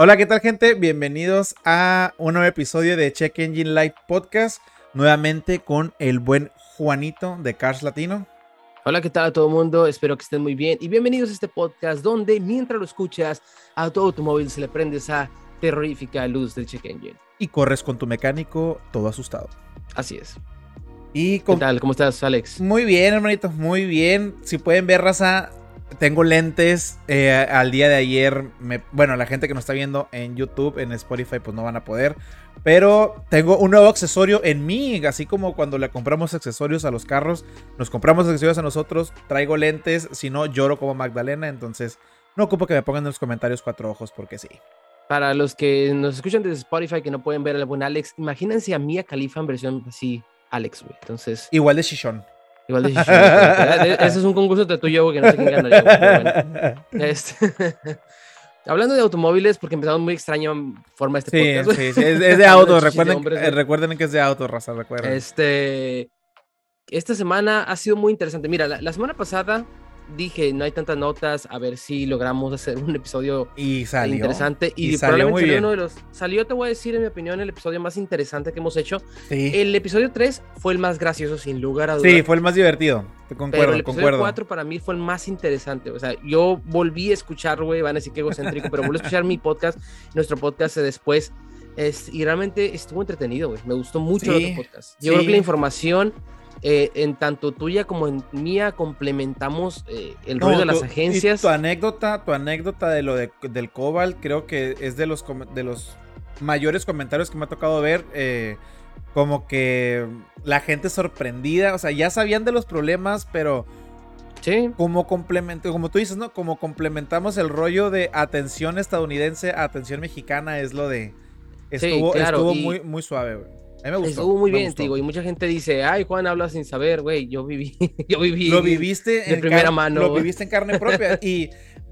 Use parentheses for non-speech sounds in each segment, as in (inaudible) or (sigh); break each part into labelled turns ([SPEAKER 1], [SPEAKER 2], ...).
[SPEAKER 1] Hola, ¿qué tal gente? Bienvenidos a un nuevo episodio de Check Engine Light Podcast, nuevamente con el buen Juanito de Cars Latino.
[SPEAKER 2] Hola, ¿qué tal a todo el mundo? Espero que estén muy bien y bienvenidos a este podcast donde mientras lo escuchas a tu automóvil se le prende esa terrorífica luz del check engine.
[SPEAKER 1] Y corres con tu mecánico todo asustado.
[SPEAKER 2] Así es.
[SPEAKER 1] Y
[SPEAKER 2] ¿Qué tal? ¿Cómo estás, Alex?
[SPEAKER 1] Muy bien, hermanito, muy bien. Si pueden ver, raza, tengo lentes. Eh, al día de ayer, me, bueno, la gente que nos está viendo en YouTube, en Spotify, pues no van a poder. Pero tengo un nuevo accesorio en mí, así como cuando le compramos accesorios a los carros, nos compramos accesorios a nosotros, traigo lentes, si no lloro como Magdalena, entonces no ocupo que me pongan en los comentarios cuatro ojos porque sí.
[SPEAKER 2] Para los que nos escuchan desde Spotify que no pueden ver al buen Alex, imagínense a Mia Khalifa en versión así, Alex, güey. Entonces.
[SPEAKER 1] Igual de chichón.
[SPEAKER 2] Igual de chichón. Ese es un concurso de tú y yo, que no sé quién gana. Bueno. (laughs) Este... (laughs) Hablando de automóviles, porque empezamos muy extraña forma este
[SPEAKER 1] sí,
[SPEAKER 2] podcast.
[SPEAKER 1] Sí, sí, es, es de (laughs) autos. recuerden, de recuerden que es de autos, raza, recuerden.
[SPEAKER 2] Este, esta semana ha sido muy interesante. Mira, la, la, semana pasada dije, no hay tantas notas, a ver si logramos hacer un episodio
[SPEAKER 1] y salió,
[SPEAKER 2] interesante. Y,
[SPEAKER 1] y salió muy bien.
[SPEAKER 2] uno de los... Salió, te voy a decir, en mi opinión, el episodio más interesante que hemos hecho. Sí. El episodio 3 fue el más gracioso, sin lugar a dudas.
[SPEAKER 1] Sí, fue el más divertido. Te concuerdo,
[SPEAKER 2] pero el episodio
[SPEAKER 1] concuerdo.
[SPEAKER 2] 4 para mí fue el más interesante. O sea, yo volví a escuchar, güey, van a decir que egocéntrico, pero volví a escuchar mi podcast, nuestro podcast de después. Es, y realmente estuvo entretenido, güey. Me gustó mucho
[SPEAKER 1] Sí,
[SPEAKER 2] el podcast. Yo
[SPEAKER 1] sí.
[SPEAKER 2] creo que la información eh, en tanto tuya como en mía complementamos eh, el
[SPEAKER 1] No,
[SPEAKER 2] rollo de las
[SPEAKER 1] y
[SPEAKER 2] agencias.
[SPEAKER 1] Tu anécdota, tu anécdota de lo de, del Cobalt, creo que es de los, de los mayores comentarios que me ha tocado ver. eh, como que la gente sorprendida, o sea, ya sabían de los problemas, pero
[SPEAKER 2] Sí,
[SPEAKER 1] como complemento, como tú dices, ¿no? Como complementamos el rollo de atención estadounidense a atención mexicana, es lo de. Estuvo,
[SPEAKER 2] claro,
[SPEAKER 1] estuvo
[SPEAKER 2] y-
[SPEAKER 1] muy, muy suave, güey. A mí me gustó.
[SPEAKER 2] estuvo muy
[SPEAKER 1] me
[SPEAKER 2] bien,
[SPEAKER 1] gustó.
[SPEAKER 2] te digo. Y mucha gente dice, ay, Juan habla sin saber, güey. Yo viví, (laughs) yo viví.
[SPEAKER 1] Lo viviste
[SPEAKER 2] de
[SPEAKER 1] en
[SPEAKER 2] primera mano,
[SPEAKER 1] Lo viviste en carne propia. (laughs) y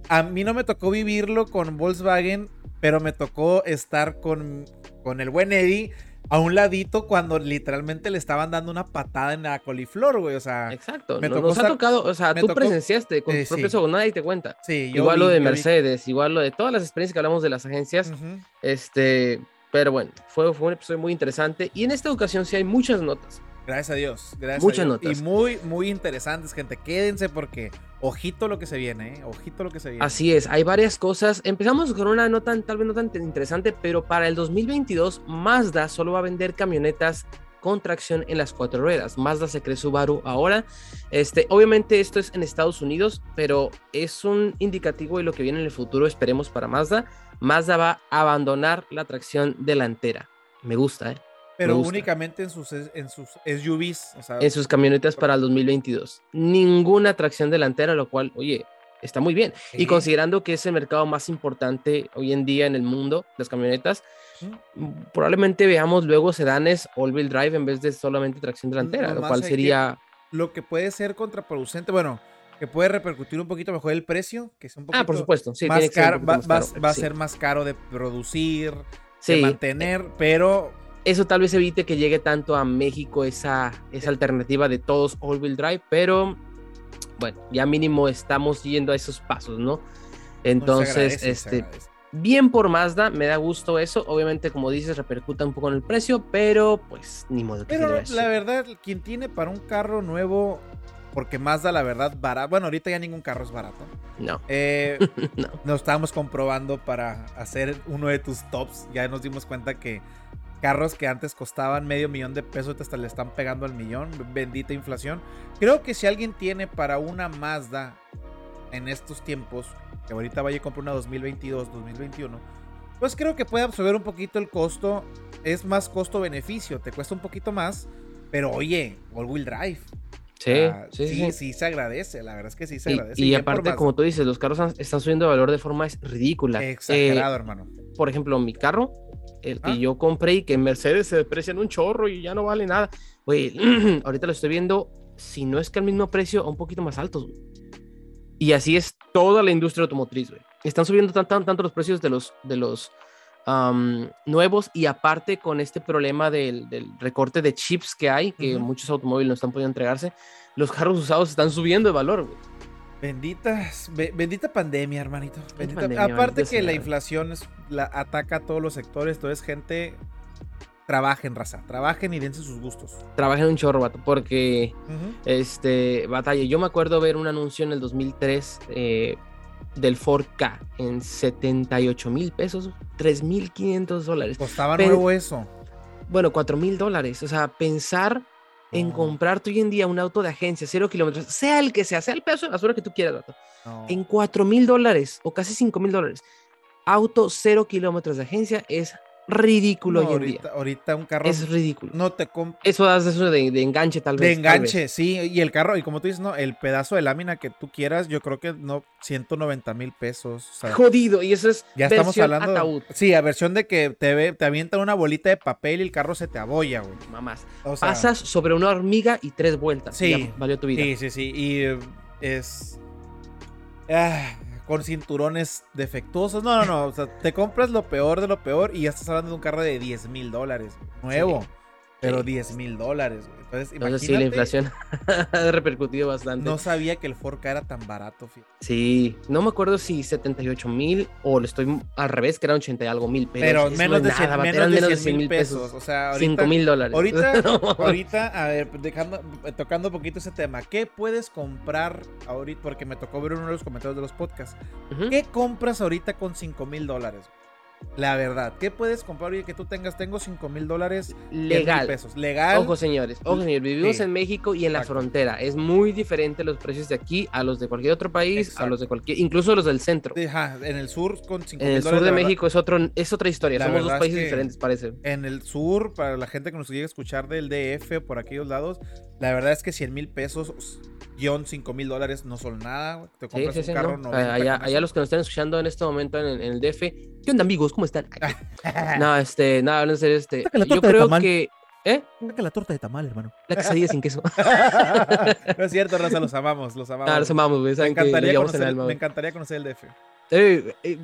[SPEAKER 1] a mí no me tocó vivirlo con Volkswagen, pero me tocó estar con, con el buen Eddie a un ladito cuando literalmente le estaban dando una patada en la coliflor, güey. O sea,
[SPEAKER 2] Exacto.
[SPEAKER 1] me
[SPEAKER 2] no-
[SPEAKER 1] tocó
[SPEAKER 2] Nos ha
[SPEAKER 1] estar-
[SPEAKER 2] tocado, o sea, tú
[SPEAKER 1] tocó-
[SPEAKER 2] presenciaste con
[SPEAKER 1] eh,
[SPEAKER 2] tus propios
[SPEAKER 1] sí.
[SPEAKER 2] ojos, nadie te cuenta.
[SPEAKER 1] sí, yo
[SPEAKER 2] Igual lo
[SPEAKER 1] vi-
[SPEAKER 2] de
[SPEAKER 1] yo vi-
[SPEAKER 2] Mercedes, igual lo de todas las experiencias que hablamos de las agencias.
[SPEAKER 1] Ujú.
[SPEAKER 2] Este, pero bueno, fue, fue un episodio muy interesante. Y en esta ocasión sí hay muchas notas.
[SPEAKER 1] Gracias a Dios. Gracias
[SPEAKER 2] Muchas
[SPEAKER 1] a Dios.
[SPEAKER 2] notas.
[SPEAKER 1] Y muy, muy interesantes, gente. Quédense porque ojito lo que se viene, ¿eh? Ojito lo que se viene.
[SPEAKER 2] Así es, hay varias cosas. Empezamos con una nota tal vez no tan interesante, pero para el 2022 Mazda solo va a vender camionetas con tracción en las cuatro ruedas. Mazda se cree Subaru ahora. Este, obviamente esto es en Estados Unidos, pero es un indicativo de lo que viene en el futuro, esperemos para Mazda. Mazda va a abandonar la tracción delantera. Me gusta, ¿eh?
[SPEAKER 1] Pero
[SPEAKER 2] gusta.
[SPEAKER 1] únicamente en sus, en sus SUVs. O sea,
[SPEAKER 2] En sus camionetas para el 2022. Ninguna tracción delantera, lo cual, oye, está muy bien.
[SPEAKER 1] Sí.
[SPEAKER 2] Y considerando que es el mercado más importante hoy en día en el mundo, las camionetas, probablemente veamos luego sedanes all-wheel drive en vez de solamente tracción delantera, lo cual
[SPEAKER 1] que-
[SPEAKER 2] sería...
[SPEAKER 1] lo que puede ser contraproducente, bueno, que puede repercutir un poquito mejor el precio, que es un poquito
[SPEAKER 2] Ah, por supuesto, sí,
[SPEAKER 1] más caro, va,
[SPEAKER 2] más
[SPEAKER 1] va-
[SPEAKER 2] caro,
[SPEAKER 1] va a
[SPEAKER 2] sí.
[SPEAKER 1] ser más caro de producir, de
[SPEAKER 2] Sí,
[SPEAKER 1] mantener, pero
[SPEAKER 2] eso tal vez evite que llegue tanto a México esa, esa alternativa de todos all-wheel drive, pero bueno, ya mínimo estamos yendo a esos pasos, ¿no? Entonces,
[SPEAKER 1] agradece,
[SPEAKER 2] este, bien por Mazda, me da gusto eso. Obviamente, como dices, repercuta un poco en el precio, pero pues ni modo que
[SPEAKER 1] Pero
[SPEAKER 2] a
[SPEAKER 1] la verdad, quien tiene para un carro nuevo, porque Mazda la verdad barato, bueno, ahorita ya ningún carro es barato.
[SPEAKER 2] No,
[SPEAKER 1] Eh, (laughs)
[SPEAKER 2] no.
[SPEAKER 1] nos estábamos comprobando para hacer uno de tus tops. Ya nos dimos cuenta que carros que antes costaban medio millón de pesos hasta le están pegando al millón. Bendita inflación. Creo que si alguien tiene para una Mazda en estos tiempos, que ahorita vaya y compre una 2022, 2021, pues creo que puede absorber un poquito el costo. Es más costo-beneficio, te cuesta un poquito más. Pero oye, all-wheel drive.
[SPEAKER 2] Sí,
[SPEAKER 1] Ah,
[SPEAKER 2] sí, sí.
[SPEAKER 1] sí,
[SPEAKER 2] sí.
[SPEAKER 1] se agradece. La verdad es que sí se
[SPEAKER 2] Y,
[SPEAKER 1] agradece.
[SPEAKER 2] y aparte, como tú dices, los carros han- están subiendo de valor de forma ridícula. Eh,
[SPEAKER 1] Exagerado, hermano.
[SPEAKER 2] por ejemplo, mi carro, el que
[SPEAKER 1] Ah.
[SPEAKER 2] yo compré y que en Mercedes se deprecian un chorro y ya no vale nada. Güey, (clears throat) ahorita lo estoy viendo, si no es que al mismo precio, a un poquito más altos. güey. Y así es toda la industria automotriz, güey. Están subiendo tan- tan- tanto los precios de los, de los nuevos y aparte con este problema del, del recorte de chips que hay, que muchos automóviles no están pudiendo entregarse, los carros usados están subiendo de valor, güey.
[SPEAKER 1] Benditas, bendita pandemia, hermanito. aparte que la inflación la, ataca a todos los sectores, entonces gente trabajen, raza, trabajen y dense sus gustos.
[SPEAKER 2] Trabajen un chorro, vato, porque este batalla. Yo me acuerdo ver un anuncio en el 2003 eh, del 4K en 78 mil pesos, 3 mil 500 dólares.
[SPEAKER 1] Costaba nuevo eso.
[SPEAKER 2] Bueno, 4 mil dólares. O sea, pensar en comprarte hoy en día un auto de agencia, cero kilómetros, sea el que sea, sea el pedazo de basura que tú quieras, vato, en 4 mil dólares o casi 5 mil dólares. Auto cero kilómetros de agencia es ridículo hoy
[SPEAKER 1] ahorita,
[SPEAKER 2] día.
[SPEAKER 1] Ahorita un carro.
[SPEAKER 2] Es ridículo.
[SPEAKER 1] No te
[SPEAKER 2] Eso hace eso de, enganche, tal vez.
[SPEAKER 1] De enganche, sí. Y el carro, y como tú dices, no, el pedazo de lámina que tú quieras, yo creo que no, 190 mil pesos.
[SPEAKER 2] Jodido, y eso es.
[SPEAKER 1] Ya estamos hablando. Sí, a versión de que te, te avientan una bolita de papel y el carro se te abolla, güey.
[SPEAKER 2] Mamás. Pasas sobre una hormiga y tres vueltas. Sí. valió tu vida.
[SPEAKER 1] Sí, sí, sí. Y eh, es. Ah, con cinturones defectuosos. No, no, no. O sea, te compras lo peor de lo peor y ya estás hablando de un carro de 10 mil dólares. Nuevo. Pero 10 mil dólares, Entonces,
[SPEAKER 2] Entonces sí, la inflación (laughs) ha repercutido bastante.
[SPEAKER 1] No sabía que el 4K era tan barato,
[SPEAKER 2] Sí, no me acuerdo si 78 mil o lo estoy al revés, que era 80 y algo mil
[SPEAKER 1] pesos. Pero menos, de 100, menos, de 100 mil pesos. O sea,
[SPEAKER 2] ahorita, 5 mil dólares.
[SPEAKER 1] Ahorita, (laughs) ahorita, a ver, dejando, tocando un poquito ese tema, ¿qué puedes comprar ahorita? Porque me tocó ver uno de los comentarios de los podcasts. ¿Qué compras ahorita con 5 mil dólares? La verdad, ¿qué puedes comprar y que tú tengas? Tengo 5 mil dólares
[SPEAKER 2] legal.
[SPEAKER 1] pesos. Legal.
[SPEAKER 2] Ojo, señores. Ojo, señores. Vivimos en México y en la frontera. Es muy diferente los precios de aquí a los de cualquier otro país, a los de cualquier, incluso los del centro.
[SPEAKER 1] Ajá, en el sur con 5
[SPEAKER 2] En el sur de México es otro, es otra historia. Somos dos países diferentes, parece.
[SPEAKER 1] En el sur, para la gente que nos llega a escuchar del DF por aquellos lados, la verdad es que 100 mil pesos guion 5 mil dólares no son nada. Te compras un carro
[SPEAKER 2] no. allá, allá los que nos están escuchando en este momento en, el DF, ¿qué onda amigos? ¿Cómo están? (laughs) no, este, nada, no, sé, este. Yo creo que. ¿Eh?
[SPEAKER 1] Saca la torta de tamal, hermano.
[SPEAKER 2] La quesadilla sin queso. (laughs)
[SPEAKER 1] no es cierto, Raza, los amamos, los amamos.
[SPEAKER 2] Ah, los amamos, güey.
[SPEAKER 1] Me encantaría, conocer, me encantaría conocer el DF.
[SPEAKER 2] Eh, eh,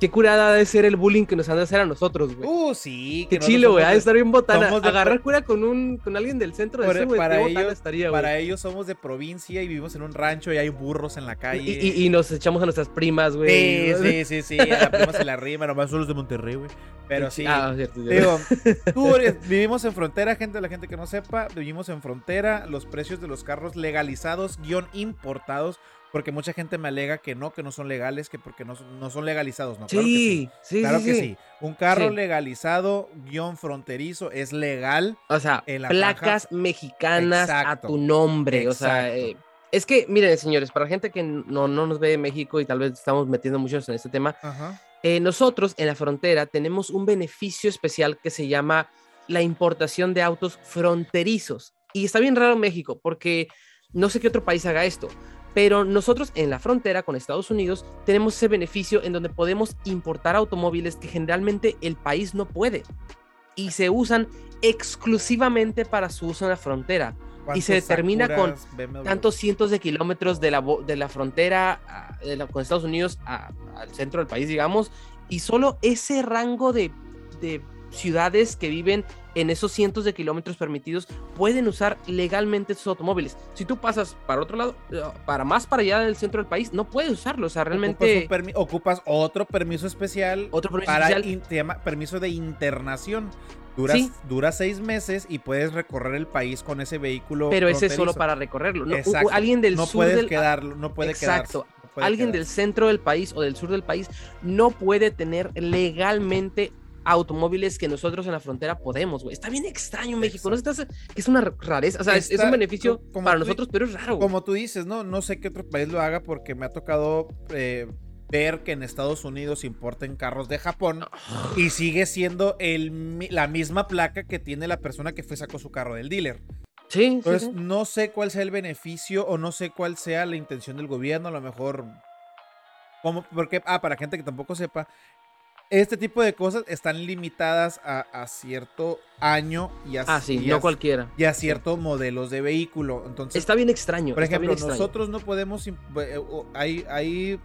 [SPEAKER 2] qué curada de ser el bullying que nos han de hacer a nosotros, güey.
[SPEAKER 1] Uh, sí.
[SPEAKER 2] Qué chilo, güey. Ha de estar bien botana. Agarrar cura con un con alguien del centro de
[SPEAKER 1] güey. Para, ellos, estaría, para ellos somos de provincia y vivimos en un rancho y hay burros en la calle.
[SPEAKER 2] Y, nos echamos a nuestras primas, güey.
[SPEAKER 1] Sí, (laughs) sí, sí, sí. A la prima se la rima, nomás son los de Monterrey, güey. Pero sí. Ah, cierto, Digo, (laughs) tú vivimos en frontera, gente, la gente que no sepa, vivimos en frontera. Los precios de los carros legalizados, guion importados porque mucha gente me alega que no, que no son legales, que porque no, no son legalizados. No,
[SPEAKER 2] sí,
[SPEAKER 1] claro que sí. Claro que sí. Un carro legalizado, guion fronterizo, es legal.
[SPEAKER 2] O sea, placas mexicanas a tu nombre. O sea, eh, es que, miren, señores, para la gente que no, no nos ve de México y tal vez estamos metiendo muchos en este tema, eh, nosotros en la frontera tenemos un beneficio especial que se llama la importación de autos fronterizos. Y está bien raro México, porque no sé qué otro país haga esto pero nosotros en la frontera con Estados Unidos tenemos ese beneficio en donde podemos importar automóviles que generalmente el país no puede y se usan exclusivamente para su uso en la frontera. Y se determina con tantos cientos de kilómetros de la, de la frontera con Estados Unidos al centro del país, digamos, y solo ese rango de, de ciudades que viven en esos cientos de kilómetros permitidos pueden usar legalmente esos automóviles. Si tú pasas para otro lado, eh, para más para allá del centro del país, no puedes usarlo. O sea, realmente.
[SPEAKER 1] Ocupas, otro permiso especial.
[SPEAKER 2] Otro permiso
[SPEAKER 1] para
[SPEAKER 2] especial.
[SPEAKER 1] se llama permiso de internación. Dura seis meses y puedes recorrer el país con ese vehículo.
[SPEAKER 2] Pero ese es solo para recorrerlo. No, alguien del
[SPEAKER 1] no
[SPEAKER 2] sur
[SPEAKER 1] puedes
[SPEAKER 2] del...
[SPEAKER 1] quedarlo, no puede
[SPEAKER 2] Exacto. alguien del centro del país o del sur del país no puede tener legalmente automóviles que nosotros en la frontera podemos, güey. Está bien extraño México, ¿no? es una rareza, o sea, es, un beneficio para nosotros, pero es raro.
[SPEAKER 1] Como tú dices, ¿no? No sé qué otro país lo haga porque me ha tocado eh, ver que en Estados Unidos importen carros de Japón y sigue siendo el, la misma placa que tiene la persona que fue sacó su carro del dealer.
[SPEAKER 2] Sí,
[SPEAKER 1] Entonces, no sé cuál sea el beneficio o no sé cuál sea la intención del gobierno, a lo mejor como, porque, ah, para gente que tampoco sepa, este tipo de cosas están limitadas a, cierto año y a,
[SPEAKER 2] ah, no cualquiera.
[SPEAKER 1] y a ciertos modelos de vehículo. Entonces,
[SPEAKER 2] está bien extraño.
[SPEAKER 1] Por ejemplo,
[SPEAKER 2] nosotros
[SPEAKER 1] no podemos. Eh, hay, hay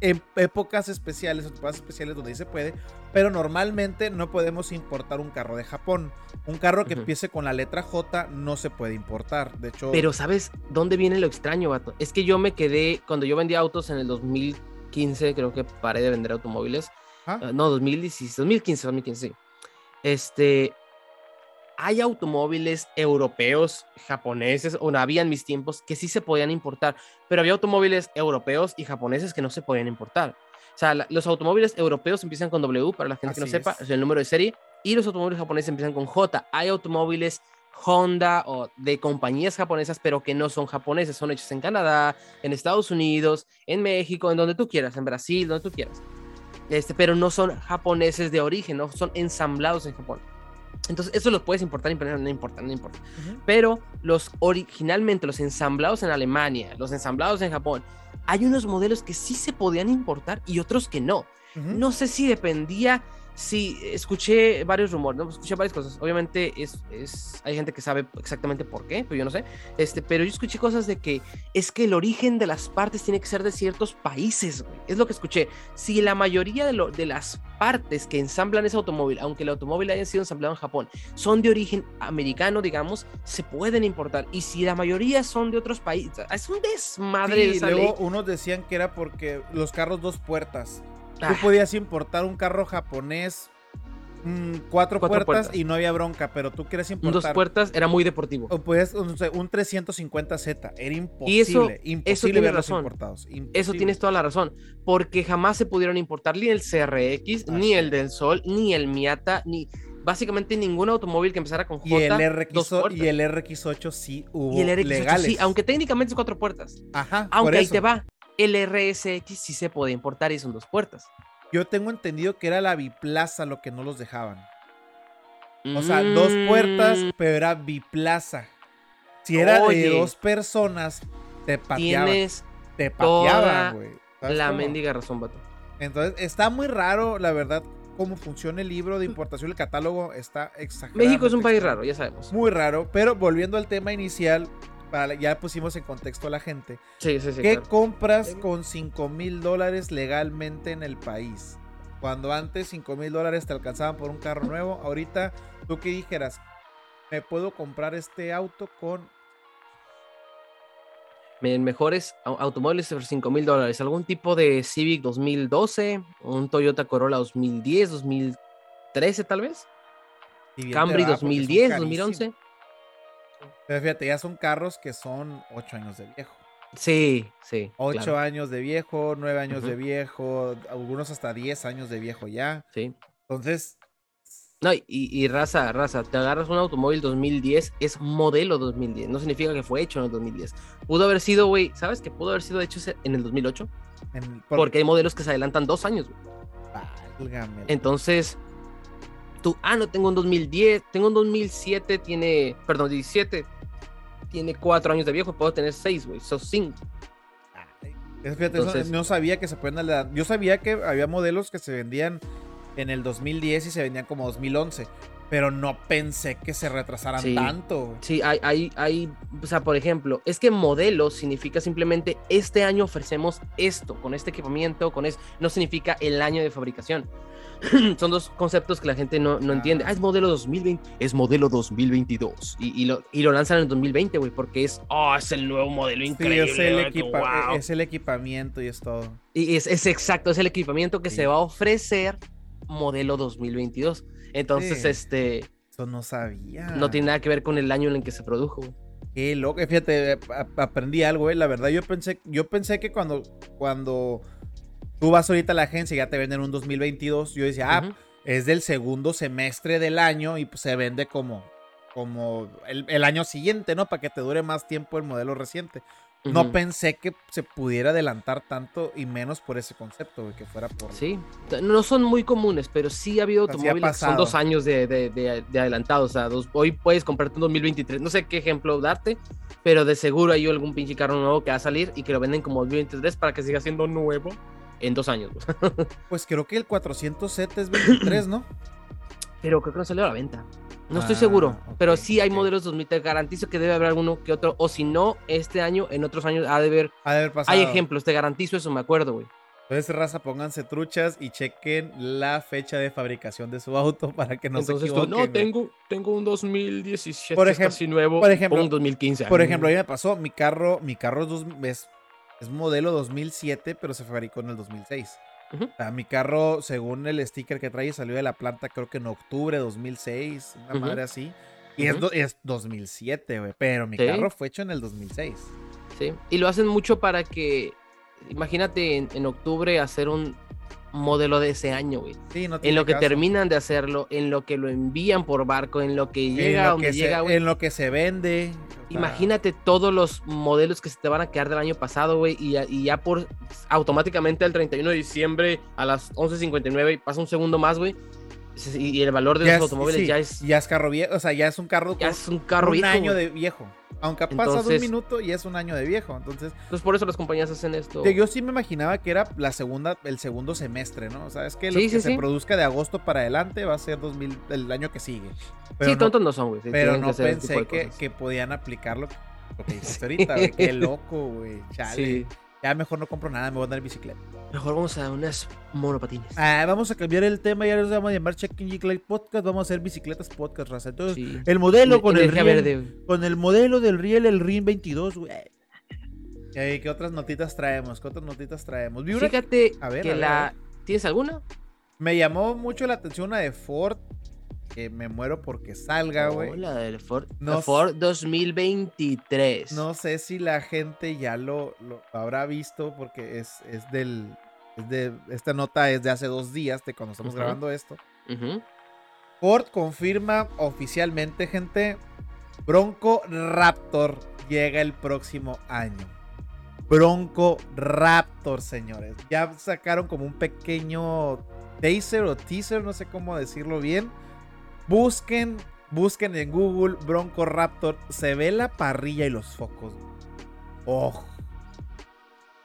[SPEAKER 1] en épocas especiales temporadas especiales donde se puede, pero normalmente no podemos importar un carro de Japón. Un carro que empiece con la letra J no se puede importar. De hecho.
[SPEAKER 2] Pero ¿sabes dónde viene lo extraño, vato? Es que yo me quedé, cuando yo vendía autos en el 2015, creo que paré de vender automóviles. ¿Ah? Uh, no, 2016, 2015, 2015, sí. Este, hay automóviles europeos, japoneses, o no había en mis tiempos, que sí se podían importar, pero había automóviles europeos y japoneses que no se podían importar. O sea, los automóviles europeos empiezan con W, para la gente que no sepa, es el número de serie, y los automóviles japoneses empiezan con J. Hay automóviles Honda o de compañías japonesas, pero que no son japoneses, son hechos en Canadá, en Estados Unidos, en México, en donde tú quieras, en Brasil, donde tú quieras. Este, pero no son japoneses de origen, no son ensamblados en Japón. Entonces, eso los puedes importar, no importa, no importa. Pero los originalmente, los ensamblados en Alemania, los ensamblados en Japón, hay unos modelos que sí se podían importar y otros que no. No sé si dependía Sí, escuché varios rumores, ¿no? escuché varias cosas. Obviamente es, es, hay gente que sabe exactamente por qué, pero yo no sé. Este, pero yo escuché cosas de que es que el origen de las partes tiene que ser de ciertos países, güey. Es lo que escuché. Si la mayoría de, lo, de las partes que ensamblan ese automóvil, aunque el automóvil haya sido ensamblado en Japón, son de origen americano, digamos, se pueden importar. Y si la mayoría son de otros países, es un desmadre.
[SPEAKER 1] Sí, luego unos decían que era porque los carros dos puertas Tú ah. podías importar un carro japonés mm, cuatro, puertas, y no había bronca, pero tú quieres importar.
[SPEAKER 2] Dos puertas era muy deportivo.
[SPEAKER 1] O puedes, un 350Z, era imposible. Y eso, imposible ver los importados.
[SPEAKER 2] Eso tienes toda la razón, porque jamás se pudieron importar ni el CRX, ni el del Sol, ni el Miata, ni básicamente ningún automóvil que empezara con J.
[SPEAKER 1] Y el, RX, y el RX8 sí hubo y el RX8 legales. Sí,
[SPEAKER 2] aunque técnicamente es cuatro puertas. Ajá. Aunque ahí te va el RSX sí se puede importar y son dos puertas.
[SPEAKER 1] Yo tengo entendido que era la biplaza lo que no los dejaban. O sea, dos puertas, mm. pero era biplaza. Si era de dos personas, te pateaban. Tienes te pateaban, güey.
[SPEAKER 2] La mendiga razón, vato.
[SPEAKER 1] Entonces, está muy raro, la verdad, cómo funciona el libro de importación, el catálogo está exagerado.
[SPEAKER 2] México es un país raro, ya sabemos.
[SPEAKER 1] Muy raro, pero volviendo al tema inicial, ya pusimos en contexto a la gente.
[SPEAKER 2] Sí, sí, sí.
[SPEAKER 1] ¿Qué compras con 5 mil dólares legalmente en el país? Cuando antes 5 mil dólares te alcanzaban por un carro nuevo, ahorita tú que dijeras, me puedo comprar este auto con...
[SPEAKER 2] Mejores automóviles por 5 mil dólares. ¿Algún tipo de Civic 2012? ¿Un Toyota Corolla 2010, 2013 tal vez? Camry 2010, 2011.
[SPEAKER 1] Pero fíjate, ya son carros que son 8 años de viejo.
[SPEAKER 2] Sí, sí.
[SPEAKER 1] 8 años de viejo, 9 años de viejo, algunos hasta 10 años de viejo ya.
[SPEAKER 2] Sí.
[SPEAKER 1] Entonces.
[SPEAKER 2] No, y, raza, raza, te agarras un automóvil 2010, es modelo 2010, no significa que fue hecho en el 2010. Pudo haber sido, güey, ¿sabes que pudo haber sido hecho en el 2008? Porque hay modelos que se adelantan dos años, güey. Entonces, tú, ah, no tengo un 2010, tengo un 2007, tiene, perdón, 17, tiene cuatro años de viejo, puedo tener seis, güey, son cinco.
[SPEAKER 1] Fíjate, no sabía que se pueden dar. Yo sabía que había modelos que se vendían en el 2010 y se vendían como 2011. Pero no pensé que se retrasaran tanto.
[SPEAKER 2] Sí, hay, hay, hay, o sea, por ejemplo, es que modelo significa simplemente este año ofrecemos esto, con este equipamiento, con esto, no significa el año de fabricación. (laughs) son dos conceptos que la gente no, no entiende. Ah, es modelo 2020, es modelo 2022. Y, y, lo, y lo lanzan en el 2020, güey, porque es, oh, es el nuevo modelo increíble.
[SPEAKER 1] es, el es, el equipamiento y es todo.
[SPEAKER 2] Y es, es exacto, es el equipamiento que se va a ofrecer modelo 2022. Entonces, este...
[SPEAKER 1] Eso no sabía.
[SPEAKER 2] No tiene nada que ver con el año en el que se produjo, güey.
[SPEAKER 1] Qué loco, fíjate, aprendí algo, güey. La verdad, yo pensé, yo pensé que cuando, cuando tú vas ahorita a la agencia y ya te venden un 2022. Yo decía, ah, es del segundo semestre del año y pues se vende como, como el, año siguiente, ¿no? Para que te dure más tiempo el modelo reciente. No pensé que se pudiera adelantar tanto y menos por ese concepto, que fuera por...
[SPEAKER 2] Sí, no son muy comunes, pero sí ha habido automóviles que son dos años de, de, adelantado. O sea, hoy puedes comprarte un 2023. No sé qué ejemplo darte, pero de seguro hay algún pinche carro nuevo que va a salir y que lo venden como 2023 para que siga siendo nuevo en dos años. (laughs)
[SPEAKER 1] pues creo que el 400Z es 23, ¿no? (clears throat)
[SPEAKER 2] Pero creo que no salió a la venta. No estoy seguro, ah, pero sí hay modelos 2000. Te garantizo que debe haber alguno que otro. O si no, este año, en otros años ha de haber.
[SPEAKER 1] Ha de haber pasado.
[SPEAKER 2] Hay ejemplos, te garantizo eso, me acuerdo, güey.
[SPEAKER 1] Entonces, raza, pónganse truchas y chequen la fecha de fabricación de su (laughs) auto para que no
[SPEAKER 2] Entonces,
[SPEAKER 1] se
[SPEAKER 2] tú,
[SPEAKER 1] equivoquen.
[SPEAKER 2] no,
[SPEAKER 1] güey.
[SPEAKER 2] tengo, tengo un 2017
[SPEAKER 1] Por
[SPEAKER 2] es
[SPEAKER 1] ejem-
[SPEAKER 2] casi nuevo,
[SPEAKER 1] por ejemplo-
[SPEAKER 2] un 2015.
[SPEAKER 1] Por ejemplo, a mí me pasó, mi carro, mi carro es, dos- es, es modelo 2007, pero se fabricó en el 2006.
[SPEAKER 2] Ujú.
[SPEAKER 1] O sea, mi carro, según el sticker que trae, salió de la planta creo que en octubre de 2006, una madre así. Y es,
[SPEAKER 2] Ujú.
[SPEAKER 1] do- es 2007, güey, pero mi
[SPEAKER 2] Sí.
[SPEAKER 1] carro fue hecho en el 2006.
[SPEAKER 2] Sí, y lo hacen mucho para que, imagínate en, en octubre hacer un modelo de ese año, güey.
[SPEAKER 1] Sí, no
[SPEAKER 2] En lo que
[SPEAKER 1] caso.
[SPEAKER 2] terminan de hacerlo, en lo que lo envían por barco, en lo que
[SPEAKER 1] En
[SPEAKER 2] llega a
[SPEAKER 1] lo
[SPEAKER 2] donde
[SPEAKER 1] que
[SPEAKER 2] llega,
[SPEAKER 1] se,
[SPEAKER 2] güey.
[SPEAKER 1] En lo que se vende. o sea,
[SPEAKER 2] Imagínate todos los modelos que se te van a quedar del año pasado, güey, y, ya- y ya por automáticamente el 31 de diciembre a las 11.59 pasa un segundo más, güey. Y el valor de
[SPEAKER 1] ya
[SPEAKER 2] los
[SPEAKER 1] es-
[SPEAKER 2] automóviles
[SPEAKER 1] sí,
[SPEAKER 2] ya es,
[SPEAKER 1] Ya es carro viejo, o sea, ya es un carro
[SPEAKER 2] ya es un carro
[SPEAKER 1] un
[SPEAKER 2] viejo,
[SPEAKER 1] año
[SPEAKER 2] güey.
[SPEAKER 1] de viejo. Aunque pasa de un minuto y es un año de viejo. Entonces,
[SPEAKER 2] Entonces por eso las compañías hacen esto.
[SPEAKER 1] Yo- sí me imaginaba que era la segunda, el segundo semestre, ¿no? O sea, es que lo
[SPEAKER 2] Sí,
[SPEAKER 1] que
[SPEAKER 2] sí,
[SPEAKER 1] se produzca de agosto para adelante va a ser 2000, el año que sigue. Pero
[SPEAKER 2] sí,
[SPEAKER 1] no,
[SPEAKER 2] tontos no son, güey.
[SPEAKER 1] pero
[SPEAKER 2] que
[SPEAKER 1] no pensé que, que podían aplicarlo lo que dijiste (laughs) ahorita, güey. Qué loco, güey. Chale. Ya mejor no compro nada, me voy a andar en bicicleta.
[SPEAKER 2] Mejor vamos a unas monopatines.
[SPEAKER 1] Ah, vamos a cambiar el tema, ya nos vamos a llamar Checking Geek Light Podcast, vamos a hacer bicicletas podcast, raza. Entonces,
[SPEAKER 2] Sí.
[SPEAKER 1] el modelo con el riel,
[SPEAKER 2] verde,
[SPEAKER 1] con el modelo del riel, el RIN 22, güey. Ey, ¿Qué otras notitas traemos? ¿Qué otras notitas traemos?
[SPEAKER 2] Fíjate
[SPEAKER 1] A ver,
[SPEAKER 2] que
[SPEAKER 1] a ver,
[SPEAKER 2] la.
[SPEAKER 1] a ver.
[SPEAKER 2] ¿Tienes alguna?
[SPEAKER 1] Me llamó mucho la atención una de Ford. Que me muero porque salga, güey.
[SPEAKER 2] No, la del Ford,
[SPEAKER 1] No
[SPEAKER 2] la Ford 2023.
[SPEAKER 1] No sé si la gente ya lo, lo habrá visto porque es, es del... es de, esta nota es de hace dos días, de cuando estamos grabando esto. Ford confirma oficialmente, gente, Bronco Raptor llega el próximo año. Bronco Raptor, señores. Ya sacaron como un pequeño taser o teaser, no sé cómo decirlo bien. Busquen, busquen en Google Bronco Raptor. Se ve la parrilla y los focos. Ojo.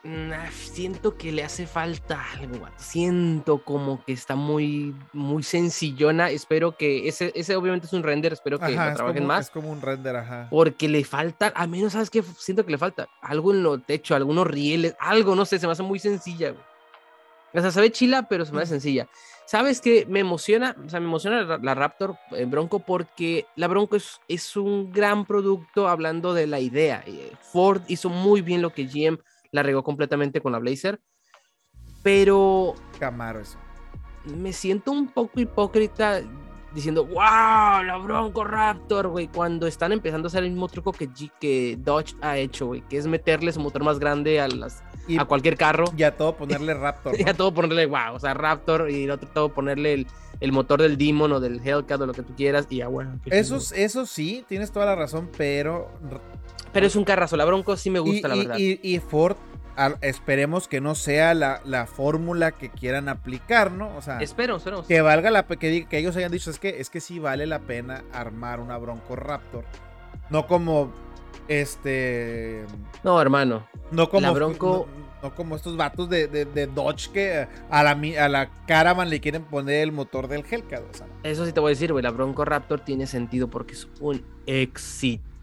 [SPEAKER 2] Ah, Siento que le hace falta algo. Siento como que está muy, muy sencillona. Espero que ese, ese obviamente es un render. Espero que
[SPEAKER 1] Ajá,
[SPEAKER 2] lo
[SPEAKER 1] es
[SPEAKER 2] trabajen
[SPEAKER 1] como,
[SPEAKER 2] más.
[SPEAKER 1] es como un render, ajá.
[SPEAKER 2] Porque le falta, a menos, ¿sabes qué? Siento que le falta algo en lo techo, algunos rieles, algo, no sé, se me hace muy sencilla, güey. O sea, se ve chila, pero se me hace sencilla. ¿Sabes qué? Me emociona, o sea, me emociona la, la Raptor eh, Bronco porque la Bronco es, es un gran producto hablando de la idea. Eh, Ford hizo muy bien lo que GM la regó completamente con la Blazer, pero
[SPEAKER 1] Camaro eso.
[SPEAKER 2] me siento un poco hipócrita diciendo, wow, la Bronco Raptor, güey, cuando están empezando a hacer el mismo truco que, G- que Dodge ha hecho, güey, que es meterle su motor más grande a, las,
[SPEAKER 1] Y
[SPEAKER 2] a cualquier carro.
[SPEAKER 1] ya todo ponerle Raptor. (laughs)
[SPEAKER 2] Y
[SPEAKER 1] ¿no?
[SPEAKER 2] a todo ponerle, wow, o sea, Raptor y el otro todo ponerle el, el motor del Demon o del Hellcat o lo que tú quieras y ya, bueno.
[SPEAKER 1] Eso, eso sí, tienes toda la razón, pero.
[SPEAKER 2] Pero es un carrazo, la Bronco sí me
[SPEAKER 1] Y,
[SPEAKER 2] gusta, la
[SPEAKER 1] y-
[SPEAKER 2] verdad.
[SPEAKER 1] y- y Ford, esperemos que no sea la, la fórmula que quieran aplicar, ¿no? O sea,
[SPEAKER 2] Espero, espero.
[SPEAKER 1] que valga la que, que ellos hayan dicho, es que, es que sí vale la pena armar una Bronco Raptor. No como. Este.
[SPEAKER 2] No, hermano.
[SPEAKER 1] No como,
[SPEAKER 2] La Bronco-
[SPEAKER 1] no, no como estos vatos de, de- de Dodge que a la, a la Caravan le quieren poner el motor del Hellcat. O sea,
[SPEAKER 2] Eso sí te voy a decir, güey, la Bronco Raptor tiene sentido porque es un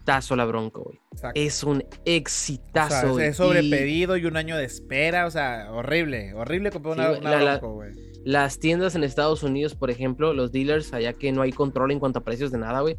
[SPEAKER 2] exitazo la Bronco, güey. Es un
[SPEAKER 1] O sea,
[SPEAKER 2] exitazo,
[SPEAKER 1] es, sobrepedido y un año de espera. O sea, horrible. Horrible comprar
[SPEAKER 2] Sí,
[SPEAKER 1] una,
[SPEAKER 2] güey,
[SPEAKER 1] una
[SPEAKER 2] la-
[SPEAKER 1] Bronco, güey.
[SPEAKER 2] Las tiendas en Estados Unidos, por ejemplo, los dealers, allá que no hay control en cuanto a precios de nada, güey,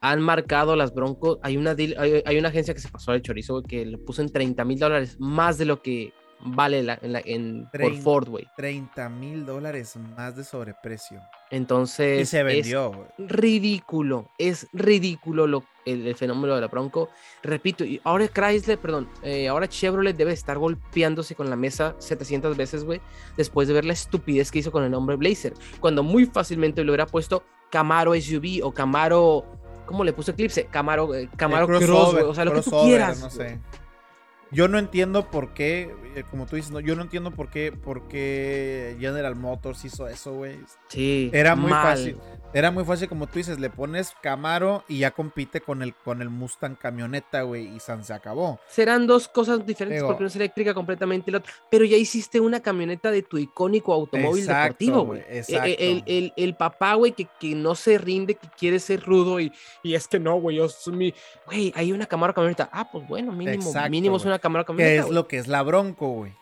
[SPEAKER 2] han marcado las Broncos. Hay una, deal- hay, hay una agencia que se pasó de chorizo, güey, que lo puso en 30 mil dólares, más de lo que vale la- en la- en- por Ford, güey.
[SPEAKER 1] 30 mil dólares más de sobreprecio.
[SPEAKER 2] Entonces,
[SPEAKER 1] Y se
[SPEAKER 2] es
[SPEAKER 1] vendió. güey.
[SPEAKER 2] ridículo, es ridículo lo, el, el fenómeno de la Bronco. Repito, y ahora Chrysler, perdón, eh, ahora Chevrolet debe estar golpeándose con la mesa 700 veces, güey, después de ver la estupidez que hizo con el nombre Blazer, cuando muy fácilmente le hubiera puesto Camaro SUV o Camaro, ¿cómo le puse Eclipse? Camaro, eh, Camaro Cross, güey, o sea, lo que tú quieras.
[SPEAKER 1] No sé. Yo no entiendo por qué, eh, como tú dices, no, yo no entiendo por qué, por qué General Motors hizo eso, güey.
[SPEAKER 2] Sí,
[SPEAKER 1] Era muy
[SPEAKER 2] mal.
[SPEAKER 1] fácil. Era muy fácil, como tú dices, le pones Camaro y ya compite con el, con el Mustang camioneta, güey, y San se acabó.
[SPEAKER 2] Serán dos cosas diferentes
[SPEAKER 1] Digo-
[SPEAKER 2] porque una es eléctrica completamente y la otra. Pero ya hiciste una camioneta de tu icónico automóvil
[SPEAKER 1] Exacto,
[SPEAKER 2] deportivo,
[SPEAKER 1] güey,
[SPEAKER 2] güey. E-
[SPEAKER 1] exacto.
[SPEAKER 2] El, el- el- papá, güey, que, que no se rinde, que quiere ser rudo y, y es que no, güey, yo soy mi. Güey, hay una Camaro camioneta. Ah, pues bueno, mínimo,
[SPEAKER 1] Exacto,
[SPEAKER 2] mínimo es una Camaro
[SPEAKER 1] Que
[SPEAKER 2] camioneta.
[SPEAKER 1] es
[SPEAKER 2] güey.
[SPEAKER 1] lo que es la Bronco, güey.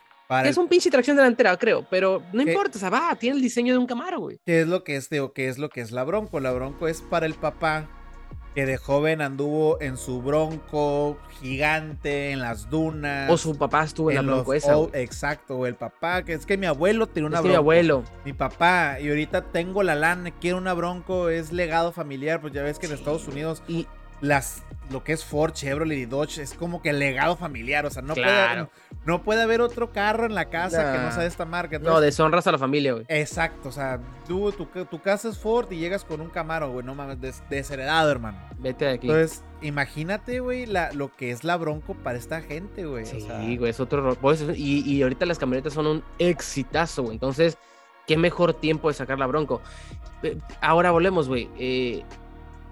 [SPEAKER 2] Es un pinche tracción delantera, creo, pero no importa, o sea, va, tiene el diseño de un Camaro, güey.
[SPEAKER 1] ¿Qué es lo que es, Teo? ¿Qué es lo que es la Bronco? La Bronco es para el papá que de joven anduvo en su bronco gigante, en las dunas.
[SPEAKER 2] O su papá estuvo en, la bronco esa.
[SPEAKER 1] exacto, el papá, que es que mi abuelo tiene una
[SPEAKER 2] es
[SPEAKER 1] bronco.
[SPEAKER 2] mi abuelo.
[SPEAKER 1] Mi papá, y ahorita tengo la lana, quiero una bronco, es legado familiar, pues ya ves que en Estados Unidos y las lo que es Ford, Chevrolet y Dodge es como que el legado familiar, o sea, no, puede, no puede haber otro carro en la casa que no sea de esta marca.
[SPEAKER 2] no, deshonras a la familia, güey.
[SPEAKER 1] Exacto, o sea, tú, tu, casa es Ford y llegas con un Camaro, güey, no mames, desheredado, hermano.
[SPEAKER 2] Vete de aquí.
[SPEAKER 1] Entonces, imagínate, güey, lo que es la Bronco para esta gente, güey.
[SPEAKER 2] Sí, güey, es otro... Pues, y, y ahorita las camionetas son un exitazo, güey, entonces, qué mejor tiempo de sacar la Bronco. Eh, ahora volvemos, güey, eh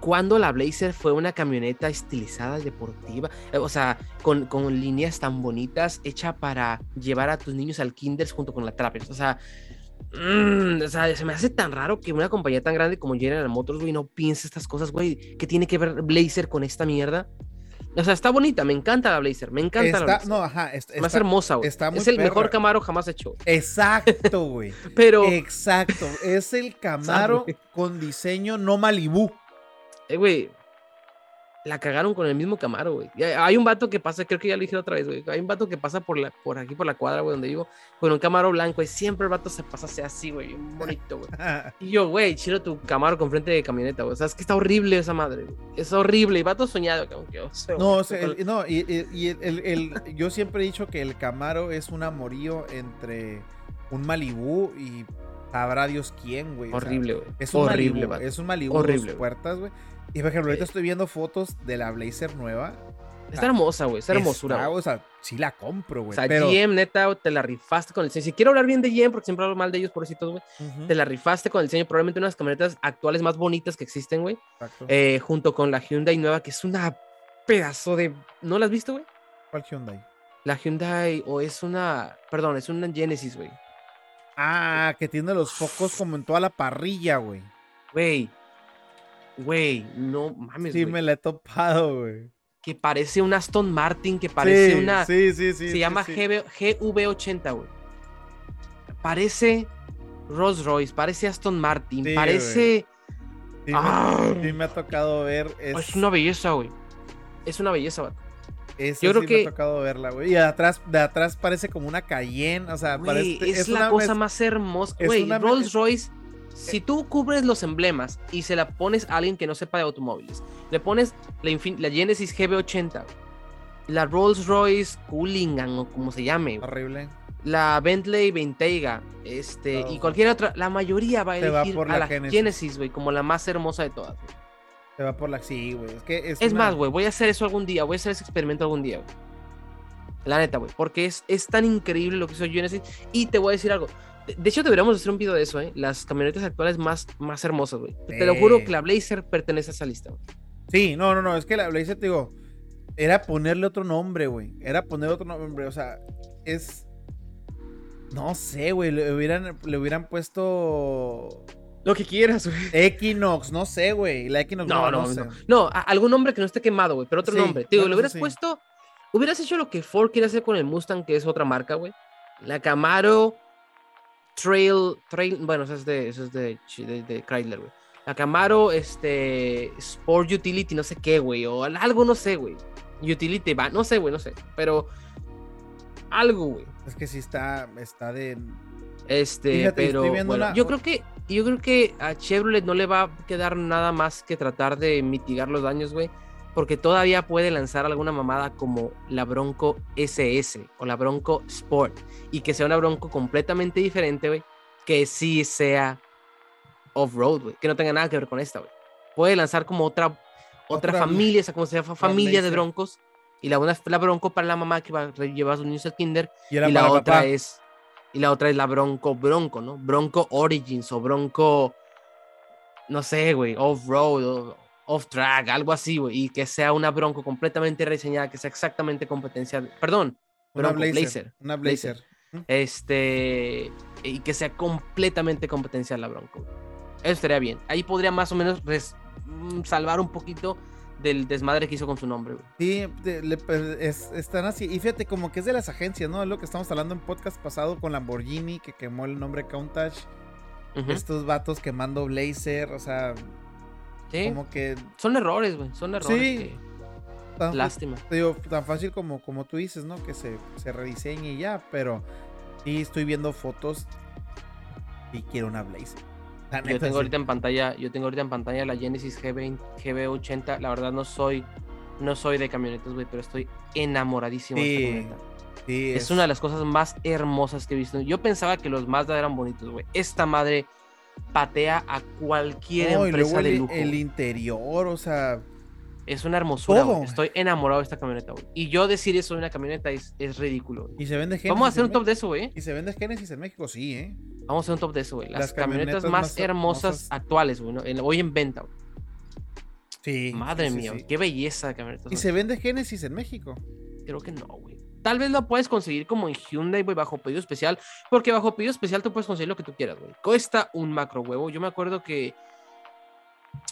[SPEAKER 2] cuando la Blazer fue una camioneta estilizada, deportiva, eh, o sea, con, con, líneas tan bonitas, hecha para llevar a tus niños al kinder junto con la Trappers. O sea, mm, o sea, se me hace tan raro que una compañía tan grande como General Motors, güey, no piense estas cosas, güey. ¿Qué tiene que ver Blazer con esta mierda? O sea, está bonita, me encanta la Blazer, me encanta la Blazer.
[SPEAKER 1] No, ajá, está,
[SPEAKER 2] más hermosa, güey. es el mejor Camaro jamás hecho.
[SPEAKER 1] Exacto, güey. (laughs)
[SPEAKER 2] Pero.
[SPEAKER 1] Exacto, es el Camaro con diseño no Malibu.
[SPEAKER 2] Eh, güey, la cagaron con el mismo Camaro, güey. Hay un vato que pasa, creo que ya lo dije otra vez, güey. Hay un vato que pasa por, la, por aquí, por la cuadra, güey, donde vivo, con un Camaro blanco. Y siempre el vato se pasa así, güey. Bonito, güey. (laughs) y yo, güey, chilo tu Camaro con frente de camioneta, güey. O sea, es que está horrible esa madre, güey. Es horrible. Y vato soñado, aunque
[SPEAKER 1] No, no, y, y el, el, yo siempre he dicho que el Camaro es un amorío entre un Malibú y sabrá Dios quién, güey.
[SPEAKER 2] Horrible, güey.
[SPEAKER 1] es un horrible, Malibu, Es un Malibu horrible, puertas, güey. Y por ejemplo, ahorita estoy viendo fotos de la Blazer nueva.
[SPEAKER 2] Está hermosa, güey. Está hermosura.
[SPEAKER 1] o sea, sí la compro, güey.
[SPEAKER 2] O sea, GM, neta, te la rifaste con el diseño. Si quiero hablar bien de GM, porque siempre hablo mal de ellos, pobrecitos, güey. Te la rifaste con el diseño. Probablemente una de las camionetas actuales más bonitas que existen, güey. Eh, junto con la Hyundai nueva, que es una pedazo de. ¿No la has visto, güey?
[SPEAKER 1] ¿Cuál Hyundai?
[SPEAKER 2] La Hyundai, o es una. Perdón, es una Genesis, güey.
[SPEAKER 1] Ah, que tiene los focos como en toda la parrilla, güey.
[SPEAKER 2] Güey, Güey, no mames.
[SPEAKER 1] Sí, me la he topado, güey.
[SPEAKER 2] Que parece un Aston Martin, que parece una.
[SPEAKER 1] Sí, sí, sí.
[SPEAKER 2] Se llama GV80, güey. Parece Rolls Royce, parece Aston Martin, parece.
[SPEAKER 1] ¡Ah! Sí, me, ha tocado ver.
[SPEAKER 2] Es, una belleza, güey. Es una belleza, güey.
[SPEAKER 1] Yo creo que me ha tocado verla, güey. Y de atrás, de atrás parece como una Cayenne, o sea, parece,
[SPEAKER 2] es, la cosa más hermosa, güey. Rolls Royce si tú cubres los emblemas y se la pones a alguien que no sepa de automóviles, le pones la, Genesis GB80, la Rolls Royce Culligan o como se llame.
[SPEAKER 1] Horrible.
[SPEAKER 2] La Bentley Bentayga, este, y cualquier otra, la mayoría va a elegir a la Genesis, güey, como la más hermosa de todas,
[SPEAKER 1] Se va por la sí, güey. Es que
[SPEAKER 2] es, más, güey, voy a hacer eso algún día, voy a hacer ese experimento algún día, güey. La neta, güey, porque es, es tan increíble lo que hizo Genesis. Y te voy a decir algo, de hecho, deberíamos hacer un video de eso, ¿eh? Las camionetas actuales más, más hermosas, güey. Te lo juro que la Blazer pertenece a esa lista, güey.
[SPEAKER 1] Sí, no, no, no. Es que la Blazer, te digo, era ponerle otro nombre, güey. Era poner otro nombre. O sea, es. No sé, güey. Le hubieran, le hubieran puesto.
[SPEAKER 2] Lo que quieras, güey.
[SPEAKER 1] Equinox, no sé, güey. La Equinox
[SPEAKER 2] no, no, no. No, algún nombre que no esté quemado, güey. Pero otro nombre. Digo, le hubieras puesto. Hubieras hecho lo que Ford quiere hacer con el Mustang, que es otra marca, güey. La Camaro Trail, Trail, bueno, eso es de, eso es de, de, Chrysler, güey. La Camaro, este, Sport Utility, no sé qué, güey, o algo, no sé, güey. Utility va, no sé, güey, no sé, pero algo, güey.
[SPEAKER 1] Es que sí está, está de...
[SPEAKER 2] Este, pero yo creo que, yo creo que a Chevrolet no le va a quedar nada más que tratar de mitigar los daños, güey porque todavía puede lanzar alguna mamada como la Bronco SS o la Bronco Sport y que sea una Bronco completamente diferente, güey, que sí sea off-road, güey, que no tenga nada que ver con esta, güey. Puede lanzar como otra, otra, familia, o sea, como se llama familia de broncos y la una es la Bronco para la mamá que va a llevar a sus niños al kinder y, la otra es y la otra es la Bronco Bronco, ¿no? Bronco Origins o Bronco no sé, güey, off-road off-track, algo así, güey, y que sea una Bronco completamente reseñada, que sea exactamente competencia, perdón,
[SPEAKER 1] una Blazer, Una Blazer.
[SPEAKER 2] Este, y que sea completamente competencia la Bronco. Eso estaría bien. Ahí podría más o menos mm, salvar un poquito del desmadre que hizo con su nombre, güey.
[SPEAKER 1] Sí, pues, están así. Y fíjate, como que es de las agencias, ¿no? Es lo que estamos hablando en podcast pasado con Lamborghini, que quemó el nombre Countach. Estos vatos quemando Blazer, o sea. Sí. Como que.
[SPEAKER 2] Son errores, güey. Son errores. Sí. Lástima.
[SPEAKER 1] digo, tan fácil como, como tú dices, ¿no? Que se, se rediseñe y ya, pero sí estoy viendo fotos y quiero una Blazer.
[SPEAKER 2] yo tengo ahorita en pantalla, yo tengo ahorita en pantalla la Genesis G20, GB80. La verdad no soy, no soy de camionetas, güey, pero estoy enamoradísimo de esta camioneta. es... una de las cosas más hermosas que he visto. Yo pensaba que los Mazda eran bonitos, güey. Esta madre patea a cualquier empresa de lujo.
[SPEAKER 1] El interior, o sea,
[SPEAKER 2] es una hermosura. Estoy enamorado de esta camioneta, güey. Y yo decir eso de una camioneta es, es ridículo.
[SPEAKER 1] Y se vende
[SPEAKER 2] Genesis. Vamos a hacer un top de eso, güey.
[SPEAKER 1] Y se vende Genesis en México, sí, ¿eh?
[SPEAKER 2] Vamos a hacer un top de eso, güey. Las, camionetas, más, hermosas, actuales, güey. hoy en venta, güey.
[SPEAKER 1] Sí.
[SPEAKER 2] Madre mía, qué belleza de camioneta.
[SPEAKER 1] ¿Y se vende Genesis en México?
[SPEAKER 2] Creo que no, güey. Tal vez lo puedes conseguir como en Hyundai, güey, bajo pedido especial. Porque bajo pedido especial tú puedes conseguir lo que tú quieras, güey. Cuesta un macro huevo. Yo me acuerdo que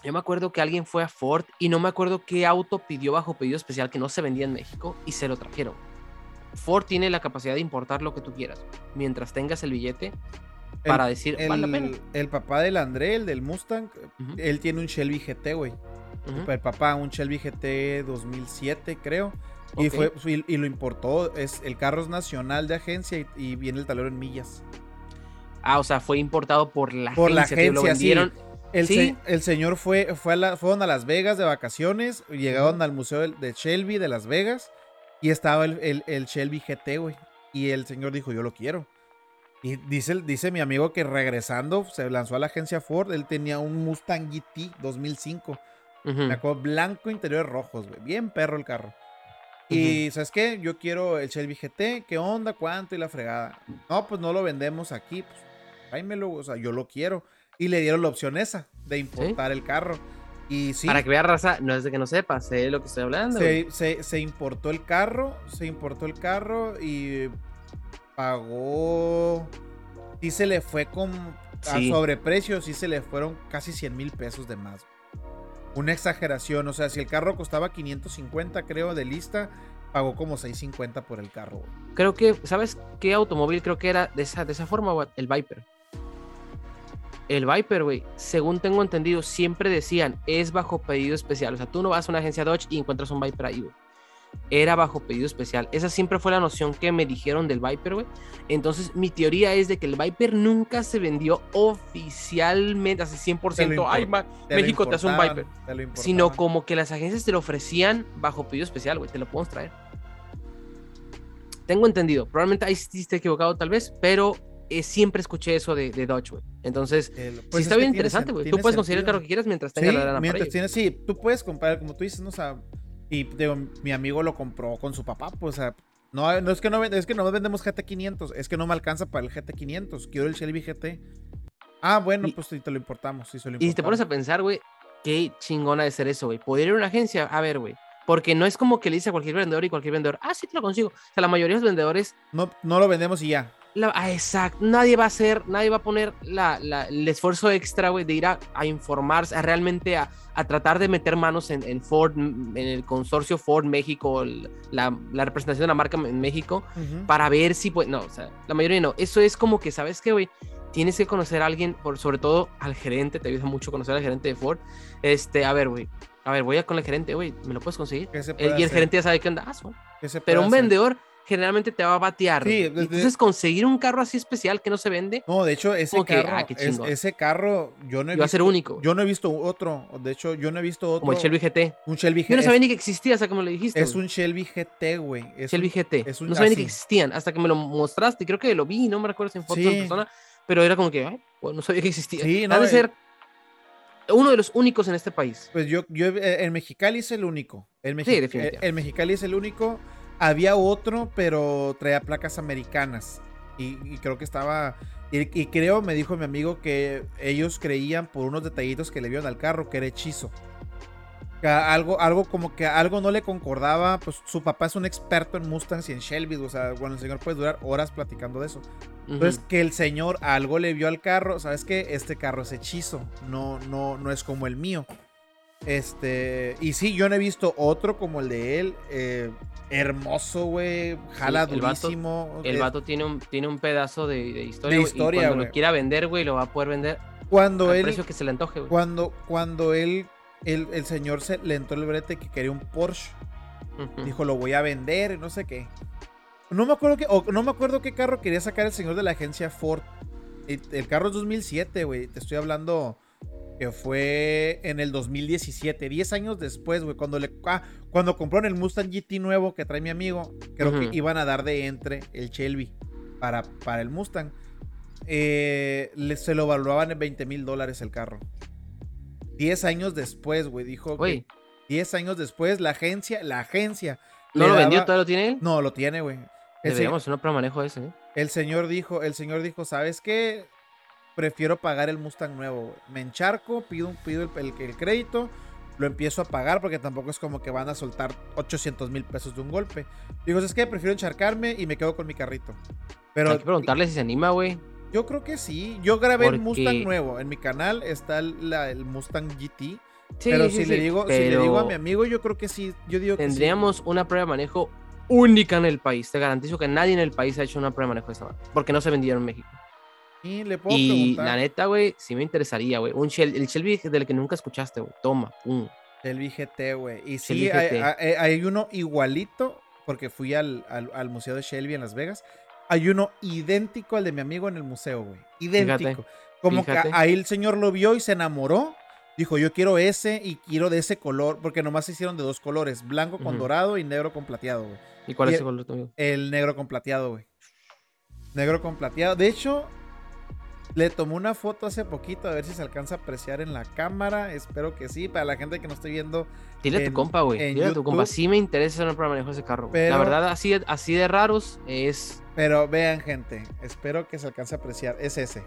[SPEAKER 2] yo me acuerdo que alguien fue a Ford y no me acuerdo qué auto pidió bajo pedido especial que no se vendía en México y se lo trajeron. Ford tiene la capacidad de importar lo que tú quieras mientras tengas el billete para decir,
[SPEAKER 1] el,
[SPEAKER 2] vale la pena.
[SPEAKER 1] El papá del André, el del Mustang, él tiene un Shelby GT, güey. El papá, un Shelby GT 2007, creo. Y, fue, y, lo importó. Es, el carro es nacional de agencia y, viene el tablero en millas.
[SPEAKER 2] Ah, o sea, fue importado por la
[SPEAKER 1] por agencia. La agencia vendieron. El, señor fue, fue a la, fueron a Las Vegas de vacaciones, llegaron al museo de Shelby de Las Vegas y estaba el, el, Shelby GT, güey. Y el señor dijo, yo lo quiero. Y dice, dice mi amigo que regresando se lanzó a la agencia Ford, él tenía un Mustang GT 2005. Me acuerdo, blanco, interior rojos, güey. Bien perro el carro. Y, ¿sabes qué? Yo quiero el Shelby GT. ¿Qué onda? ¿Cuánto? Y la fregada. No, pues no lo vendemos aquí. Pues, tráemelo. O sea, yo lo quiero. Y le dieron la opción esa, de importar el carro. Y sí.
[SPEAKER 2] Para que vea raza, no es de que no sepa, sé lo que estoy hablando.
[SPEAKER 1] Se, importó el carro, se importó el carro y pagó. Sí se le fue con. A sobreprecio, sí se le fueron casi 100 mil pesos de más. Una exageración, o sea, si el carro costaba 550, creo, de lista, pagó como 650 por el carro.
[SPEAKER 2] Creo que, ¿sabes qué automóvil creo que era de esa, de esa forma? El Viper el Viper, güey, según tengo entendido, siempre decían, es bajo pedido especial. O sea, tú no vas a una agencia Dodge y encuentras un Viper ahí, güey. Era bajo pedido especial. Esa siempre fue la noción que me dijeron del Viper, güey. Entonces, mi teoría es de que el Viper nunca se vendió oficialmente, así 100%. Ay, México te hace un Viper. Sino como que las agencias te lo ofrecían bajo pedido especial, güey. Te lo podemos traer. Tengo entendido. Probablemente ahí sí esté equivocado, tal vez, pero eh, siempre escuché eso de, Dodge, güey. Entonces, pues sí está bien interesante, güey. Tú puedes conseguir el carro que quieras mientras tengas la lana
[SPEAKER 1] mientras tienes, Sí, tú puedes comprar, como tú dices, ¿no? O sea, y mi amigo lo compró con su papá, pues, o sea, no, no es que no es que no vendemos GT500, es que no me alcanza para el GT500, quiero el Shelby GT. Ah, bueno, pues te lo importamos, sí,
[SPEAKER 2] Y si te pones a pensar, güey, qué chingona de ser eso, güey. Poder ir a una agencia, a ver, güey. Porque no es como que le dice a cualquier vendedor y cualquier vendedor, ah, sí te lo consigo. O sea, la mayoría de los vendedores.
[SPEAKER 1] No, no lo vendemos y ya.
[SPEAKER 2] Ah, exacto. Nadie va a hacer, nadie va a poner el esfuerzo extra, güey, de ir a, informarse, a realmente a, tratar de meter manos en, Ford, en el consorcio Ford México, la, representación de la marca en México, para ver si, pues, no, o sea, la mayoría no. Eso es como que, ¿sabes qué, güey? Tienes que conocer a alguien, por, sobre todo al gerente, te ayuda mucho conocer al gerente de Ford. Este, a ver, güey, a ver, voy a con el gerente, güey, ¿me lo puedes conseguir? y el gerente ya sabe qué onda. Ah, Pero un vendedor generalmente te va a batear. Sí, Entonces, conseguir un carro así especial que no se vende.
[SPEAKER 1] No, de hecho, ese carro, ah, ese carro, yo no he
[SPEAKER 2] visto. Va a ser único.
[SPEAKER 1] Yo no he visto otro. De hecho, yo no he visto otro.
[SPEAKER 2] Como el Shelby GT.
[SPEAKER 1] Un Shelby GT.
[SPEAKER 2] Yo no sabía ni que existía hasta que me lo dijiste.
[SPEAKER 1] Es un Shelby GT, güey.
[SPEAKER 2] Shelby GT. no sabía ni que existían hasta que me lo mostraste. Creo que lo vi, no me recuerdo si en foto en persona. Pero era como que, ay, pues no sabía que existía. Sí, no. Ha de ser uno de los únicos en este país.
[SPEAKER 1] Pues yo, yo eh, en Mexicali es el único. El, sí, definitivamente. el Mexicali es el único. Había otro, pero traía placas americanas. Y, creo que estaba. Y, creo, me dijo mi amigo, que ellos creían por unos detallitos que le vieron al carro que era hechizo. algo, algo como que algo no le concordaba. Pues su papá es un experto en Mustangs y en Shelby. O sea, bueno, el señor puede durar horas platicando de eso. Entonces, que el señor algo le vio al carro. ¿Sabes qué? Este carro es hechizo. No, no, no es como el mío. Este, y sí, yo no he visto otro como el de él. eh, hermoso, güey. Jala
[SPEAKER 2] Sí, el vato-
[SPEAKER 1] durísimo.
[SPEAKER 2] El
[SPEAKER 1] eh,
[SPEAKER 2] vato tiene un, tiene un pedazo de, de historia.
[SPEAKER 1] De historia,
[SPEAKER 2] y cuando lo quiera vender, güey, lo va a poder vender
[SPEAKER 1] cuando
[SPEAKER 2] al
[SPEAKER 1] él,
[SPEAKER 2] precio que se le antoje, güey.
[SPEAKER 1] cuando, cuando él, el, el señor se le entró el brete que quería un Porsche. Dijo, lo voy a vender no sé qué. No me acuerdo qué, o no me acuerdo qué carro quería sacar el señor de la agencia Ford. El, el carro es 2007, güey. Te estoy hablando que fue en el 2017, 10 años después, güey. Cuando, le, ah, cuando compraron el Mustang GT nuevo que trae mi amigo, creo que iban a dar de entre el Shelby para, para el Mustang. Eh, le- se lo evaluaban en 20 mil dólares el carro. 10 años después, güey. Dijo que
[SPEAKER 2] Güey,
[SPEAKER 1] 10 años después, la agencia, la agencia.
[SPEAKER 2] ¿no lo vendió? ¿Todavía lo tiene él?
[SPEAKER 1] No, lo tiene, güey.
[SPEAKER 2] Deberíamos una prueba de manejo ese, ¿eh?
[SPEAKER 1] el señor dijo, el señor dijo, ¿sabes qué? Prefiero pagar el Mustang nuevo. Me encharco, pido, un- pido el, el- el crédito, lo empiezo a pagar porque tampoco es como que van a soltar 800 mil pesos de un golpe. Digo, es que prefiero encharcarme y me quedo con mi carrito. Pero
[SPEAKER 2] Hay que preguntarle si se anima, güey.
[SPEAKER 1] yo creo que sí. Yo grabé el Mustang nuevo. En mi canal está el, la- el Mustang GT.
[SPEAKER 2] Sí,
[SPEAKER 1] pero
[SPEAKER 2] sí,
[SPEAKER 1] si,
[SPEAKER 2] sí,
[SPEAKER 1] le digo, si le digo a mi amigo, yo creo que sí. Yo digo que sí.
[SPEAKER 2] Tendríamos una prueba de manejo única en el país. Te garantizo que nadie en el país ha hecho una prueba de manejo de esta madre, Porque no se vendieron en México.
[SPEAKER 1] Sí, le puedo
[SPEAKER 2] Y
[SPEAKER 1] preguntar.
[SPEAKER 2] la neta, güey, sí me interesaría, güey. Un Shel- el Shelby del que nunca escuchaste, güey. Toma, pum.
[SPEAKER 1] Shelby GT, güey. Y sí,
[SPEAKER 2] Shelby
[SPEAKER 1] hay,
[SPEAKER 2] GT.
[SPEAKER 1] hay- hay uno igualito, porque fui al, al- al museo de Shelby en Las Vegas. Hay uno idéntico al de mi amigo en el museo, güey. Idéntico. Como
[SPEAKER 2] fíjate.
[SPEAKER 1] que ahí el señor lo vio y se enamoró. Dijo, yo quiero ese y quiero de ese color, porque nomás se hicieron de dos colores, blanco con dorado y negro con plateado, güey.
[SPEAKER 2] ¿Y cuál
[SPEAKER 1] Y
[SPEAKER 2] es
[SPEAKER 1] el-
[SPEAKER 2] el color tuyo?
[SPEAKER 1] El negro con plateado, güey. Negro con plateado. De hecho, le tomé una foto hace poquito a ver si se alcanza a apreciar en la cámara. Espero que sí. Para la gente que no estoy viendo,
[SPEAKER 2] Dile a tu compa, güey. Dile a tu compa. Sí me interesa prueba de manejo ese carro.
[SPEAKER 1] Pero-
[SPEAKER 2] La verdad, así, de- así de raros es.
[SPEAKER 1] Pero vean, gente, espero que se alcance a apreciar. Es ese.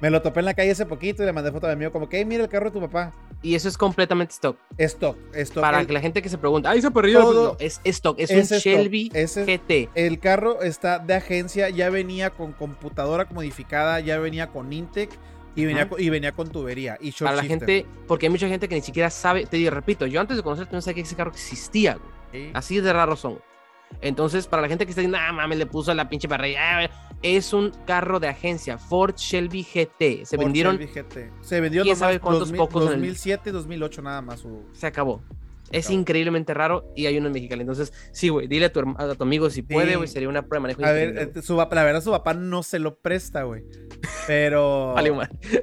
[SPEAKER 1] Me lo topé en la calle hace poquito y le mandé foto a mi amigo como que, "Ey, mira el carro de tu papá.
[SPEAKER 2] Y eso es completamente stock.
[SPEAKER 1] Stock, stock.
[SPEAKER 2] Para
[SPEAKER 1] el,
[SPEAKER 2] que la gente que se pregunta, ¡ay, se perdió!
[SPEAKER 1] Todo
[SPEAKER 2] No, es stock. Es,
[SPEAKER 1] es
[SPEAKER 2] un
[SPEAKER 1] stock,
[SPEAKER 2] Shelby GT.
[SPEAKER 1] el carro está de agencia, ya venía con computadora modificada, ya venía con Intec y venía, con, y venía con tubería y
[SPEAKER 2] Para la gente, porque hay mucha gente que ni siquiera sabe. Te digo, repito, yo antes de conocerte no sabía que ese carro existía, güey.
[SPEAKER 1] Sí.
[SPEAKER 2] Así de raros son. Entonces, para la gente que está diciendo, ah, mames, le puso la pinche parrilla. ah, Es un carro de agencia, Ford Shelby GT. Se
[SPEAKER 1] Ford
[SPEAKER 2] vendieron,
[SPEAKER 1] Shelby GT. Se vendió
[SPEAKER 2] quién sabe cuántos
[SPEAKER 1] 2000
[SPEAKER 2] pocos en el-
[SPEAKER 1] 2007, 2008 nada más.
[SPEAKER 2] se acabó. Es
[SPEAKER 1] Acabó.
[SPEAKER 2] increíblemente raro y hay uno en Mexicali. Entonces, sí, güey, dile a tu, a tu amigo si puede,
[SPEAKER 1] Sí.
[SPEAKER 2] güey, sería una prueba de manejo
[SPEAKER 1] A ver,
[SPEAKER 2] increíble,
[SPEAKER 1] eh, su, la verdad su papá no se lo presta, güey. Pero... (laughs)
[SPEAKER 2] Vale,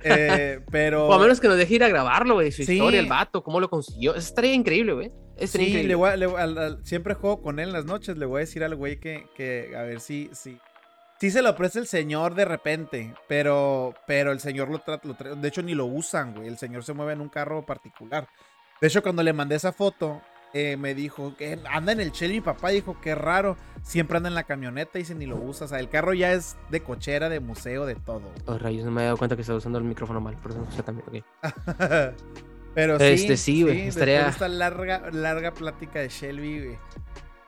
[SPEAKER 1] eh, pero...
[SPEAKER 2] O a menos que nos deje ir a grabarlo, güey, su
[SPEAKER 1] Sí.
[SPEAKER 2] historia, el vato, cómo lo consiguió. Eso estaría increíble, güey.
[SPEAKER 1] Sí,
[SPEAKER 2] increíble.
[SPEAKER 1] le voy a- le voy a- al- al- siempre juego con él en las noches. Le voy a decir al güey que, que a ver si, si, si se lo presta el señor de repente. Pero, pero el señor lo trata, tra- de hecho ni lo usan, güey. El señor se mueve en un carro particular. De hecho, cuando le mandé esa foto, eh, me dijo que anda en el Shelby. Mi papá dijo qué raro. Siempre anda en la camioneta y dice ni lo usa. O sea, el carro ya es de cochera, de museo, de todo.
[SPEAKER 2] Oh, rayos, no me he dado cuenta que estaba usando el micrófono mal. Por eso no sé también. ok. (laughs)
[SPEAKER 1] pero sí,
[SPEAKER 2] Este, sí, güey,
[SPEAKER 1] después
[SPEAKER 2] estaría-
[SPEAKER 1] esta larga, larga plática de Shelby, güey.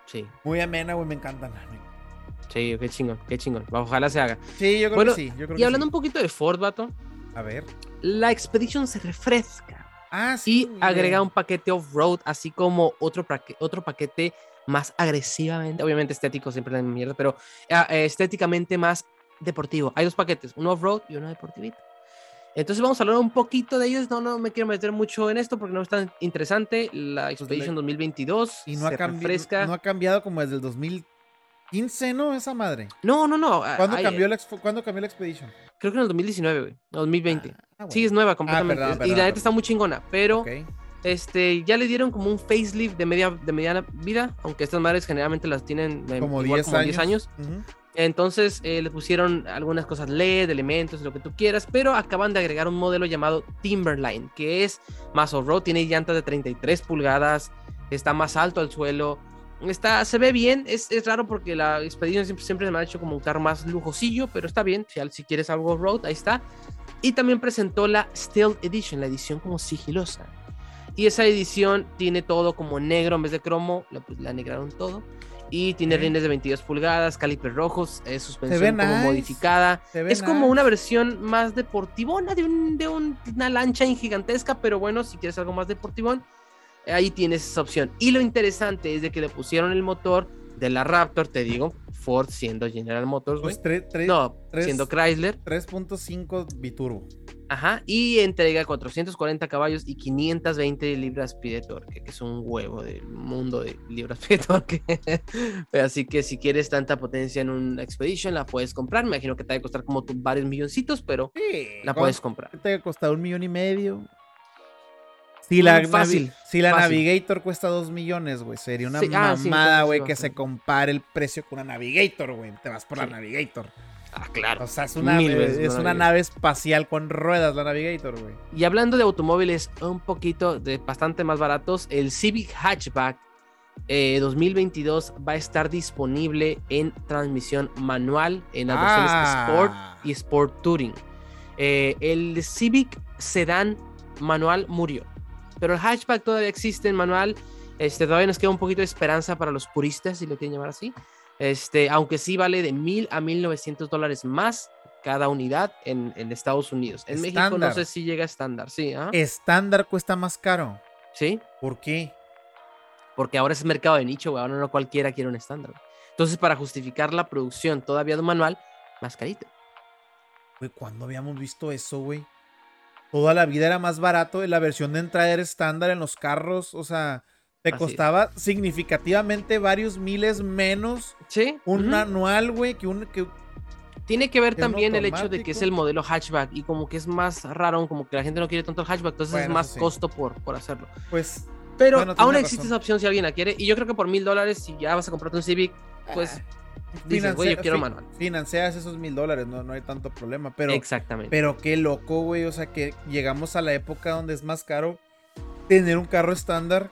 [SPEAKER 2] Sí,
[SPEAKER 1] Muy amena, güey, me encantan.
[SPEAKER 2] Sí, qué chingón, qué chingón. Ojalá se haga.
[SPEAKER 1] Sí, yo creo
[SPEAKER 2] Bueno,
[SPEAKER 1] que sí. Yo creo
[SPEAKER 2] Y
[SPEAKER 1] que
[SPEAKER 2] hablando
[SPEAKER 1] sí.
[SPEAKER 2] un poquito de Ford, vato,
[SPEAKER 1] A ver.
[SPEAKER 2] la Expedition se refresca
[SPEAKER 1] Ah,
[SPEAKER 2] y
[SPEAKER 1] sí.
[SPEAKER 2] agrega
[SPEAKER 1] güey.
[SPEAKER 2] un paquete off-road, así como otro, paque- otro paquete más agresivamente, obviamente estético, siempre la mierda, pero ah, eh, estéticamente más deportivo. Hay dos paquetes, uno off-road y uno deportivito. Entonces vamos a hablar un poquito de ellos. No, no me quiero meter mucho en esto porque no es tan interesante. La Expedition 2022
[SPEAKER 1] Y no ha,
[SPEAKER 2] se
[SPEAKER 1] cambi-
[SPEAKER 2] refresca.
[SPEAKER 1] no ha cambiado como desde el 2015, ¿no? Esa madre.
[SPEAKER 2] No, no, no. ah,
[SPEAKER 1] ¿Cuándo, cambió, la, expo- ¿cuándo cambió la Expedition?
[SPEAKER 2] Creo que en el 2019, güey. 2020.
[SPEAKER 1] Ah, bueno.
[SPEAKER 2] Sí, es nueva completamente.
[SPEAKER 1] perdón,
[SPEAKER 2] y la neta está muy chingona, pero este ya le dieron como un facelift de media de mediana vida, aunque estas madres generalmente las tienen eh,
[SPEAKER 1] Como
[SPEAKER 2] igual
[SPEAKER 1] 10
[SPEAKER 2] como 10 años. Entonces eh, le pusieron algunas cosas LED, elementos, lo que tú quieras, pero acaban de agregar un modelo llamado Timberline, que es más off-road, tiene llantas de 33 pulgadas, está más alto al suelo, está, se ve bien, es, es raro porque la Expedition siempre, siempre se me ha hecho como un carro más lujosillo, pero está bien, si, si quieres algo off-road, ahí está. Y también presentó la Stealth Edition, la edición como sigilosa. Y esa edición tiene todo como negro en vez de cromo, la, pues, la negraron todo. Y tiene
[SPEAKER 1] Ok.
[SPEAKER 2] rines de 22 pulgadas, calipers rojos, es
[SPEAKER 1] ve
[SPEAKER 2] suspensión como
[SPEAKER 1] nice,
[SPEAKER 2] modificada. Es como una versión más deportivona de, un, de un- una lancha gigantesca, pero bueno, si quieres algo más deportivón, ahí tienes esa opción. Y lo interesante es de que le pusieron el motor de la Raptor, te digo, Ford siendo General Motors.
[SPEAKER 1] Pues tre- tre-
[SPEAKER 2] no,
[SPEAKER 1] tres-
[SPEAKER 2] siendo Chrysler.
[SPEAKER 1] 3.5 biturbo.
[SPEAKER 2] Ajá, y entrega 440 caballos y 520 libras-pie de torque, que es un huevo del mundo de libras-pie de torque. (laughs) Así que si quieres tanta potencia en un Expedition, la puedes comprar. Me imagino que te va a costar como varios milloncitos, pero
[SPEAKER 1] Sí,
[SPEAKER 2] la
[SPEAKER 1] ¿cuánto
[SPEAKER 2] puedes comprar.
[SPEAKER 1] te ha costado un millón y medio? Si la,
[SPEAKER 2] fácil,
[SPEAKER 1] si la
[SPEAKER 2] fácil.
[SPEAKER 1] Navigator cuesta 2 millones, güey, sería una
[SPEAKER 2] Sí, ah,
[SPEAKER 1] mamada, güey,
[SPEAKER 2] sí,
[SPEAKER 1] que se compare el precio con una Navigator, güey. Te vas por la. Navigator.
[SPEAKER 2] Ah, claro.
[SPEAKER 1] O sea, es una, es nave espacial con ruedas la Navigator, güey.
[SPEAKER 2] Y hablando de automóviles un poquito de bastante más baratos, el Civic Hatchback eh, 2022 va a estar disponible en transmisión manual en las versiones Sport
[SPEAKER 1] Ah.
[SPEAKER 2] y Sport Touring. Eh, el Civic Sedan manual murió, pero el hatchback todavía existe en manual. Este, todavía nos queda un poquito de esperanza para los puristas, si lo quieren llamar así. Este, aunque sí vale de mil a 1900 dólares más cada unidad en, en Estados Unidos. En México no
[SPEAKER 1] Estándar.
[SPEAKER 2] sé si llega a estándar, sí, ¿ah?
[SPEAKER 1] Estándar cuesta más caro.
[SPEAKER 2] sí,
[SPEAKER 1] ¿Por qué?
[SPEAKER 2] porque ahora es mercado de nicho, güey, ahora no cualquiera quiere un estándar. güey. Entonces, para justificar la producción todavía de un manual, más carito.
[SPEAKER 1] Güey, ¿cuándo habíamos visto eso, güey? Toda la vida era más barato. La versión de entrada era estándar en los carros. O sea, te
[SPEAKER 2] Así es.
[SPEAKER 1] costaba significativamente varios miles menos
[SPEAKER 2] Sí,
[SPEAKER 1] un
[SPEAKER 2] ujú.
[SPEAKER 1] anual, güey, que un. Que...
[SPEAKER 2] Tiene que ver
[SPEAKER 1] que
[SPEAKER 2] también el hecho de que es el modelo hatchback y como que es más raro, como que la gente no quiere tanto el hatchback, entonces
[SPEAKER 1] Bueno,
[SPEAKER 2] es más
[SPEAKER 1] sí.
[SPEAKER 2] costo por, por hacerlo.
[SPEAKER 1] Pues.
[SPEAKER 2] Pero
[SPEAKER 1] Bueno,
[SPEAKER 2] aún existe
[SPEAKER 1] razón.
[SPEAKER 2] esa opción si alguien la quiere y yo creo que por mil dólares si ya vas a comprarte un Civic, pues dices, güey, yo
[SPEAKER 1] financia-
[SPEAKER 2] quiero
[SPEAKER 1] fi-
[SPEAKER 2] manual.
[SPEAKER 1] Financias esos mil dólares, no, no hay tanto problema. Pero,
[SPEAKER 2] Exactamente.
[SPEAKER 1] pero qué loco, güey. O sea, que llegamos a la época donde es más caro tener un carro estándar.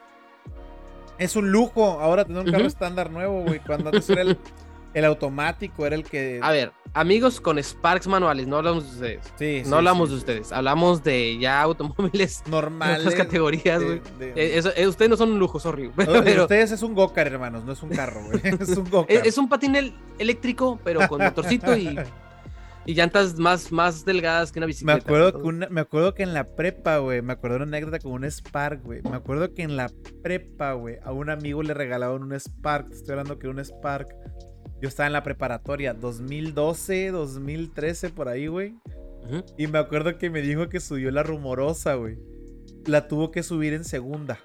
[SPEAKER 1] Es un lujo ahora tener un carro estándar nuevo, güey. Cuando antes era el, (laughs) el automático, era el que.
[SPEAKER 2] a ver, amigos con Sparks manuales, no hablamos de ustedes.
[SPEAKER 1] Sí, sí,
[SPEAKER 2] no hablamos
[SPEAKER 1] sí,
[SPEAKER 2] de ustedes, hablamos de ya automóviles
[SPEAKER 1] normales.
[SPEAKER 2] otras (laughs) categorías, güey. Eh, eh, ustedes no son un lujo, sorry. Pero, pero
[SPEAKER 1] ustedes es un go-kart, hermanos, no es un carro, güey. (laughs) Es un go-kart.
[SPEAKER 2] es, es un patín el- eléctrico, pero con motorcito y, (laughs) y llantas más, más delgadas que una
[SPEAKER 1] Me
[SPEAKER 2] bicicleta.
[SPEAKER 1] acuerdo, que me acuerdo que en la prepa, güey, me acuerdo una anécdota con un Spark, güey. Me acuerdo que en la prepa, güey, a un amigo le regalaban un Spark. Estoy hablando que un Spark. Yo estaba en la preparatoria, 2012, 2013, por ahí, güey. Y me acuerdo que me dijo que subió la rumorosa, güey. La tuvo que subir en segunda.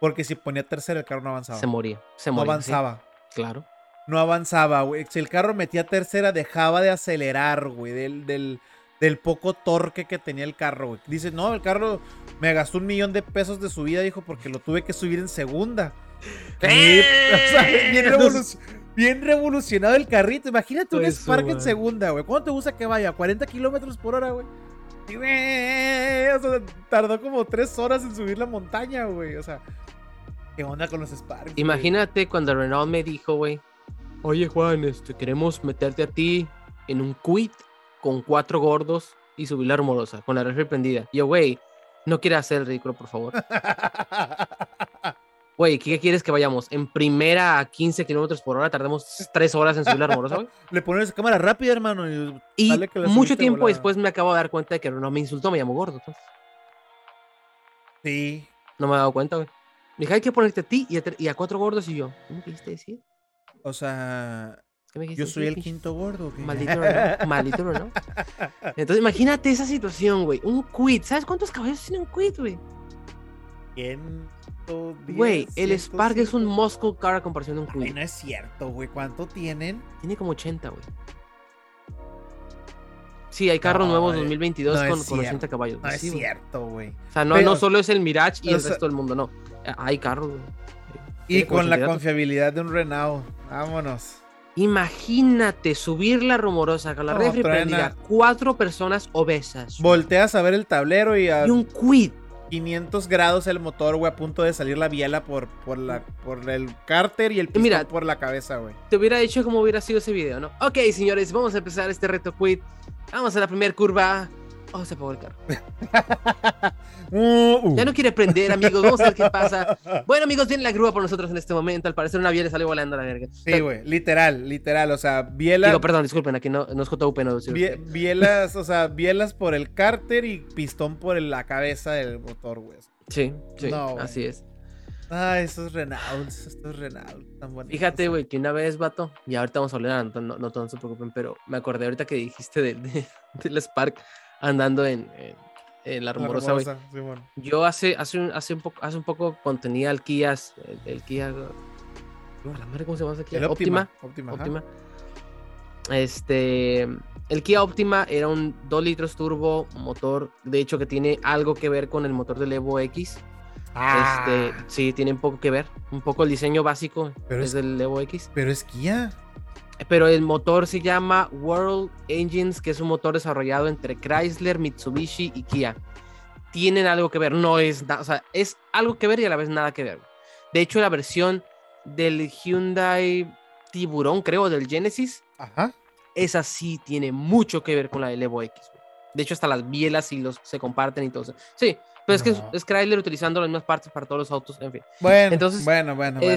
[SPEAKER 1] Porque si ponía tercera, el carro no avanzaba.
[SPEAKER 2] Se moría, se
[SPEAKER 1] no
[SPEAKER 2] moría. sí,
[SPEAKER 1] avanzaba.
[SPEAKER 2] claro.
[SPEAKER 1] no avanzaba, güey. Si el carro metía tercera, dejaba de acelerar, güey, del, del, del poco torque que tenía el carro, güey. Dice, no, el carro me gastó un millón de pesos de subida, dijo, porque lo tuve que subir en segunda. (laughs) (laughs) O sea, bien, bien revolucionado el carrito. Imagínate un
[SPEAKER 2] Pues,
[SPEAKER 1] Spark en
[SPEAKER 2] madre.
[SPEAKER 1] segunda, güey. ¿Cuánto te gusta que vaya? ¿40 kilómetros por hora, güey? Y, güey, o sea, tardó como tres horas en subir la montaña, güey. O sea, ¿qué onda con los Sparks?
[SPEAKER 2] Imagínate cuando Renault me dijo, güey, oye Juan, este, queremos meterte a ti en un quit con cuatro gordos y subir la rumorosa, con la refri prendida. Y yo, güey, no quieras hacer el ridículo, por favor. (laughs) Güey, ¿qué quieres que vayamos? En primera a 15 kilómetros por hora, tardamos tres horas en subir la rumorosa, güey. (laughs)
[SPEAKER 1] Le pones cámara rápida, hermano. Y,
[SPEAKER 2] Y
[SPEAKER 1] dale que la
[SPEAKER 2] mucho tiempo
[SPEAKER 1] volada.
[SPEAKER 2] después me acabo de dar cuenta de que Renault me insultó, me llamó gordo. entonces,
[SPEAKER 1] Sí.
[SPEAKER 2] no me he dado cuenta, güey. Me dije, hay que ponerte a ti y a, tre- y a cuatro gordos. Y yo, ¿qué me quisiste decir?
[SPEAKER 1] O sea,
[SPEAKER 2] ¿Qué me quisiste
[SPEAKER 1] yo soy el quinto gordo. ¿o qué?
[SPEAKER 2] Maldito Renault, (laughs) maldito Renault. Entonces, imagínate esa situación, güey. Un quit. ¿Sabes cuántos caballos tiene un quit, güey?
[SPEAKER 1] 110,
[SPEAKER 2] Güey, el Spark es un
[SPEAKER 1] 105.
[SPEAKER 2] muscle car a comparación de un
[SPEAKER 1] Ay,
[SPEAKER 2] quit.
[SPEAKER 1] no es cierto, güey. ¿Cuánto tienen?
[SPEAKER 2] Tiene como 80, güey. Sí, hay carros
[SPEAKER 1] No,
[SPEAKER 2] nuevos
[SPEAKER 1] eh,
[SPEAKER 2] 2022
[SPEAKER 1] no
[SPEAKER 2] con, con
[SPEAKER 1] cierto,
[SPEAKER 2] 80 caballos.
[SPEAKER 1] No es cierto, güey.
[SPEAKER 2] O sea, no,
[SPEAKER 1] Pero-
[SPEAKER 2] no solo es el Mirage y el
[SPEAKER 1] sea-
[SPEAKER 2] resto del mundo, no. Eh, Hay carros, güey.
[SPEAKER 1] Y
[SPEAKER 2] como
[SPEAKER 1] con la
[SPEAKER 2] 80 y tantos.
[SPEAKER 1] confiabilidad de un Renault. Vámonos.
[SPEAKER 2] Imagínate subir la rumorosa con la refri prendida, cuatro personas obesas
[SPEAKER 1] Volteas a ver el tablero y a
[SPEAKER 2] y un quid.
[SPEAKER 1] 500 grados el motor, güey, a punto de salir la biela por, por, la, por el cárter y el pistón
[SPEAKER 2] Mira.
[SPEAKER 1] por la cabeza, güey.
[SPEAKER 2] Te hubiera dicho cómo hubiera sido ese video, ¿no? Ok, señores, vamos a empezar este reto quid. Vamos a la primera curva. Oh, se apagó el carro. (laughs)
[SPEAKER 1] Uh, uh.
[SPEAKER 2] Ya no quiere prender, amigos. Vamos a ver qué pasa. (laughs) Bueno, amigos, viene la grúa por nosotros en este momento. Al parecer una biela salió volando a la verga.
[SPEAKER 1] Sí, güey, literal, literal, o sea, bielas,
[SPEAKER 2] Digo, perdón, disculpen, aquí no, no es JUP, no.
[SPEAKER 1] bie- bielas, o sea, bielas por el cárter y pistón por la cabeza del motor, güey.
[SPEAKER 2] Sí, sí,
[SPEAKER 1] No,
[SPEAKER 2] así es.
[SPEAKER 1] Ay, esos Renaults, estos Renaults tan bonitos.
[SPEAKER 2] Fíjate, güey, que una vez, vato, y ahorita vamos a hablar, no, no, no, no se preocupen, pero me acordé ahorita que dijiste de, de- (laughs) del Spark andando en, en, en la rumorosa, güey. Yo hace, hace, un, hace, un poco, hace un poco contenía el Kia, el, el Kia, la madre, ¿cómo se llama ese Kia?
[SPEAKER 1] El
[SPEAKER 2] Optima.
[SPEAKER 1] Optima.
[SPEAKER 2] Optima. Este, el Kia Optima era un 2 litros turbo motor, de hecho que tiene algo que ver con el motor del Evo X.
[SPEAKER 1] Ah,
[SPEAKER 2] Este, sí, tiene un poco que ver, un poco el diseño básico
[SPEAKER 1] Pero
[SPEAKER 2] es- del Evo X.
[SPEAKER 1] pero es Kia.
[SPEAKER 2] Pero el motor se llama World Engines, que es un motor desarrollado entre Chrysler, Mitsubishi y Kia. Tienen algo que ver, no es nada, o sea, es algo que ver y a la vez nada que ver. De hecho, la versión del Hyundai Tiburón, creo, del Genesis,
[SPEAKER 1] Ajá.
[SPEAKER 2] esa sí tiene mucho que ver con la del Evo X. De hecho, hasta las bielas y los se comparten y todo eso. Sí, pero es que es, Chrysler utilizando las mismas partes para todos los autos, en fin.
[SPEAKER 1] Bueno,
[SPEAKER 2] Entonces,
[SPEAKER 1] bueno, bueno, bueno.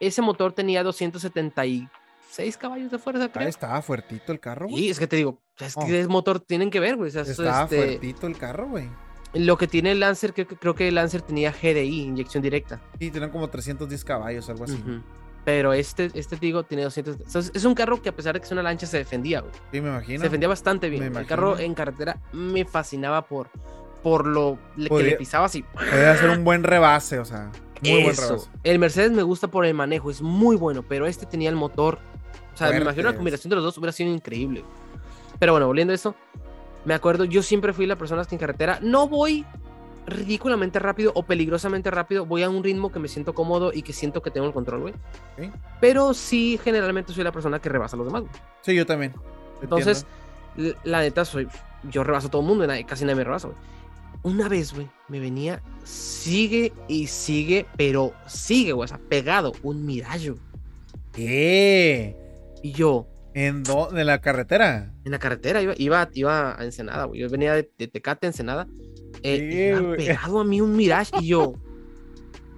[SPEAKER 2] Ese motor tenía 276 caballos de fuerza,
[SPEAKER 1] Ahí
[SPEAKER 2] creo.
[SPEAKER 1] estaba fuertito el carro, güey.
[SPEAKER 2] Y es que te digo, es que
[SPEAKER 1] Oh.
[SPEAKER 2] es motor, tienen que ver, güey. o sea, eso,
[SPEAKER 1] Estaba
[SPEAKER 2] este,
[SPEAKER 1] fuertito el carro, güey.
[SPEAKER 2] lo que tiene el Lancer, creo, que- creo que el Lancer tenía GDI, inyección directa.
[SPEAKER 1] Sí, tenían como 310 caballos, algo así.
[SPEAKER 2] Pero este, este digo, tiene 200. entonces, es un carro que a pesar de que es una lancha, se defendía, güey.
[SPEAKER 1] Sí, me imagino.
[SPEAKER 2] Se defendía bastante bien.
[SPEAKER 1] me
[SPEAKER 2] El carro en carretera me fascinaba por, por lo que le pisaba así.
[SPEAKER 1] Podría hacer un buen rebase, o sea, muy buen
[SPEAKER 2] Eso.
[SPEAKER 1] rebase.
[SPEAKER 2] El Mercedes me gusta por el manejo, es muy bueno, pero este tenía el motor. O sea, me imagino la
[SPEAKER 1] Fuertes.
[SPEAKER 2] combinación de los dos hubiera sido increíble. Pero bueno, volviendo a esto, me acuerdo, yo siempre fui la persona que en carretera no voy ridículamente rápido o peligrosamente rápido, voy a un ritmo que me siento cómodo y que siento que tengo el control, güey. Pero sí, generalmente soy la persona que rebasa a los demás, güey.
[SPEAKER 1] Sí, yo también.
[SPEAKER 2] Entonces, la neta, soy, yo rebaso a todo el mundo, casi nadie me rebasa, güey. Una vez, güey, me venía, sigue y sigue, pero sigue, güey, o sea, pegado, un mirayo.
[SPEAKER 1] ¿Qué?
[SPEAKER 2] Y yo,
[SPEAKER 1] ¿En, dó- en la carretera?
[SPEAKER 2] en la carretera, iba, iba, iba a Ensenada, güey. Yo venía de, de Tecate Ensenada. Eh,
[SPEAKER 1] Sí,
[SPEAKER 2] pegado a mí un Mirage y yo,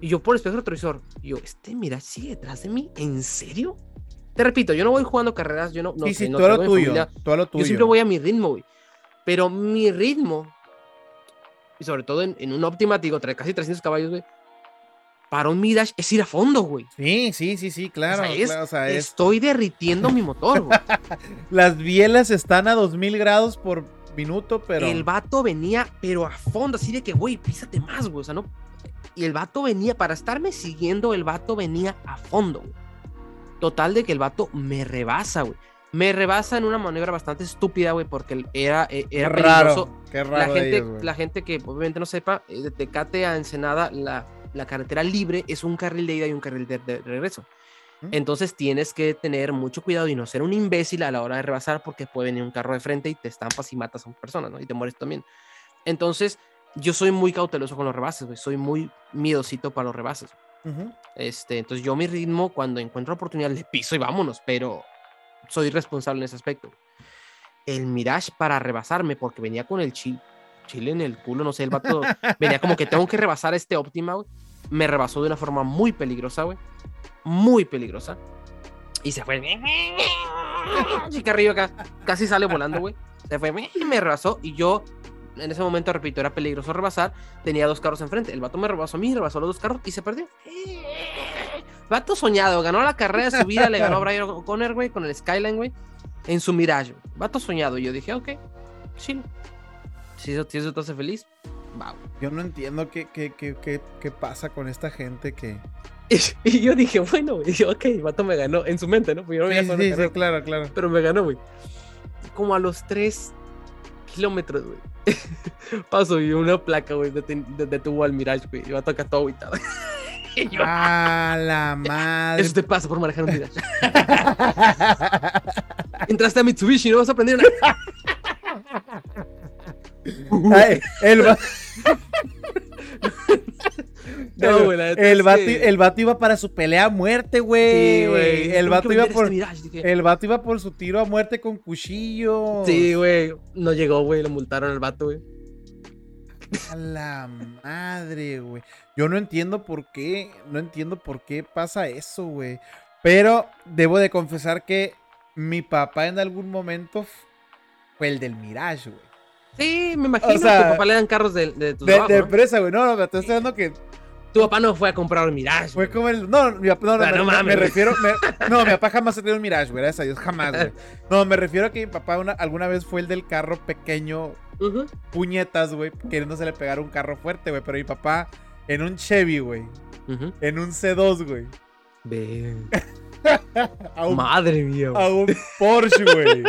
[SPEAKER 2] y yo por el espejo retrovisor, y yo, ¿este Mirage sigue detrás de mí? ¿En serio? Te repito, yo no voy jugando carreras, yo no, no
[SPEAKER 1] sí, sí,
[SPEAKER 2] no
[SPEAKER 1] a lo tuyo. a lo tuyo.
[SPEAKER 2] Yo siempre voy a mi ritmo, güey. Pero mi ritmo, y sobre todo en, en un Optima, digo, casi 300 caballos, güey, para un Mirage es ir a fondo, güey.
[SPEAKER 1] Sí, sí, sí, sí, claro.
[SPEAKER 2] o sea, es,
[SPEAKER 1] claro, o sea, es-
[SPEAKER 2] estoy derritiendo mi motor, güey. (laughs)
[SPEAKER 1] Las bielas están a 2000 grados por minuto, pero.
[SPEAKER 2] El vato venía, pero a fondo, así de que, güey, písate más, güey. O sea, no. Y el vato venía, para estarme siguiendo, el vato venía a fondo, güey. Total de que el vato me rebasa, güey. Me rebasa en una maniobra bastante estúpida, güey, porque era, eh, era
[SPEAKER 1] Qué
[SPEAKER 2] peligroso.
[SPEAKER 1] raro. Qué raro.
[SPEAKER 2] La gente,
[SPEAKER 1] ellos,
[SPEAKER 2] la gente que obviamente no sepa, eh, de Tecate a Ensenada, la, la carretera libre es un carril de ida y un carril de, de regreso. Entonces tienes que tener mucho cuidado y no ser un imbécil a la hora de rebasar porque puede venir un carro de frente y te estampas y matas a una persona, ¿no? Y te mueres también. Entonces, yo soy muy cauteloso con los rebases, güey. Soy muy miedosito para los rebases.
[SPEAKER 1] Ujú.
[SPEAKER 2] Este, entonces yo mi ritmo, cuando encuentro oportunidad, le piso y vámonos, pero soy responsable en ese aspecto. El Mirage para rebasarme, porque venía con el chile, chile en el culo, no sé, el vato (laughs) venía como que tengo que rebasar este Optima, güey. Me rebasó de una forma muy peligrosa, güey. Muy peligrosa. Y se fue. (laughs) Chica arriba acá. Casi sale volando, güey. Se fue. Y me rebasó. Y yo, en ese momento, repito, era peligroso rebasar. Tenía dos carros enfrente. El vato me rebasó a mí, rebasó los dos carros y se perdió. Vato soñado. Ganó la carrera de su vida. Le ganó a (laughs) Brian O'Connor, güey, con el Skyline, güey. En su Mirage. güey. Vato soñado. Y yo dije, ok, chill. Si eso, si eso te hace feliz, va.
[SPEAKER 1] Yo no entiendo qué, qué, qué, qué, qué pasa con esta gente que.
[SPEAKER 2] Y, (laughs) y yo dije, bueno, güey, dije, ok, vato me ganó en su mente, ¿no? Porque yo no
[SPEAKER 1] Sí, sí, sí, claro, claro.
[SPEAKER 2] pero me ganó, güey. Como a los 3 kilómetros, güey. (laughs) Paso y una placa, güey, de- detuvo al Mirage, güey. Y va a tocar todo agüitado. Y yo,
[SPEAKER 1] ¡A la madre!
[SPEAKER 2] Eso te pasa por manejar un Mirage. Entraste a Mitsubishi, no vas a aprender nada.
[SPEAKER 1] Ay, el va- (laughs)
[SPEAKER 2] No, güey,
[SPEAKER 1] El vato,
[SPEAKER 2] que-
[SPEAKER 1] el vato iba para su pelea a muerte, güey.
[SPEAKER 2] Sí, güey.
[SPEAKER 1] El vato iba por.
[SPEAKER 2] este dije.
[SPEAKER 1] El vato iba por su tiro a muerte con cuchillo.
[SPEAKER 2] Sí, güey. No llegó, güey. Lo multaron al vato, güey.
[SPEAKER 1] A la madre, güey. Yo no entiendo por qué. No entiendo por qué pasa eso, güey. Pero debo de confesar que mi papá en algún momento fue el del Mirage, güey.
[SPEAKER 2] Sí, me imagino.
[SPEAKER 1] O sea,
[SPEAKER 2] tu papá le dan carros de, de tu
[SPEAKER 1] De, de
[SPEAKER 2] ¿no?
[SPEAKER 1] empresa, güey. No, no, me estoy hablando que
[SPEAKER 2] Tu papá no fue a comprar el Mirage.
[SPEAKER 1] fue como el. No, mi papá- no, no, me,
[SPEAKER 2] no
[SPEAKER 1] me-
[SPEAKER 2] mames,
[SPEAKER 1] me refiero. me- (laughs) no, mi papá jamás ha tenido un Mirage, güey. Gracias a Dios, jamás, güey. (laughs) No, me refiero a que mi papá una- alguna vez fue el del carro pequeño
[SPEAKER 2] Ujú.
[SPEAKER 1] puñetas, güey, queriéndose le pegar un carro fuerte, güey. Pero mi papá en un Chevy, güey. En un C2, güey.
[SPEAKER 2] Ve. (laughs)
[SPEAKER 1] Un,
[SPEAKER 2] Madre mía, güey.
[SPEAKER 1] a un Porsche, güey.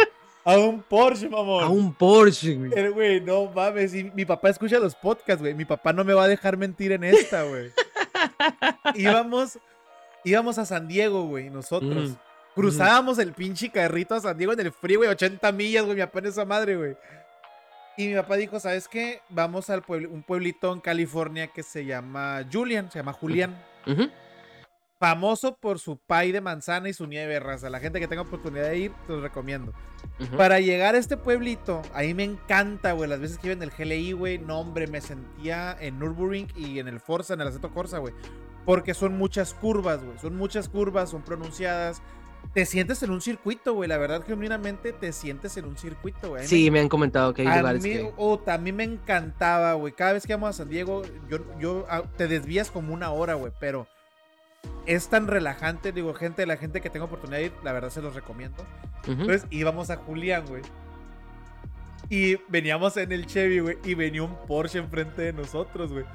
[SPEAKER 1] A un Porsche, mamón.
[SPEAKER 2] A un Porsche, güey.
[SPEAKER 1] Güey, no mames. y mi papá escucha los podcasts, güey. Mi papá no me va a dejar mentir en esta, güey. (laughs) íbamos, íbamos a San Diego, güey, nosotros.
[SPEAKER 2] Mm.
[SPEAKER 1] Cruzábamos el pinche carrito a San Diego en el frío, güey, 80 millas, güey, mi papá en esa madre, güey. Y mi papá dijo, ¿sabes qué? Vamos al un pueblito en California que se llama Julian, se llama Julián.
[SPEAKER 2] Ujú.
[SPEAKER 1] Famoso por su pay de manzana y su nieve, raza. La gente que tenga oportunidad de ir, te los recomiendo.
[SPEAKER 2] Ujú.
[SPEAKER 1] Para llegar a este pueblito, ahí me encanta, güey. Las veces que iba en el GLI, güey, no, hombre, me sentía en Nürburgring y en el Forza, en el Aceto Corsa, güey. Porque son muchas curvas, güey. Son muchas curvas, son pronunciadas. Te sientes en un circuito, güey. La verdad, genuinamente, te sientes en un circuito, güey.
[SPEAKER 2] Sí, me han comentado que hay
[SPEAKER 1] a
[SPEAKER 2] lugares
[SPEAKER 1] mí,
[SPEAKER 2] que.
[SPEAKER 1] oh, también me encantaba, güey. Cada vez que vamos a San Diego, yo, yo ah, te desvías como una hora, güey. Pero es tan relajante, digo, gente, la gente que tenga oportunidad de ir, la verdad se los recomiendo. Entonces íbamos a Julián, güey. Y veníamos en el Chevy, güey. Y venía un Porsche enfrente de nosotros, güey.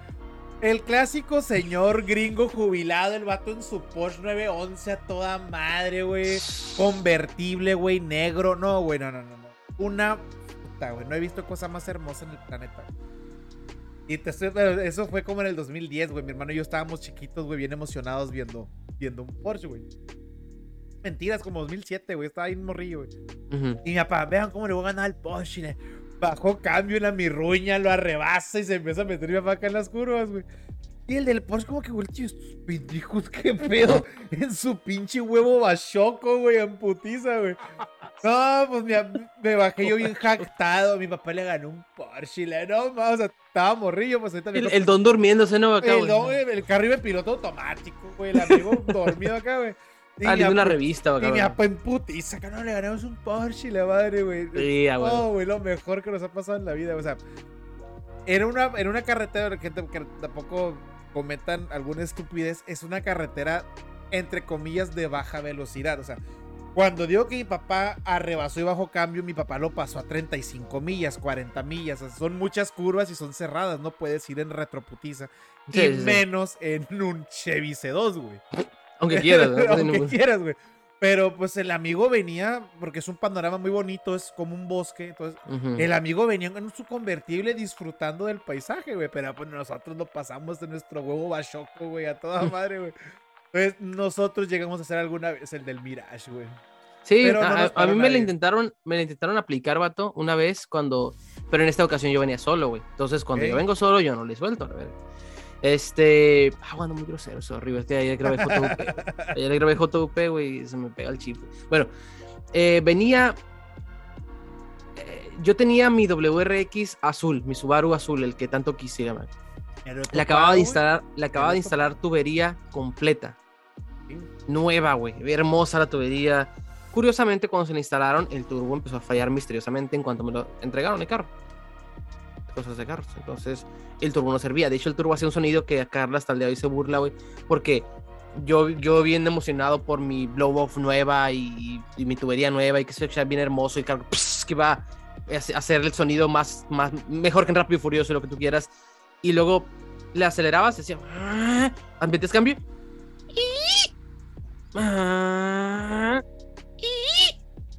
[SPEAKER 1] El clásico señor gringo jubilado, el vato en su Porsche 911 a toda madre, güey. Convertible, güey, negro. No, güey, no, no, no. no. Una puta, güey. No he visto cosa más hermosa en el planeta. Y te estoy- eso fue como en el 2010, güey. Mi hermano y yo estábamos chiquitos, güey, bien emocionados viendo, viendo un Porsche, güey. Mentiras, como 2007, güey. Estaba ahí un morrillo, güey. Y mi papá, vean cómo le voy a ganar al Porsche. le Bajó cambio en la mirruña, lo arrebasa y se empieza a meter mi papá acá en las curvas, güey. Y el del Porsche, como que, güey, estos pendejos, qué pedo. (laughs) En su pinche huevo bachoco, güey, en putiza, güey. No, pues me, me bajé yo bien jactado. Mi papá le ganó un Porsche. Le, no, ma, o sea, estaba morrillo, pues
[SPEAKER 2] El,
[SPEAKER 1] toca-
[SPEAKER 2] el don durmiéndose, ¿no? Acá,
[SPEAKER 1] el,
[SPEAKER 2] güey.
[SPEAKER 1] güey, el carro iba en piloto automático, güey. El amigo (laughs) dormido acá, güey. Y
[SPEAKER 2] Ah, una revista,
[SPEAKER 1] y mi papá en putiza, que no le ganamos un Porsche, la madre, güey.
[SPEAKER 2] Sí, güey.
[SPEAKER 1] No, güey, lo mejor que nos ha pasado en la vida, o sea. Era una, era una carretera, gente que tampoco cometan alguna estupidez, es una carretera, entre comillas, de baja velocidad, o sea. Cuando digo que mi papá arrebasó y bajó cambio, mi papá lo pasó a 35 millas, 40 millas. o sea, son muchas curvas y son cerradas, no puedes ir en retroputiza.
[SPEAKER 2] Sí,
[SPEAKER 1] y
[SPEAKER 2] sí,
[SPEAKER 1] menos en un Chevy C2, güey.
[SPEAKER 2] Aunque quieras, ¿no? (laughs)
[SPEAKER 1] Aunque quieras, güey. Pero pues el amigo venía, porque es un panorama muy bonito, es como un bosque. Entonces, el amigo venía en su convertible disfrutando del paisaje, güey. Pero pues nosotros lo pasamos de nuestro huevo bachoco, güey, a toda (laughs) madre, güey. Entonces, nosotros llegamos a hacer alguna vez el del Mirage, güey.
[SPEAKER 2] Sí,
[SPEAKER 1] Pero no
[SPEAKER 2] a, mí me la intentaron, me la intentaron aplicar, vato, una vez cuando, pero en esta ocasión yo venía solo, güey. Entonces, cuando yo vengo solo, yo no le suelto, la verdad. Este, ah, bueno, muy grosero, sorry, es que ayer grabé JUP. (laughs) ayer grabé JUP, güey, se me pega el chip. Bueno, eh, venía, eh, yo tenía mi WRX azul, mi Subaru azul, el que tanto quisiera, man. Le acababa de instalar, le acababa de instalar tubería completa. Nueva, güey. Hermosa la tubería. Curiosamente, cuando se le instalaron, el turbo empezó a fallar misteriosamente en cuanto me lo entregaron el carro. Cosas de carros. Entonces, el turbo no servía. De hecho, el turbo hacía un sonido que a Carla hasta el día de hoy se burla, güey. Porque yo, yo bien emocionado por mi blow off nueva y, y mi tubería nueva y que se escuchaba bien hermoso y carro pss, que va a hace- hacer el sonido más, más mejor que en Rápido y Furioso, lo que tú quieras. Y luego le acelerabas, decía, ambientes cambio. Ah, ah,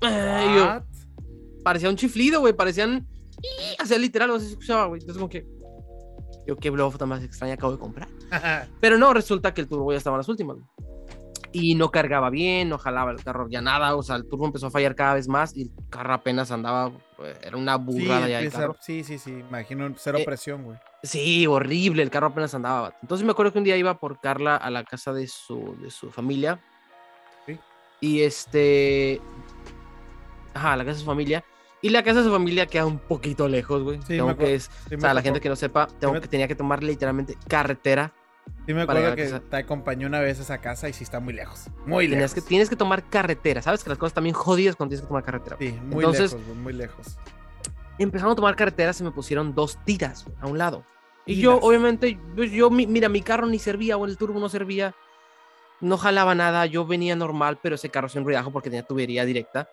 [SPEAKER 2] y yo, parecía un chiflido, güey, parecían, hacía literal, se escuchaba, güey. Entonces como que, yo qué bluff tan más extraña acabo de comprar. (laughs) Pero no, resulta que el turbo ya estaba en las últimas. güey. y no cargaba bien, no jalaba el carro ya nada, o sea, el turbo empezó a fallar cada vez más y el carro apenas andaba, eh, era una
[SPEAKER 1] Sí,
[SPEAKER 2] burrada ya el
[SPEAKER 1] empieza-
[SPEAKER 2] carro.
[SPEAKER 1] sí, sí, sí, imagino cero
[SPEAKER 2] Eh,
[SPEAKER 1] presión, güey.
[SPEAKER 2] Sí, horrible, el carro apenas andaba. Entonces me acuerdo que un día iba por Carla a la casa de su, de su familia. Y este. Ajá, la casa de su familia. Y la casa de su familia queda un poquito lejos, güey.
[SPEAKER 1] Sí,
[SPEAKER 2] Tengo que es,
[SPEAKER 1] Sí,
[SPEAKER 2] o sea, la gente que no sepa, tengo que tenía que tomar literalmente carretera.
[SPEAKER 1] Sí me acuerdo que te acompañé una vez a esa casa y sí está muy lejos. Muy
[SPEAKER 2] Tenías
[SPEAKER 1] lejos.
[SPEAKER 2] que, tienes que tomar carretera. Sabes que las cosas también jodidas cuando tienes que tomar carretera.
[SPEAKER 1] Sí, muy
[SPEAKER 2] Entonces-
[SPEAKER 1] lejos, muy lejos.
[SPEAKER 2] empezaron a tomar carretera, se me pusieron dos tiras a un lado. Y yo, obviamente, pues, yo, mi- mira, mi carro ni servía, o el turbo no servía, no jalaba nada, yo venía normal, pero ese carro hacía un ruidajo porque tenía tubería directa.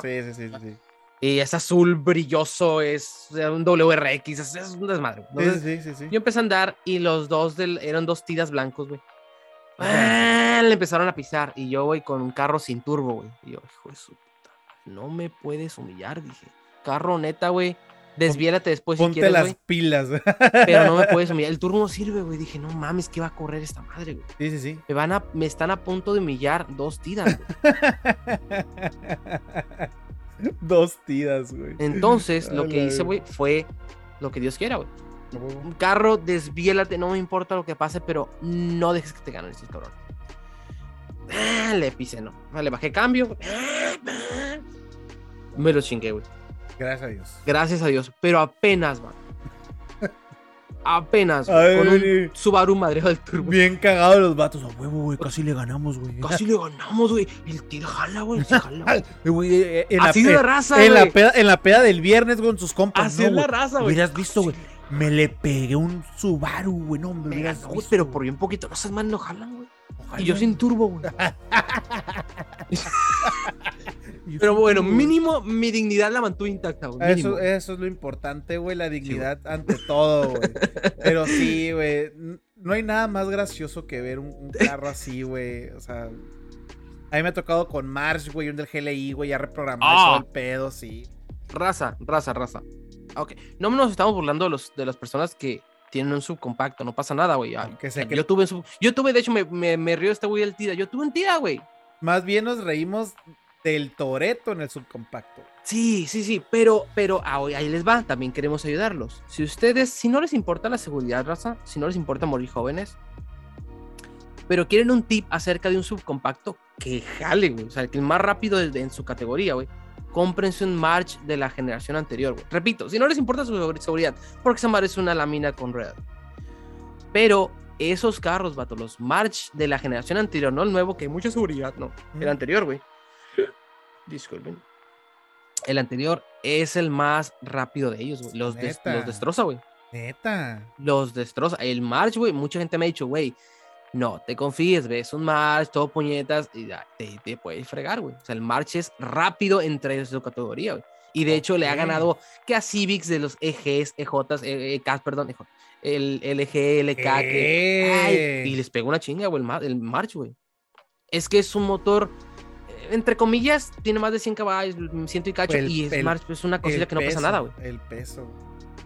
[SPEAKER 1] Sí, sí, sí, sí.
[SPEAKER 2] Y es azul brilloso, es un WRX, es, es un desmadre.
[SPEAKER 1] Sí, sí, sí,
[SPEAKER 2] yo empecé a andar y los dos eran dos tiras blancos, güey. Le empezaron a pisar y yo, güey, con un carro sin turbo, güey. Y yo, hijo de su puta, no me puedes humillar, dije. Carro neta, güey. Desviélate después si
[SPEAKER 1] Ponte
[SPEAKER 2] quieres,
[SPEAKER 1] las pilas. güey.
[SPEAKER 2] Pero no me (laughs) puedes humillar. El turbo no sirve, güey. Dije, no mames, que va a correr esta madre, güey.
[SPEAKER 1] Sí, sí, sí.
[SPEAKER 2] Me van a, me están a punto de humillar dos tiras, güey. (laughs)
[SPEAKER 1] Dos tiras, güey.
[SPEAKER 2] Entonces, lo que hice, güey, fue lo que Dios quiera, güey. Un carro, desviélate, no me importa lo que pase, pero no dejes que te ganen estos cabrones. Ah, Le pisé, no. Le bajé cambio. güey. Me lo chingué, güey.
[SPEAKER 1] Gracias a Dios.
[SPEAKER 2] Gracias a Dios. Pero apenas, man. Apenas. güey, con un. Subaru madreado del turbo.
[SPEAKER 1] Bien cagados los vatos. A huevo, güey. Casi le ganamos, güey.
[SPEAKER 2] Casi le ganamos, güey. El tiro jala, güey. jala, (laughs) güey.
[SPEAKER 1] Eh, eh,
[SPEAKER 2] Así la raza,
[SPEAKER 1] en la,
[SPEAKER 2] güey.
[SPEAKER 1] peda, en la peda del viernes con sus compas.
[SPEAKER 2] Así
[SPEAKER 1] no,
[SPEAKER 2] es la
[SPEAKER 1] güey.
[SPEAKER 2] raza, güey.
[SPEAKER 1] Hubieras visto, güey. Me le pegué un Subaru, güey. No, me
[SPEAKER 2] Me
[SPEAKER 1] hubieras
[SPEAKER 2] ganó, güey,
[SPEAKER 1] visto,
[SPEAKER 2] pero por bien poquito. No seas mal, no jalan, güey.
[SPEAKER 1] Ojalá.
[SPEAKER 2] Y yo sin turbo, güey. (laughs) (laughs) Pero bueno, mínimo mi dignidad la mantuve intacta, güey.
[SPEAKER 1] Eso, eso es lo importante, güey, la dignidad ante todo, güey. (laughs) Pero sí, güey, no hay nada más gracioso que ver un, un carro así, güey. O sea, a mí me ha tocado con March, güey, un del GLI, güey, ya reprogramado y
[SPEAKER 2] Ah.
[SPEAKER 1] todo el pedo, sí.
[SPEAKER 2] Raza, raza, raza. Ok, no nos estamos burlando de, los, de las personas que tienen un subcompacto, no pasa nada, güey.
[SPEAKER 1] Que
[SPEAKER 2] Yo tuve un sub... Yo tuve, de hecho, me, me, me río este güey del tira. Yo tuve un tira, güey.
[SPEAKER 1] Más bien nos reímos del Toreto en el subcompacto.
[SPEAKER 2] Sí, sí, sí, pero, pero ah, ahí les va, también queremos ayudarlos. Si ustedes, si no les importa la seguridad, raza, si no les importa morir jóvenes, pero quieren un tip acerca de un subcompacto, que jale, güey. O sea, que el más rápido de- de- en su categoría, güey. Cómprense un March de la generación anterior, güey. Repito, si no les importa su seguri- seguridad, porque esa madre es una lámina con rueda. Pero esos carros, vato, los March de la generación anterior, no el nuevo, que hay mucha seguridad, no. El
[SPEAKER 1] Ujú.
[SPEAKER 2] anterior, güey. Disculpen. El anterior es el más rápido de ellos, güey. Los, des- los destroza, güey.
[SPEAKER 1] Neta.
[SPEAKER 2] Los destroza. El March, güey, mucha gente me ha dicho, güey, no te confíes, ves un March, todo puñetas, y ya, te, te puedes fregar, güey. O sea, el March es rápido entre su categoría, güey. Y de hecho le ha ganado que a Civics de los EGs, EJs, EKs, perdón, EJ, el LG, LK, que, y les pegó una chinga, güey, el, el March, güey. Es que es un motor, entre comillas, tiene más de 100 caballos, ciento y cacho,
[SPEAKER 1] El-
[SPEAKER 2] y es
[SPEAKER 1] el-
[SPEAKER 2] es una cosilla que no pasa
[SPEAKER 1] peso,
[SPEAKER 2] nada, güey.
[SPEAKER 1] El peso.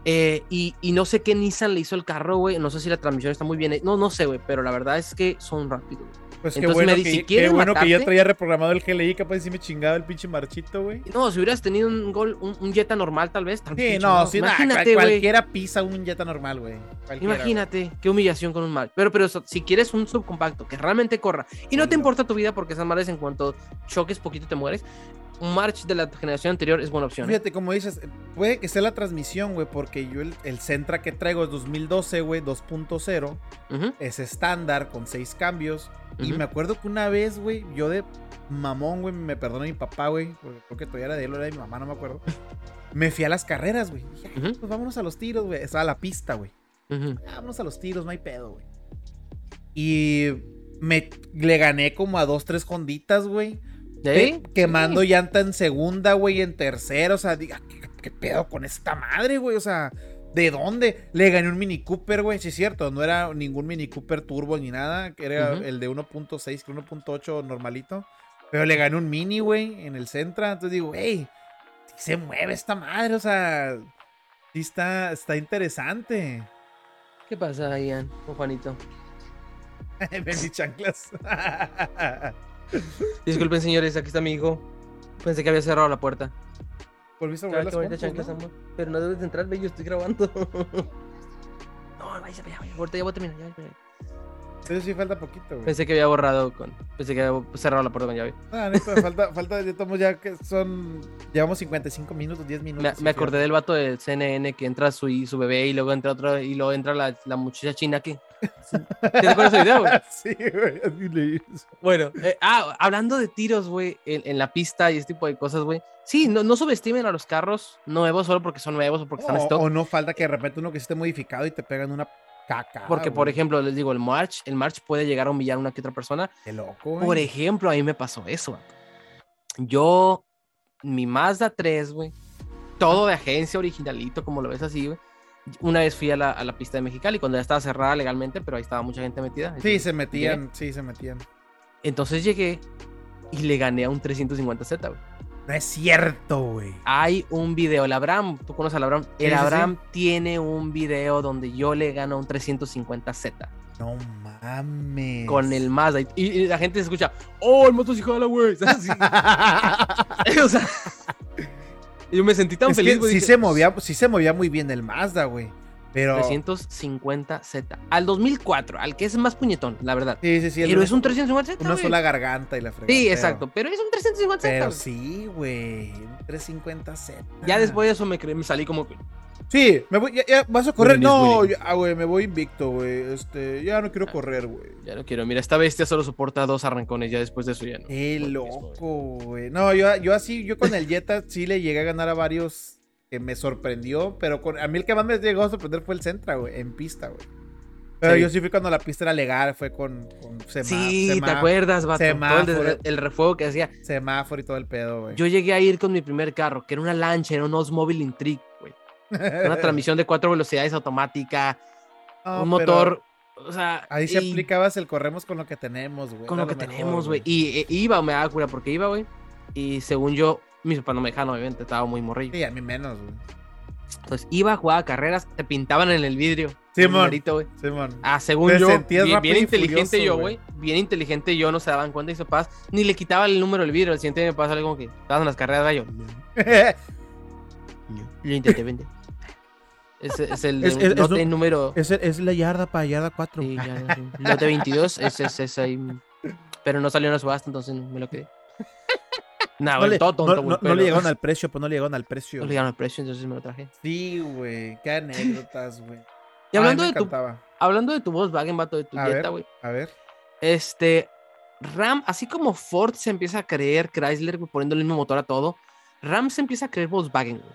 [SPEAKER 2] Eh, y, y no sé qué Nissan le hizo el carro, güey. No sé si la transmisión está muy bien. he- No, no sé, güey. Pero la verdad es que son rápidos.
[SPEAKER 1] Pues qué
[SPEAKER 2] Entonces
[SPEAKER 1] bueno,
[SPEAKER 2] me
[SPEAKER 1] que,
[SPEAKER 2] si
[SPEAKER 1] qué
[SPEAKER 2] quieres
[SPEAKER 1] bueno que ya
[SPEAKER 2] matarte-
[SPEAKER 1] traía reprogramado el GLI, capaz si me chingaba el pinche marchito, güey.
[SPEAKER 2] No, si hubieras tenido un gol, un, un Jetta normal, tal vez. tan
[SPEAKER 1] Sí,
[SPEAKER 2] pinche
[SPEAKER 1] no, sí, nada,
[SPEAKER 2] Imagínate, güey.
[SPEAKER 1] cualquiera pisa un Jetta normal, güey.
[SPEAKER 2] Imagínate, qué humillación con un mal. Pero, pero eso, si quieres un subcompacto que realmente corra y no te
[SPEAKER 1] Sí, no.
[SPEAKER 2] importa tu vida porque esas madres en cuanto choques poquito te mueres, March de la generación anterior es buena opción. ¿eh?
[SPEAKER 1] Fíjate, como dices, puede que sea la transmisión, güey, porque yo el, el Sentra que traigo es 2012, güey, 2.0.
[SPEAKER 2] Ujú,
[SPEAKER 1] Es estándar con seis cambios. Y me acuerdo que una vez, güey, yo de mamón, güey, me perdona mi papá, güey, porque creo que todavía era de él era de mi mamá, no me acuerdo. Me fui a las carreras, güey. Dije, "Ah,
[SPEAKER 2] Ujú.
[SPEAKER 1] pues vámonos a los tiros, güey. Estaba la pista, güey. "Ah, Vámonos a los tiros, no hay pedo, güey. Y me le gané como a dos, tres honditas, güey. Pe- Quemando llanta en segunda, güey, en tercera. O sea, diga, ¿qué, qué pedo con esta madre, güey? O sea, ¿de dónde? Le gané un Mini Cooper, güey. Sí, es cierto. No era ningún Mini Cooper turbo ni nada. que Era
[SPEAKER 2] Ujú.
[SPEAKER 1] el de 1.6, que 1.8 normalito. Pero le gané un Mini, güey, en el Centra. Entonces digo, hey, sí se mueve esta madre. O sea, sí está, está interesante.
[SPEAKER 2] ¿Qué pasa, Ian, con Juanito? (laughs)
[SPEAKER 1] Vendí chanclas. (laughs) (laughs)
[SPEAKER 2] Disculpen, señores, aquí está mi hijo. Pensé que había cerrado la puerta.
[SPEAKER 1] Volviste a volver las
[SPEAKER 2] chanclas,
[SPEAKER 1] ¿no?
[SPEAKER 2] amor. Pero no debes de entrar, ve, yo estoy grabando. (laughs) no, váyase para allá, ahorita ya voy a terminar. ya voy a terminar.
[SPEAKER 1] Eso sí falta poquito, güey.
[SPEAKER 2] Pensé que había borrado con. Pensé que había cerrado la puerta con llave.
[SPEAKER 1] Ah, neta, falta, (laughs) falta, ya estamos ya que son, llevamos 55 minutos, 10 minutos.
[SPEAKER 2] Me, acordé del vato del CNN que entra su, su bebé y luego entra otro y luego entra la, la muchacha china que. ¿Te acuerdas video, güey? (laughs)
[SPEAKER 1] Sí, güey, así leí eso.
[SPEAKER 2] Bueno, eh, ah, hablando de tiros, güey, en, en la pista y ese tipo de cosas, güey. Sí, no, no subestimen a los carros nuevos solo porque son nuevos o porque están en stock.
[SPEAKER 1] o no falta que de repente uno que esté modificado y te pegan una caca.
[SPEAKER 2] Porque, por ejemplo, les digo, el March, el March puede llegar a humillar a una que otra persona.
[SPEAKER 1] Qué loco, güey.
[SPEAKER 2] Por ejemplo, a mí me pasó eso. Yo, mi Mazda 3, güey, todo de agencia originalito, como lo ves así, güey. Una vez fui a la, a la pista de Mexicali cuando ya estaba cerrada legalmente, pero ahí estaba mucha gente metida.
[SPEAKER 1] Sí, se metían, sí, se metían.
[SPEAKER 2] Entonces llegué y le gané a un 350Z, güey.
[SPEAKER 1] No es cierto, güey.
[SPEAKER 2] Hay un video, el Abraham, tú conoces al Abraham. El
[SPEAKER 1] sí.
[SPEAKER 2] Abraham tiene un video donde yo le gano a un 350Z
[SPEAKER 1] No mames.
[SPEAKER 2] con el Mazda. Y, y la gente se escucha, oh, el moto jala, güey. (laughs) (laughs) (laughs) o sea, yo me sentí tan
[SPEAKER 1] es
[SPEAKER 2] feliz, güey.
[SPEAKER 1] sí
[SPEAKER 2] dije,
[SPEAKER 1] se movía, sí se movía muy bien el Mazda, güey. Pero.
[SPEAKER 2] 350Z. Al 2004, al que es más puñetón, la verdad.
[SPEAKER 1] Sí, sí, sí.
[SPEAKER 2] Pero es un 350Z.
[SPEAKER 1] Una sola garganta y la fregada.
[SPEAKER 2] Sí,
[SPEAKER 1] pero-
[SPEAKER 2] exacto. Pero es un 350Z.
[SPEAKER 1] Pero
[SPEAKER 2] güey.
[SPEAKER 1] sí, güey. Un 350Z.
[SPEAKER 2] Ya después de eso me, cre- me salí como que.
[SPEAKER 1] Sí, me voy, ya, ya, ¿vas a correr? No, ya, güey, me voy invicto, güey. Este, ya no quiero
[SPEAKER 2] Ah.
[SPEAKER 1] correr, güey.
[SPEAKER 2] Ya no quiero. Mira, esta bestia solo soporta dos arrancones. Ya después de eso ya no.
[SPEAKER 1] Qué loco, güey. No, yo, yo así, yo con el Jetta sí le llegué a ganar a varios que me sorprendió, pero con, a mí el que más me llegó a sorprender fue el Centra, güey, en pista, güey. Pero
[SPEAKER 2] Sí.
[SPEAKER 1] yo sí fui cuando la pista era legal, fue con, con sema-
[SPEAKER 2] Sí, ¿te acuerdas, vato? El,
[SPEAKER 1] semáforo.
[SPEAKER 2] des- el refuego que hacía.
[SPEAKER 1] semáforo y todo el pedo, güey.
[SPEAKER 2] Yo llegué a ir con mi primer carro, que era una lancha, era un Oldsmobile Intrigue. Una (laughs) transmisión de cuatro velocidades automática,
[SPEAKER 1] No,
[SPEAKER 2] un motor. O sea,
[SPEAKER 1] Ahí se
[SPEAKER 2] y-
[SPEAKER 1] aplicabas el corremos con lo que tenemos, güey.
[SPEAKER 2] con lo que
[SPEAKER 1] mejor,
[SPEAKER 2] tenemos, güey. Y eh, iba, me daba cura porque iba, güey. Y según yo, mis papás no me dejaban, obviamente, estaba muy morrillo.
[SPEAKER 1] Sí, a mí menos, güey.
[SPEAKER 2] Entonces iba, jugaba carreras, te pintaban en el vidrio. Güey.
[SPEAKER 1] Simón.
[SPEAKER 2] Ah, según
[SPEAKER 1] Te
[SPEAKER 2] yo, bien, inteligente
[SPEAKER 1] furioso,
[SPEAKER 2] yo,
[SPEAKER 1] güey.
[SPEAKER 2] Bien inteligente yo, no se daban cuenta y mis papás ni le quitaba el número del vidrio. El siguiente día me pasa algo como que estabas en las carreras, gallo. Lo (laughs) intenté vender. Es, es el
[SPEAKER 1] Es- es-
[SPEAKER 2] lote número.
[SPEAKER 1] es, es la yarda para yarda 4.
[SPEAKER 2] sí, ya, sí. (laughs) Lote 22, ese es ahí. Pero no salió en la subasta, entonces no me lo quedé. (laughs) Nah,
[SPEAKER 1] no, le,
[SPEAKER 2] todo tonto,
[SPEAKER 1] no-
[SPEAKER 2] güey.
[SPEAKER 1] no- le llegaron (laughs) al precio, pues no le llegaron al precio.
[SPEAKER 2] no le llegaron al precio, entonces me lo traje.
[SPEAKER 1] Sí, güey. Qué anécdotas, güey.
[SPEAKER 2] Y hablando,
[SPEAKER 1] Ay, me
[SPEAKER 2] de tu, hablando de tu Volkswagen, vato, de tu
[SPEAKER 1] A ver.
[SPEAKER 2] güey.
[SPEAKER 1] A ver.
[SPEAKER 2] Este, Ram, así como Ford se empieza a creer Chrysler, güey, poniendo el mismo motor a todo, Ram se empieza a creer Volkswagen, güey,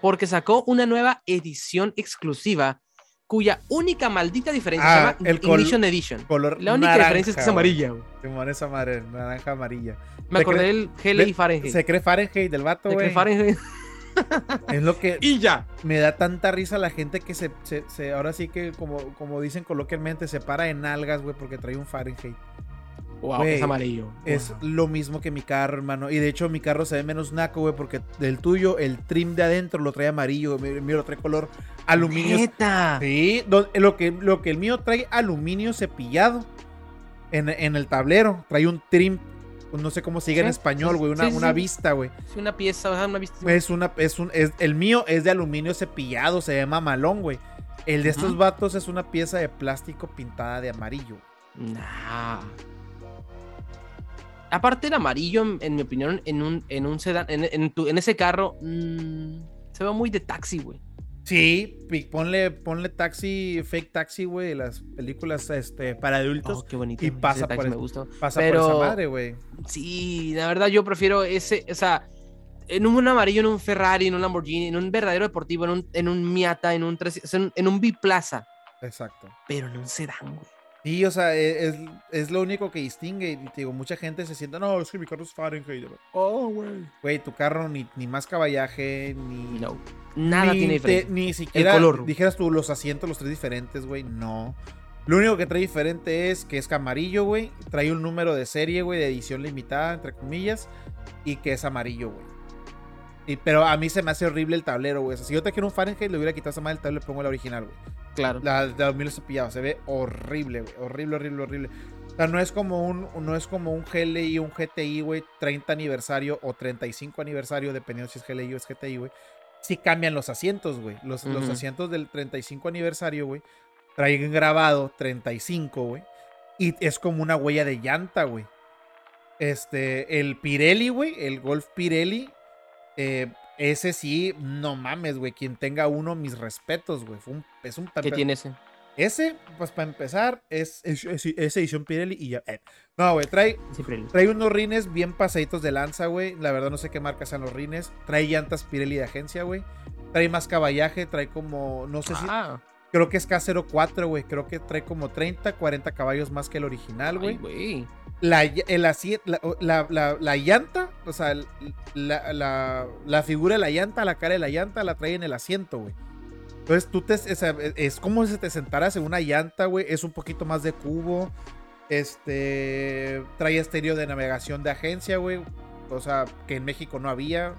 [SPEAKER 2] porque sacó una nueva edición exclusiva cuya única maldita diferencia
[SPEAKER 1] Ah,
[SPEAKER 2] se llama
[SPEAKER 1] el
[SPEAKER 2] Ignition Edition.
[SPEAKER 1] Color
[SPEAKER 2] La única
[SPEAKER 1] naranja,
[SPEAKER 2] diferencia es que es
[SPEAKER 1] güey.
[SPEAKER 2] amarilla, güey.
[SPEAKER 1] Simón, esa madre, naranja amarilla.
[SPEAKER 2] Me acordé del GLI Fahrenheit.
[SPEAKER 1] Se cree Fahrenheit del vato,
[SPEAKER 2] Se cree
[SPEAKER 1] güey.
[SPEAKER 2] Fahrenheit. (laughs)
[SPEAKER 1] Es lo que
[SPEAKER 2] Y ya.
[SPEAKER 1] me da tanta risa la gente que se, se- se- ahora sí que como, como dicen coloquialmente, se para en algas, güey, porque trae un Fahrenheit.
[SPEAKER 2] Wow,
[SPEAKER 1] Güey,
[SPEAKER 2] es amarillo.
[SPEAKER 1] Es
[SPEAKER 2] Wow.
[SPEAKER 1] lo mismo que mi carro, hermano. Y de hecho, mi carro se ve menos naco, güey, porque del tuyo, el trim de adentro lo trae amarillo. El mío lo trae color aluminio.
[SPEAKER 2] Neta.
[SPEAKER 1] Sí, lo que, lo que el mío trae aluminio cepillado en, en el tablero. Trae un trim, no sé cómo sigue en
[SPEAKER 2] Sí,
[SPEAKER 1] español,
[SPEAKER 2] sí,
[SPEAKER 1] güey, una,
[SPEAKER 2] sí, sí,
[SPEAKER 1] una
[SPEAKER 2] sí.
[SPEAKER 1] vista, güey.
[SPEAKER 2] Es una pieza, o sea, una vista.
[SPEAKER 1] Es una, es un, es, el mío es de aluminio cepillado, se llama malón, güey. El de estos
[SPEAKER 2] Ujú.
[SPEAKER 1] vatos es una pieza de plástico pintada de amarillo.
[SPEAKER 2] Nah. Aparte el amarillo, en, en mi opinión, en un, en un sedán, en, en tu- en ese carro, mm, se ve muy de taxi, güey.
[SPEAKER 1] Sí, ponle, ponle taxi, fake taxi, güey, las películas este, para adultos.
[SPEAKER 2] Oh, qué bonito.
[SPEAKER 1] y pasa por
[SPEAKER 2] me gusta.
[SPEAKER 1] Pasa
[SPEAKER 2] pero-
[SPEAKER 1] por esa madre, güey.
[SPEAKER 2] Sí, la verdad yo prefiero ese, o sea, en un amarillo, en un Ferrari, en un Lamborghini, en un verdadero deportivo, en un, en un Miata, en un, en un biplaza,
[SPEAKER 1] Exacto.
[SPEAKER 2] pero en un sedán, güey.
[SPEAKER 1] Sí, o sea, e- es, es lo único que distingue. Y te digo, mucha gente se siente, no, es que mi carro es Fahrenheit.
[SPEAKER 2] Oh, güey.
[SPEAKER 1] Güey, tu carro ni, ni más caballaje, ni.
[SPEAKER 2] No, nada
[SPEAKER 1] ni
[SPEAKER 2] tiene
[SPEAKER 1] te-
[SPEAKER 2] diferencia.
[SPEAKER 1] ni siquiera
[SPEAKER 2] color.
[SPEAKER 1] dijeras tú los asientos, los tres diferentes, güey. No. Lo único que trae diferente es que es amarillo, güey. Trae un número de serie, güey, de edición limitada, entre comillas. Y que es amarillo, güey. Y, pero a mí se me hace horrible el tablero, güey. O sea, si yo te quiero un Fahrenheit, le hubiera quitado esa madre del tablero y le pongo el original, güey.
[SPEAKER 2] Claro.
[SPEAKER 1] La de 2000 cepillado. Se ve horrible, güey. Horrible, horrible, horrible. O sea, no es como un, no es como un GLI, un GTI, güey, 30 aniversario o 35 aniversario, dependiendo si es GLI o es GTI, güey. Sí cambian los asientos, güey. Los, los asientos del 35 aniversario, güey, traen grabado 35, güey. Y es como una huella de llanta, güey. Este, el Pirelli, güey, el Golf Pirelli, eh, ese sí, no mames, güey. Quien tenga uno, mis respetos, güey. Fue un- Es un
[SPEAKER 2] ¿Qué tiene ese?
[SPEAKER 1] ese, pues para empezar, es, es, es- es edición Pirelli y ya. eh. No, güey, trae, trae unos rines bien pasaditos de lanza, güey. La verdad no sé qué marca sean los rines. Trae llantas Pirelli de agencia, güey. Trae más caballaje, trae como, no sé si,
[SPEAKER 2] Ah,
[SPEAKER 1] creo que es K04, güey. Creo que trae como 30, 40 caballos más que el original, güey. La, el la, la- la- la llanta, o sea, la, la- la figura de la llanta, la cara de la llanta, la trae en el asiento, güey. Entonces tú te, o sea, es como si te sentaras en una llanta, güey. Es un poquito más de cubo. Este trae estéreo de navegación de agencia, güey. O sea, que en México no había.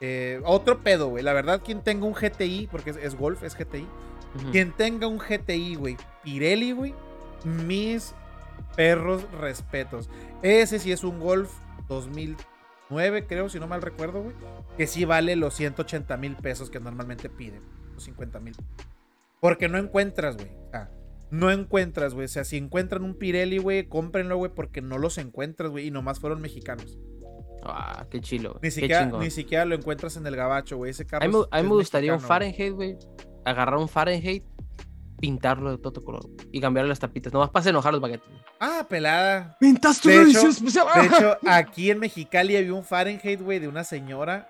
[SPEAKER 1] Eh, otro pedo, güey. La verdad, quien tenga un GTI, porque es, es Golf, es GTI. Quien tenga un GTI, güey, Pirelli, güey, mis perros respetos. Ese sí es un Golf 2009, creo, si no mal recuerdo, güey, que sí vale los 180 mil pesos que normalmente piden, los 50 mil. Porque no encuentras, güey. O sea, no encuentras, güey. O sea, si encuentran un Pirelli, güey, cómprenlo, güey, porque no los encuentras, güey, y nomás fueron mexicanos.
[SPEAKER 2] Ah, qué chilo.
[SPEAKER 1] Ni siquiera, ni siquiera lo encuentras en el gabacho, güey. Ese carro
[SPEAKER 2] A mí,
[SPEAKER 1] es-
[SPEAKER 2] a mí me gustaría un
[SPEAKER 1] mexicano.
[SPEAKER 2] Fahrenheit, güey. Agarrar un Fahrenheit, pintarlo de todo color y cambiarle las tapitas. Nomás para enojar los baguetes.
[SPEAKER 1] Ah, pelada.
[SPEAKER 2] Pintaste
[SPEAKER 1] De
[SPEAKER 2] una
[SPEAKER 1] hecho-
[SPEAKER 2] edición especial.
[SPEAKER 1] De hecho, (laughs) aquí en Mexicali había un Fahrenheit, güey, de una señora.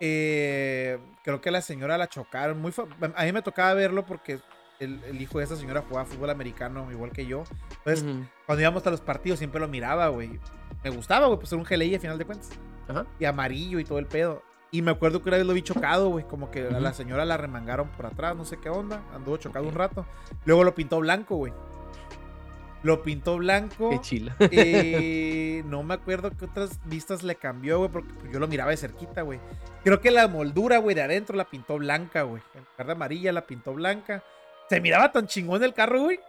[SPEAKER 1] Eh, creo que la señora la chocaron. Muy a mí me tocaba verlo porque el, el hijo de esa señora jugaba fútbol americano igual que yo. Entonces, cuando íbamos a los partidos siempre lo miraba, güey. Me gustaba, güey, pues era un GLI a final de cuentas.
[SPEAKER 2] Ajá.
[SPEAKER 1] Y amarillo y todo el pedo. Y me acuerdo que una vez lo vi chocado, güey. Como que a la señora la remangaron por atrás, no sé qué onda. Anduvo chocado un rato. Luego lo pintó blanco, güey. Lo pintó blanco.
[SPEAKER 2] Qué chila.
[SPEAKER 1] Eh, (laughs) no me acuerdo qué otras vistas le cambió, güey, porque yo lo miraba de cerquita, güey. Creo que la moldura, güey, de adentro la pintó blanca, güey. En lugar de amarilla la pintó blanca. Se miraba tan chingón el carro, güey.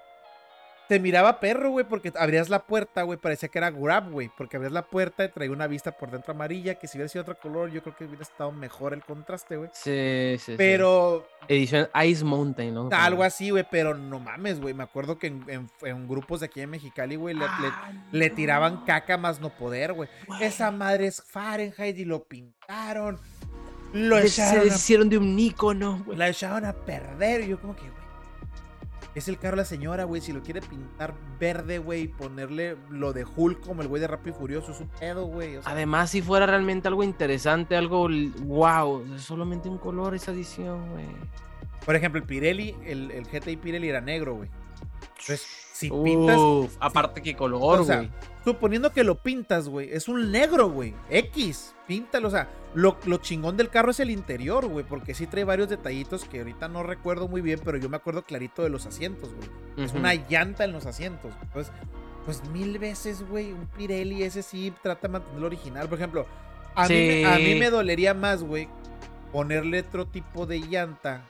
[SPEAKER 1] Se miraba perro, güey, porque abrías la puerta, güey, parecía que era grab, güey, porque abrías la puerta y traía una vista por dentro amarilla, que si hubiera sido otro color, yo creo que hubiera estado mejor el contraste, güey.
[SPEAKER 2] Sí, sí, sí.
[SPEAKER 1] Pero
[SPEAKER 2] Edición Ice Mountain, ¿no?
[SPEAKER 1] algo así, güey, pero no mames, güey. Me acuerdo que en, en- en grupos de aquí en Mexicali, güey, le,
[SPEAKER 2] Ah,
[SPEAKER 1] le
[SPEAKER 2] no.
[SPEAKER 1] tiraban caca más no poder, güey. Esa madre es Fahrenheit y lo pintaron. Lo
[SPEAKER 2] Se- Se
[SPEAKER 1] echaron, a,
[SPEAKER 2] hicieron de un icono, güey.
[SPEAKER 1] la echaron a perder. Y yo como que, güey. Es el carro de la señora, güey. Si lo quiere pintar verde, güey, y ponerle lo de Hulk como el güey de Rápido y Furioso, es un pedo, güey. o sea,
[SPEAKER 2] Además, si fuera realmente algo interesante, algo wow, solamente un color esa edición, güey.
[SPEAKER 1] por ejemplo, el Pirelli, el, el GTI Pirelli era negro, güey. Entonces, si pintas,
[SPEAKER 2] Uf, aparte que color,
[SPEAKER 1] o sea, suponiendo que lo pintas, güey, es un negro, güey. X, píntalo. O sea, lo, lo chingón del carro es el interior, güey, porque sí trae varios detallitos que ahorita no recuerdo muy bien, pero yo me acuerdo clarito de los asientos, güey. Es una llanta en los asientos. Entonces, pues mil veces, güey, un Pirelli, ese sí trata de mantenerlo original. Por ejemplo, a, mí, a mí me dolería más, güey, ponerle otro tipo de llanta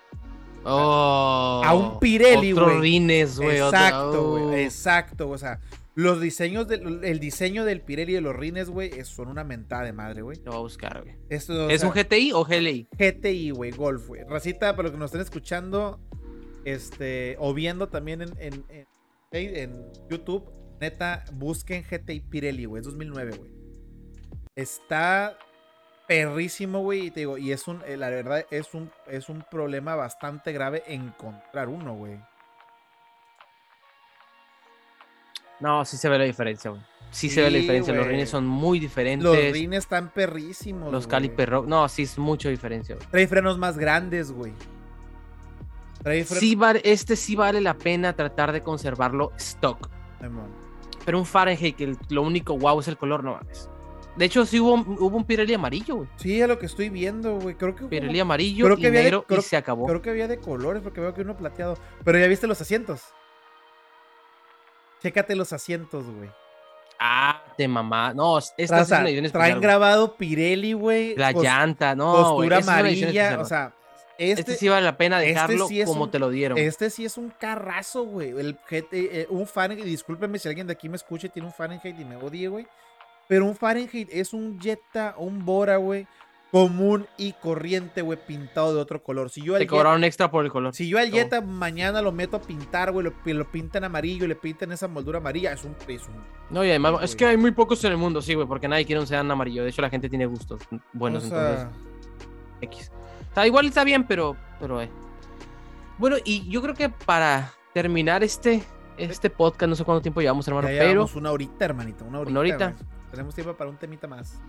[SPEAKER 2] Oh,
[SPEAKER 1] a un Pirelli,
[SPEAKER 2] otro
[SPEAKER 1] güey.
[SPEAKER 2] rines, güey.
[SPEAKER 1] Exacto, güey.
[SPEAKER 2] oh.
[SPEAKER 1] Exacto. O sea, los diseños del el diseño del Pirelli de los rines, güey, son una mentada de madre, güey.
[SPEAKER 2] Lo voy a buscar, güey. ¿Es
[SPEAKER 1] sea,
[SPEAKER 2] un GTI o GLI?
[SPEAKER 1] GTI, güey, Golf, güey. Racita, para los que nos estén escuchando, este, o viendo también en, en, en- en YouTube, neta, busquen GTI Pirelli, güey. Es 2009, güey. Está perrísimo, güey. Y te digo, y es un, eh, la verdad, es un, es un problema bastante grave encontrar uno, güey.
[SPEAKER 2] No, sí se ve la diferencia, güey. Sí, se ve la diferencia. Los rines son muy diferentes.
[SPEAKER 1] Los
[SPEAKER 2] Los,
[SPEAKER 1] rines están perrísimos. güey.
[SPEAKER 2] caliper. No, sí es mucha diferencia, güey.
[SPEAKER 1] Trae frenos más grandes, güey. Trae frenos.
[SPEAKER 2] Sí este sí vale la pena tratar de conservarlo stock. Pero un Fahrenheit que el- lo único wow es el color, no mames. De hecho, sí hubo, hubo un Pirelli amarillo, güey.
[SPEAKER 1] Sí, es lo que estoy viendo, güey. Creo que hubo-
[SPEAKER 2] Pirelli amarillo
[SPEAKER 1] creo
[SPEAKER 2] y
[SPEAKER 1] que de-
[SPEAKER 2] negro
[SPEAKER 1] creo-
[SPEAKER 2] y se acabó.
[SPEAKER 1] Creo que había de colores porque veo que uno plateado. Pero ya viste los asientos. Chécate los asientos, güey.
[SPEAKER 2] Ah, de mamá. No, esta
[SPEAKER 1] O
[SPEAKER 2] sí
[SPEAKER 1] sea,
[SPEAKER 2] es una edición
[SPEAKER 1] traen
[SPEAKER 2] especial, güey.
[SPEAKER 1] grabado Pirelli, güey.
[SPEAKER 2] La llanta, no. güey, edición
[SPEAKER 1] amarilla. O sea,
[SPEAKER 2] Este,
[SPEAKER 1] Este,
[SPEAKER 2] sí vale la pena
[SPEAKER 1] este
[SPEAKER 2] dejarlo
[SPEAKER 1] sí
[SPEAKER 2] como
[SPEAKER 1] un-
[SPEAKER 2] te lo dieron.
[SPEAKER 1] este sí es un carrazo, güey. El eh, un Fahrenheit, discúlpenme si alguien de aquí me escucha y tiene un Fahrenheit y me odie, güey. Pero un Fahrenheit es un Jetta, un Bora, güey, común y corriente, güey, pintado de otro color. Si yo al
[SPEAKER 2] Te cobraron extra por el color.
[SPEAKER 1] Si yo al
[SPEAKER 2] Todo.
[SPEAKER 1] Jetta mañana lo meto a pintar, güey, lo, lo pintan amarillo y le pintan esa moldura amarilla, es un, es un
[SPEAKER 2] No, y además, es que hay muy pocos en el mundo, sí, güey, porque nadie quiere un sedán amarillo. De hecho, la gente tiene gustos buenos,
[SPEAKER 1] o sea,
[SPEAKER 2] entonces, X. O sea, igual está bien, pero, pero, eh. Bueno, y yo creo que para terminar este, este podcast, no sé cuánto tiempo llevamos, hermano,
[SPEAKER 1] ya
[SPEAKER 2] pero
[SPEAKER 1] llevamos una horita, hermanito, una horita.
[SPEAKER 2] horita.
[SPEAKER 1] güey. Tenemos tiempo para un temita más.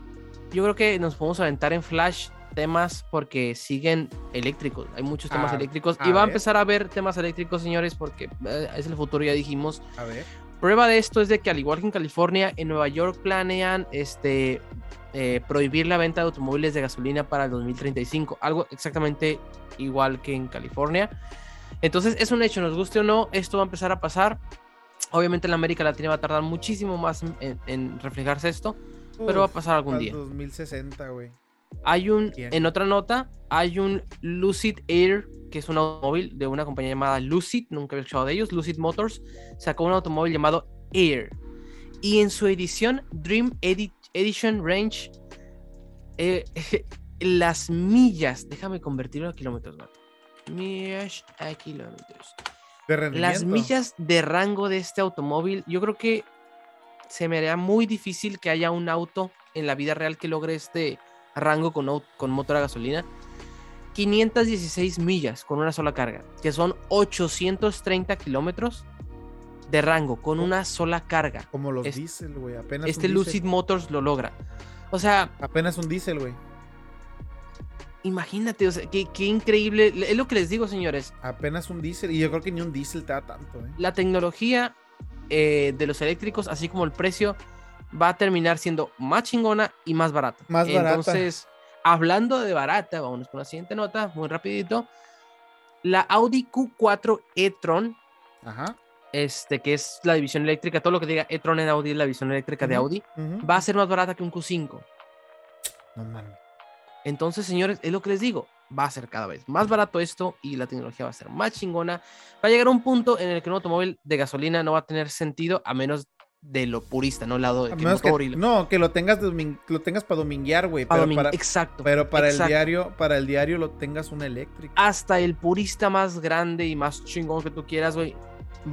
[SPEAKER 2] yo creo que nos podemos aventar en Flash temas porque siguen eléctricos. Hay muchos temas
[SPEAKER 1] A-
[SPEAKER 2] eléctricos.
[SPEAKER 1] a
[SPEAKER 2] Y va a empezar a haber temas eléctricos, señores, porque eh, es el futuro, ya dijimos.
[SPEAKER 1] A ver.
[SPEAKER 2] Prueba de esto es de que al igual que en California, en Nueva York planean este, eh, prohibir la venta de automóviles de gasolina para el 2035. Algo exactamente igual que en California. Entonces es un hecho, nos guste o no, esto va a empezar a pasar. Obviamente en la América Latina va a tardar muchísimo más en, en- reflejarse esto, pero va a
[SPEAKER 1] Uf,
[SPEAKER 2] pasar algún
[SPEAKER 1] al
[SPEAKER 2] día.
[SPEAKER 1] 2060, güey.
[SPEAKER 2] Hay un, en otra nota, hay un Lucid Air, que es un automóvil de una compañía llamada Lucid, nunca había escuchado de ellos, Lucid Motors, sacó un automóvil llamado Air. Y en su edición Dream Edi- Edition Range, eh, (laughs) las millas, déjame convertirlo a kilómetros, gato. Millas a kilómetros.
[SPEAKER 1] De
[SPEAKER 2] Las millas de rango de este automóvil, yo creo que se me haría muy difícil que haya un auto en la vida real que logre este rango con, con motor a gasolina. 516 millas con una sola carga, que son 830 kilómetros de rango con una sola carga.
[SPEAKER 1] Como los diésel, güey. Apenas
[SPEAKER 2] Este Lucid. Motors lo logra. O sea,
[SPEAKER 1] Apenas un diésel, güey.
[SPEAKER 2] Imagínate, o sea, qué, qué increíble. Es lo que les digo, señores.
[SPEAKER 1] Apenas un diésel. Y yo creo que ni un diésel te da tanto, eh.
[SPEAKER 2] la tecnología eh, de los eléctricos, así como el precio, va a terminar siendo más chingona y más barata.
[SPEAKER 1] Más barata.
[SPEAKER 2] Entonces, hablando de barata, vámonos con la siguiente nota, muy rapidito. La Audi Q4 e-tron, este, que es la división eléctrica, todo lo que diga e-tron en Audi es la división eléctrica de Audi, va a ser más barata que un Q5.
[SPEAKER 1] No mames.
[SPEAKER 2] Entonces, señores, es lo que les digo. Va a ser cada vez más barato esto y la tecnología va a ser más chingona. Va a llegar un punto en el que un automóvil de gasolina no va a tener sentido a menos de lo purista, ¿no? Lado de que
[SPEAKER 1] que-
[SPEAKER 2] y la-
[SPEAKER 1] no, que lo tengas, lo para dominguear, güey. Pero para,
[SPEAKER 2] Exacto.
[SPEAKER 1] pero para el diario, para el diario lo tengas un eléctrico.
[SPEAKER 2] Hasta el purista más grande y más chingón que tú quieras, güey,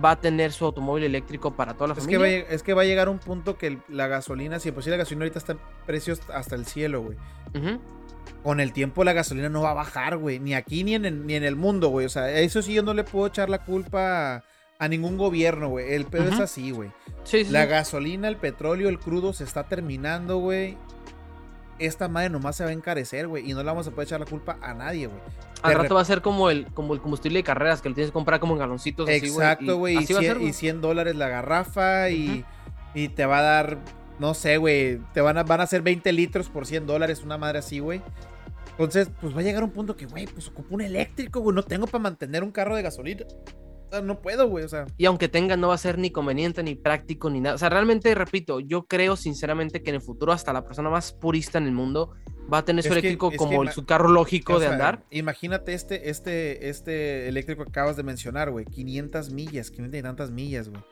[SPEAKER 2] va a tener su automóvil eléctrico para toda la
[SPEAKER 1] Es que,
[SPEAKER 2] familia.
[SPEAKER 1] va, a es que va a llegar un punto que el- la gasolina, si si la gasolina ahorita está en precios hasta el cielo, güey.
[SPEAKER 2] Ujú.
[SPEAKER 1] Con el tiempo la gasolina no va a bajar, güey. Ni aquí ni en el, ni en el mundo, güey. O sea, eso sí yo no le puedo echar la culpa a, a ningún gobierno, güey. El pedo es así, güey.
[SPEAKER 2] Sí, sí,
[SPEAKER 1] La
[SPEAKER 2] sí.
[SPEAKER 1] gasolina, el petróleo, el crudo se está terminando, güey. Esta madre nomás se va a encarecer, güey. Y no le vamos a poder echar la culpa a nadie, güey.
[SPEAKER 2] Al rato va a ser como el, como el combustible de carreras, que lo tienes que comprar como en galoncitos.
[SPEAKER 1] Exacto, güey. Y,
[SPEAKER 2] así va a
[SPEAKER 1] 100
[SPEAKER 2] ser, güey.
[SPEAKER 1] y 100 dólares la garrafa y, y te va a dar, no sé, güey. Te van a, van a ser 20 litros por 100 dólares, una madre así, güey. Entonces, pues va a llegar un punto que, güey, pues ocupo un eléctrico, güey. No tengo para mantener un carro de gasolina. O sea, no puedo, güey. O sea,
[SPEAKER 2] Y aunque tenga, no va a ser ni conveniente, ni práctico, ni nada. O sea, realmente, repito, yo creo sinceramente que en el futuro hasta la persona más purista en el mundo va a tener su
[SPEAKER 1] Es
[SPEAKER 2] eléctrico
[SPEAKER 1] que
[SPEAKER 2] como el- su carro lógico
[SPEAKER 1] o
[SPEAKER 2] de andar.
[SPEAKER 1] Imagínate este, este, este eléctrico que acabas de mencionar, güey. 500 millas, 500 y tantas millas, güey.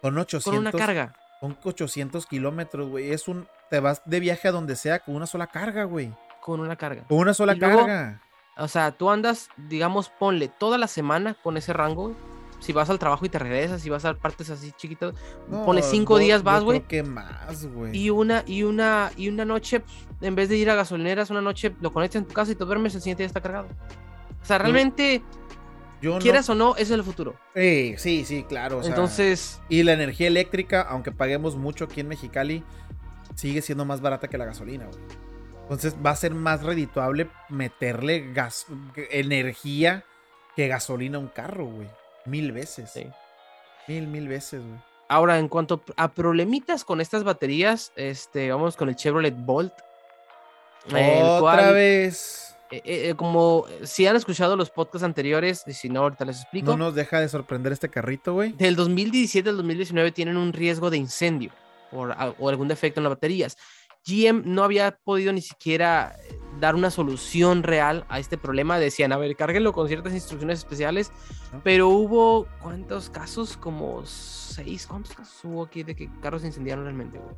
[SPEAKER 1] Con 800.
[SPEAKER 2] Con una carga.
[SPEAKER 1] Son 800 kilómetros, güey. Es un. Te vas de viaje a donde sea con una sola carga, güey.
[SPEAKER 2] Con una carga.
[SPEAKER 1] Con una sola
[SPEAKER 2] Y luego-
[SPEAKER 1] carga.
[SPEAKER 2] O sea, tú andas, digamos, ponle toda la semana con ese rango. güey. Si vas al trabajo y te regresas, si vas a partes así chiquitas, ponle cinco días vas, güey.
[SPEAKER 1] que más, güey.
[SPEAKER 2] Y una, y una, y una noche, pues, en vez de ir a gasolineras, una noche lo conectas en tu casa y te duermes, el siguiente día está cargado. O sea, realmente,
[SPEAKER 1] Yo no-
[SPEAKER 2] quieras o no, ese es el futuro.
[SPEAKER 1] Eh, sí, sí, claro. o sea,
[SPEAKER 2] Entonces,
[SPEAKER 1] Y la energía eléctrica, aunque paguemos mucho aquí en Mexicali, sigue siendo más barata que la gasolina, güey. Entonces va a ser más redituable meterle gas, energía que gasolina a un carro, güey. Mil veces.
[SPEAKER 2] sí.
[SPEAKER 1] Mil, mil veces, güey.
[SPEAKER 2] Ahora, en cuanto a problemitas con estas baterías, este, vamos con el Chevrolet Bolt. el
[SPEAKER 1] Otra
[SPEAKER 2] cual,
[SPEAKER 1] vez.
[SPEAKER 2] Eh, eh, como si han escuchado los podcasts anteriores, y si no, ahorita les explico.
[SPEAKER 1] No nos deja de sorprender este carrito, güey.
[SPEAKER 2] Del 2017 al 2019 tienen un riesgo de incendio por, o algún defecto en las baterías. GM no había podido ni siquiera eh, dar una solución real a este problema. Decían, a ver, cárguenlo con ciertas instrucciones especiales, pero hubo, ¿cuántos casos? Como seis, ¿cuántos casos hubo aquí de que carros se incendiaron realmente, güey?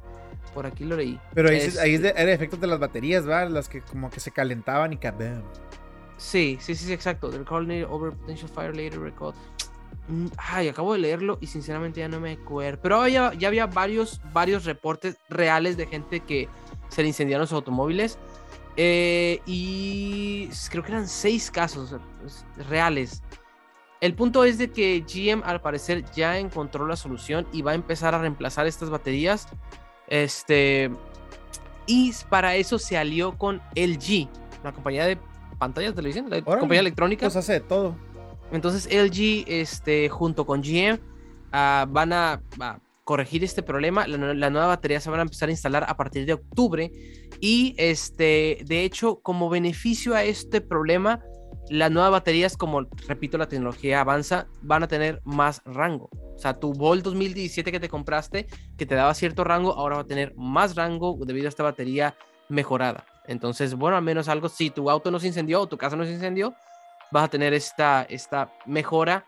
[SPEAKER 2] Por aquí lo leí.
[SPEAKER 1] Pero ahí, es, ahí es este era efecto de las baterías, ¿va? Las que como que se calentaban y cabam.
[SPEAKER 2] Sí, sí, sí, exacto. The recall over potential fire later recall. Mm, ay, acabo de leerlo y sinceramente ya no me acuerdo. Pero ya, ya había varios, varios reportes reales de gente que se le incendiaron sus automóviles. Eh, y creo que eran seis casos reales. El punto es de que GM al parecer ya encontró la solución y va a empezar a reemplazar estas baterías. Este. Y para eso se alió con LG, la compañía de pantallas de televisión, la compañía electrónica.
[SPEAKER 1] Pues hace todo.
[SPEAKER 2] Entonces LG, este, junto con GM, ah, van a, corregir este problema. La, nueva batería se van a empezar a instalar a partir de octubre. Y este, de hecho, como beneficio a este problema, las nuevas baterías, como repito, la tecnología avanza, van a tener más rango. O sea, tu Volt 2017 que te compraste, que te daba cierto rango, ahora va a tener más rango debido a esta batería mejorada. Entonces, bueno, al menos algo, si tu auto no se incendió o tu casa no se incendió, vas a tener esta, esta mejora,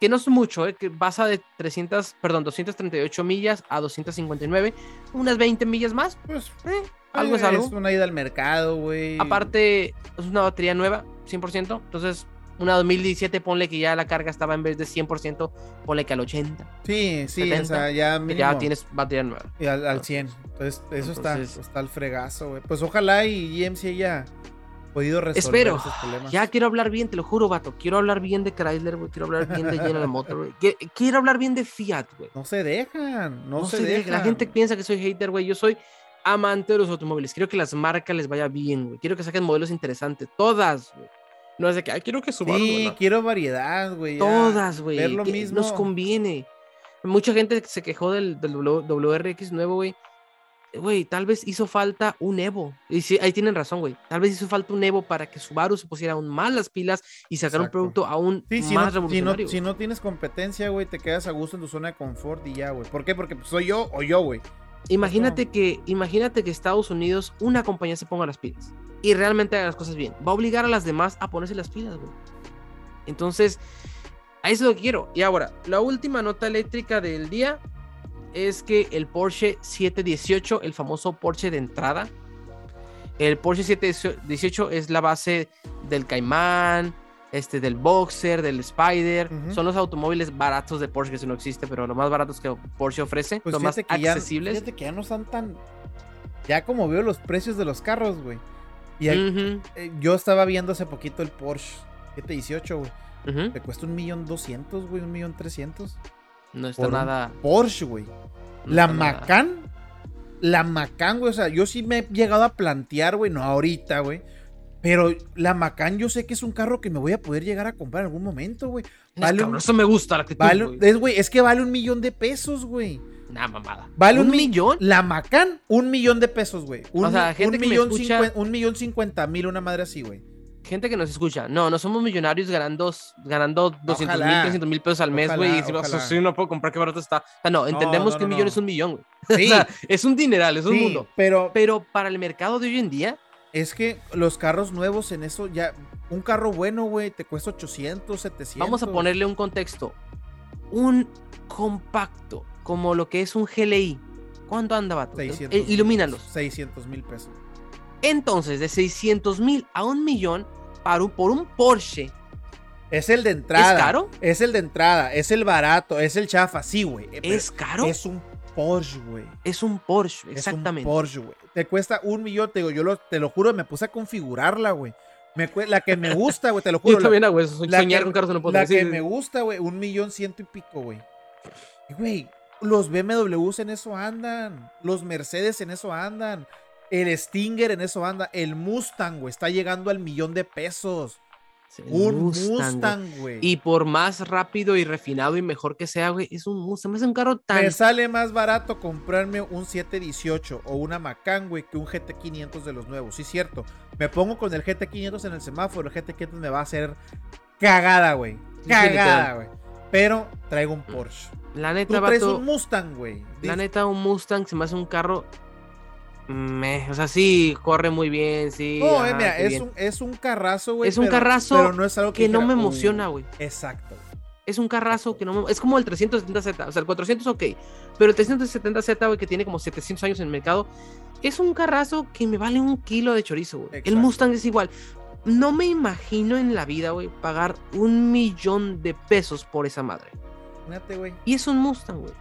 [SPEAKER 2] que no es mucho, ¿eh? que pasa de 300, perdón, 238 millas a 259, unas 20 millas más. Pues, eh, algo es algo.
[SPEAKER 1] Es una ida al mercado, güey.
[SPEAKER 2] Aparte, es una batería nueva, 100%, entonces una 2017, ponle que ya la carga estaba en vez de 100%, ponle que al 80.
[SPEAKER 1] Sí, sí, o sea, ya
[SPEAKER 2] Ya tienes batería nueva.
[SPEAKER 1] Y al, 100. Entonces, eso está, está al fregazo, güey. Pues ojalá y GMC ya podido resolver
[SPEAKER 2] Espero. esos problemas. Ya quiero hablar bien, te lo juro, vato. Quiero hablar bien de Chrysler, güey. Quiero hablar bien de General Motors, güey. Quiero hablar bien de Fiat, güey.
[SPEAKER 1] No se dejan, no, se, dejan.
[SPEAKER 2] La gente piensa que soy hater, güey. Yo soy amante de los automóviles. Quiero que las marcas les vaya bien, güey. Quiero que saquen modelos interesantes. Todas, güey. No es de que, Ay, quiero que suban.
[SPEAKER 1] Sí, quiero variedad, güey.
[SPEAKER 2] Todas, güey. Ver lo mismo. Nos conviene. Mucha gente se quejó del, del WRX nuevo, güey güey, tal vez hizo falta un Evo. Y sí, ahí tienen razón, güey. Tal vez hizo falta un Evo para que Subaru se pusiera aún más las pilas y sacar un producto aún más revolucionario.
[SPEAKER 1] Si no, tienes competencia, güey, te quedas a gusto en tu zona de confort y ya, güey. ¿Por qué? Porque soy yo o yo, güey.
[SPEAKER 2] Imagínate que, imagínate que Estados Unidos, una compañía se ponga las pilas y realmente haga las cosas bien. Va a obligar a las demás a ponerse las pilas, güey. Entonces, a eso lo quiero. Y ahora, la última nota eléctrica del día es que el Porsche 718, el famoso Porsche de entrada, el Porsche 718 es la base del Cayman, este, del Boxer, del Spider. Son los automóviles baratos de Porsche, que si no existe, pero los más baratos que Porsche ofrece, pues los más accesibles.
[SPEAKER 1] fíjate que ya no están tan. Ya como veo los precios de los carros, güey. Y eh, yo estaba viendo hace poquito el Porsche 718, güey. Te cuesta un millón doscientos, güey, un millón trescientos.
[SPEAKER 2] No está nada.
[SPEAKER 1] Porsche, güey. la Macan. La Macan, güey. O sea, yo sí me he llegado a plantear, güey. No ahorita, güey. Pero la Macan yo sé que es un carro que me voy a poder llegar a comprar en algún momento, güey.
[SPEAKER 2] Vale eso me gusta la
[SPEAKER 1] actitud, vale, es, güey, es que vale un millón de pesos, güey.
[SPEAKER 2] Nah, mamada.
[SPEAKER 1] ¿Vale un, millón? La Macan, un millón de pesos, güey. o sea, gente un millón, un millón cincuenta mil, una madre así, güey
[SPEAKER 2] gente que nos escucha, no, no somos millonarios ganando, ganando 200 mil, 300 mil pesos al mes, güey. Y si si no puedo comprar, qué barato está. no, entendemos que un millón es un millón, güey. (laughs) Sí. o sea, es un dineral, es un mundo.
[SPEAKER 1] Pero,
[SPEAKER 2] pero para el mercado de hoy en día.
[SPEAKER 1] Es que los carros nuevos en eso ya. Un carro bueno, güey, te cuesta 800, 700.
[SPEAKER 2] Vamos a ponerle un contexto. Un compacto, como lo que es un GLI. ¿Cuánto anda, vato? 600, eh, ilumínalos.
[SPEAKER 1] 600 mil pesos.
[SPEAKER 2] Entonces, de 600 mil a un millón, por un Porsche.
[SPEAKER 1] Es el de entrada.
[SPEAKER 2] ¿Es caro?
[SPEAKER 1] Es el de entrada, es el barato, es el chafa, sí, güey.
[SPEAKER 2] Eh, ¿Es caro?
[SPEAKER 1] Es un Porsche, güey.
[SPEAKER 2] Es un Porsche, exactamente. Es un
[SPEAKER 1] Porsche, güey. Te cuesta un millón, te digo, yo te lo juro, me puse a configurarla, güey. la que me gusta, güey, te lo (laughs) juro.
[SPEAKER 2] Yo también, güey, soñar con carros no puedo
[SPEAKER 1] La que me gusta, güey, un millón ciento y pico, güey. Güey, los BMWs en eso andan. Los Mercedes en eso andan. El Stinger en eso anda. El Mustang, güey, está llegando al millón de pesos. un Mustang, güey.
[SPEAKER 2] Y por más rápido y refinado y mejor que sea, güey, es un Mustang. Es un carro tan.
[SPEAKER 1] Me sale más barato comprarme un 718 o una Macan, güey, que un GT500 de los nuevos. Sí, cierto. Me pongo con el GT500 en el semáforo. El GT500 me va a hacer cagada, güey. Cagada, güey. Pero traigo un Porsche.
[SPEAKER 2] La neta,
[SPEAKER 1] Tú traes un Mustang, güey.
[SPEAKER 2] La neta, un Mustang se me hace un carro o sea, sí, corre muy bien, sí.
[SPEAKER 1] No, eh, mira, es un, es un, carrazo, güey.
[SPEAKER 2] Es un carrazo
[SPEAKER 1] pero no es algo
[SPEAKER 2] que, no me emociona, güey.
[SPEAKER 1] exacto.
[SPEAKER 2] Es un carrazo que no me... Es como el 370Z, o sea, el 400 ok, pero el 370Z, güey, que tiene como 700 años en el mercado, es un carrazo que me vale un kilo de chorizo, güey. El Mustang es igual. No me imagino en la vida, güey, pagar un millón de pesos por esa madre.
[SPEAKER 1] Güey.
[SPEAKER 2] Y es un Mustang, güey.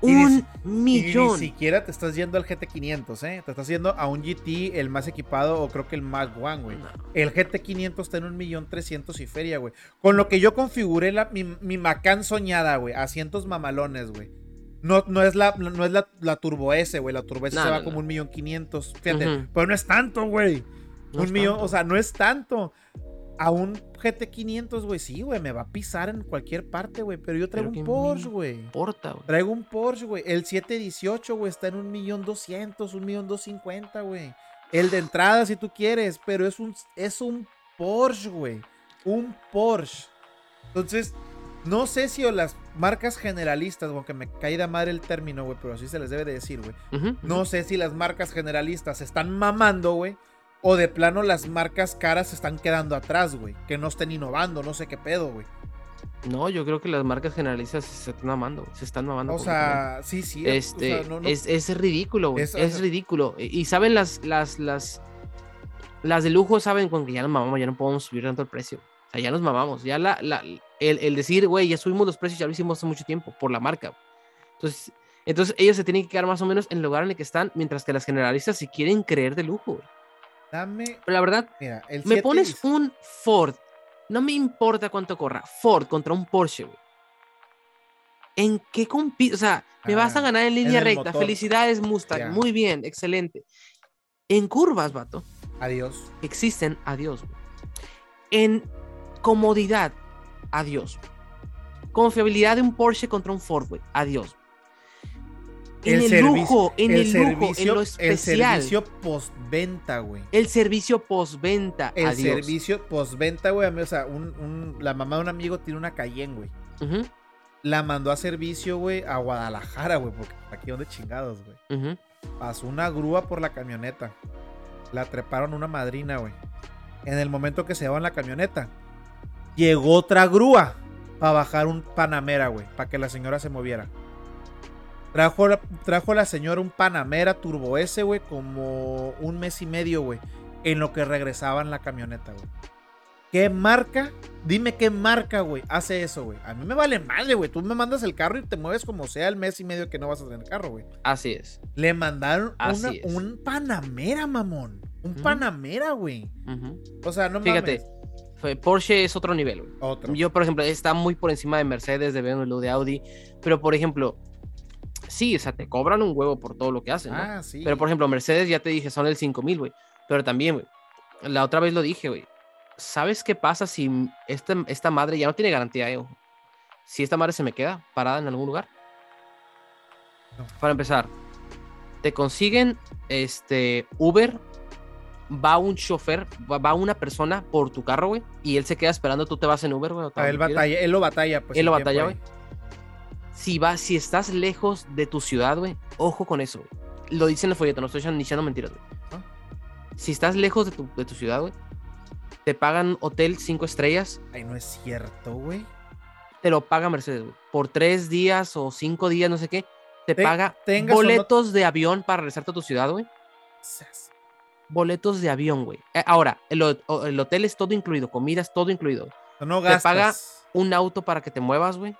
[SPEAKER 2] Un millón.
[SPEAKER 1] ni siquiera te estás yendo al GT500, ¿eh? Te estás yendo a un GT, el más equipado, o creo que el Mag One, güey. El GT500 está en un millón trescientos y feria, güey. Con lo que yo configuré la, mi, mi Macan soñada, güey. Asientos mamalones, güey. No, no es la, no es la, Turbo S, güey. La Turbo S se va como un millón quinientos. Fíjate. Pero no es tanto, güey. un millón, o sea, no es tanto a un GT500, güey, sí, güey, me va a pisar en cualquier parte, güey. Pero yo traigo un Porsche, güey.
[SPEAKER 2] importa, güey.
[SPEAKER 1] Traigo un Porsche, güey. El 718, güey, está en un millón doscientos, un millón doscientos cincuenta, güey. El de entrada, si tú quieres, pero es un, es un Porsche, güey. Un Porsche. Entonces, no sé si o las marcas generalistas, aunque me caída madre el término, güey, pero así se les debe de decir, güey. No sé si las marcas generalistas están mamando, güey o de plano las marcas caras se están quedando atrás, güey. Que no estén innovando, no sé qué pedo, güey.
[SPEAKER 2] No, yo creo que las marcas generalistas se están mamando, se están mamando.
[SPEAKER 1] O sea, sí, sí.
[SPEAKER 2] Este, Es, ridículo, güey. Es, ridículo. Y saben las, las, las, las de lujo, saben con que ya nos mamamos, ya no podemos subir tanto el precio. O sea, ya nos mamamos. Ya la, la el, el, decir, güey, ya subimos los precios, ya lo hicimos hace mucho tiempo por la marca. Entonces, entonces ellos se tienen que quedar más o menos en el lugar en el que están, mientras que las generalistas si quieren creer de lujo, güey.
[SPEAKER 1] Dame.
[SPEAKER 2] la verdad, me pones un Ford. No me importa cuánto corra. Ford contra un Porsche, güey. ¿En qué compite? O sea, me vas a ah, ganar en línea recta. Felicidades, Mustang. Muy bien, excelente. En curvas, vato.
[SPEAKER 1] Adiós.
[SPEAKER 2] Existen, adiós. Güey. En comodidad, adiós. Confiabilidad de un Porsche contra un Ford, güey. Adiós en el, lujo, en el, lujo, en lo especial. El
[SPEAKER 1] servicio postventa, güey.
[SPEAKER 2] El servicio postventa.
[SPEAKER 1] El servicio postventa, güey. O sea, la mamá de un amigo tiene una Cayenne, güey. La mandó a servicio, güey, a Guadalajara, güey. Porque aquí donde chingados, güey. Pasó una grúa por la camioneta. La treparon una madrina, güey. En el momento que se va en la camioneta, llegó otra grúa para bajar un Panamera, güey. Para que la señora se moviera. Trajo, trajo la señora un Panamera Turbo S, güey, como un mes y medio, güey, en lo que regresaba en la camioneta, güey. ¿Qué marca? Dime qué marca, güey, hace eso, güey. A mí me vale madre, güey. Tú me mandas el carro y te mueves como sea el mes y medio que no vas a tener carro, güey.
[SPEAKER 2] Así es.
[SPEAKER 1] Le mandaron un Panamera, mamón. Un Panamera, güey. O sea, no
[SPEAKER 2] Fíjate, Porsche es otro nivel, güey. Yo, por ejemplo, está muy por encima de Mercedes, de BMW, de Audi. Pero, por ejemplo, sí, o sea, te cobran un huevo por todo lo que hacen, ¿no? Ah, sí. Pero, por ejemplo, Mercedes, ya te dije, son el 5000, güey. Pero también, güey, la otra vez lo dije, güey. ¿Sabes qué pasa si esta, esta madre ya no tiene garantía, eh? Si esta madre se me queda parada en algún lugar. Para empezar, te consiguen este Uber, va un chofer, va una persona por tu carro, güey, y él se queda esperando, tú te vas en Uber, güey.
[SPEAKER 1] Ah, él, batalla, él lo batalla, pues.
[SPEAKER 2] Él lo batalla, güey si vas, si estás lejos de tu ciudad, güey, ojo con eso. Lo dice en el folleto, no estoy diciendo mentiras, güey. Ah. Si estás lejos de tu, de tu ciudad, güey, te pagan hotel cinco estrellas.
[SPEAKER 1] Ay, no es cierto, güey.
[SPEAKER 2] Te lo paga Mercedes, güey. Por tres días o cinco días, no sé qué. Te, paga boletos de avión para regresarte a tu ciudad, güey. Boletos de avión, güey. Eh, ahora, el, hotel es todo incluido, comidas, todo incluido.
[SPEAKER 1] No gastas.
[SPEAKER 2] Te paga un auto para que te muevas, güey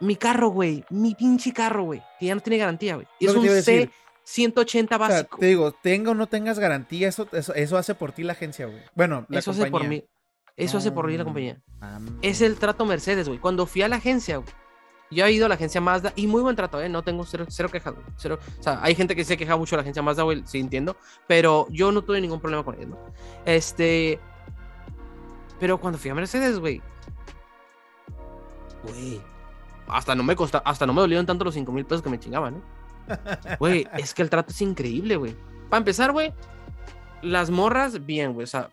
[SPEAKER 2] mi carro, güey, mi pinche carro, güey, que ya no tiene garantía, güey. Es un C 180 básico.
[SPEAKER 1] te digo, tenga o no tengas garantía, eso, eso, hace por ti la agencia, güey. Bueno, la
[SPEAKER 2] eso hace por mí. Eso hace por mí la compañía. Es el trato Mercedes, güey. Cuando fui a la agencia, güey, yo he ido a la agencia Mazda y muy buen trato, ¿eh? No tengo cero, cero quejas, güey. Cero, o sea, hay gente que se queja mucho de la agencia Mazda, güey, sí entiendo, pero yo no tuve ningún problema con ellos, ¿no? Este. Pero cuando fui a Mercedes, güey. Güey, hasta no me costa, hasta no me dolieron tanto los 5 mil pesos que me chingaban, ¿eh? (laughs) Güey, es que el trato es increíble, güey. Para empezar, güey, las morras, bien, güey. O sea,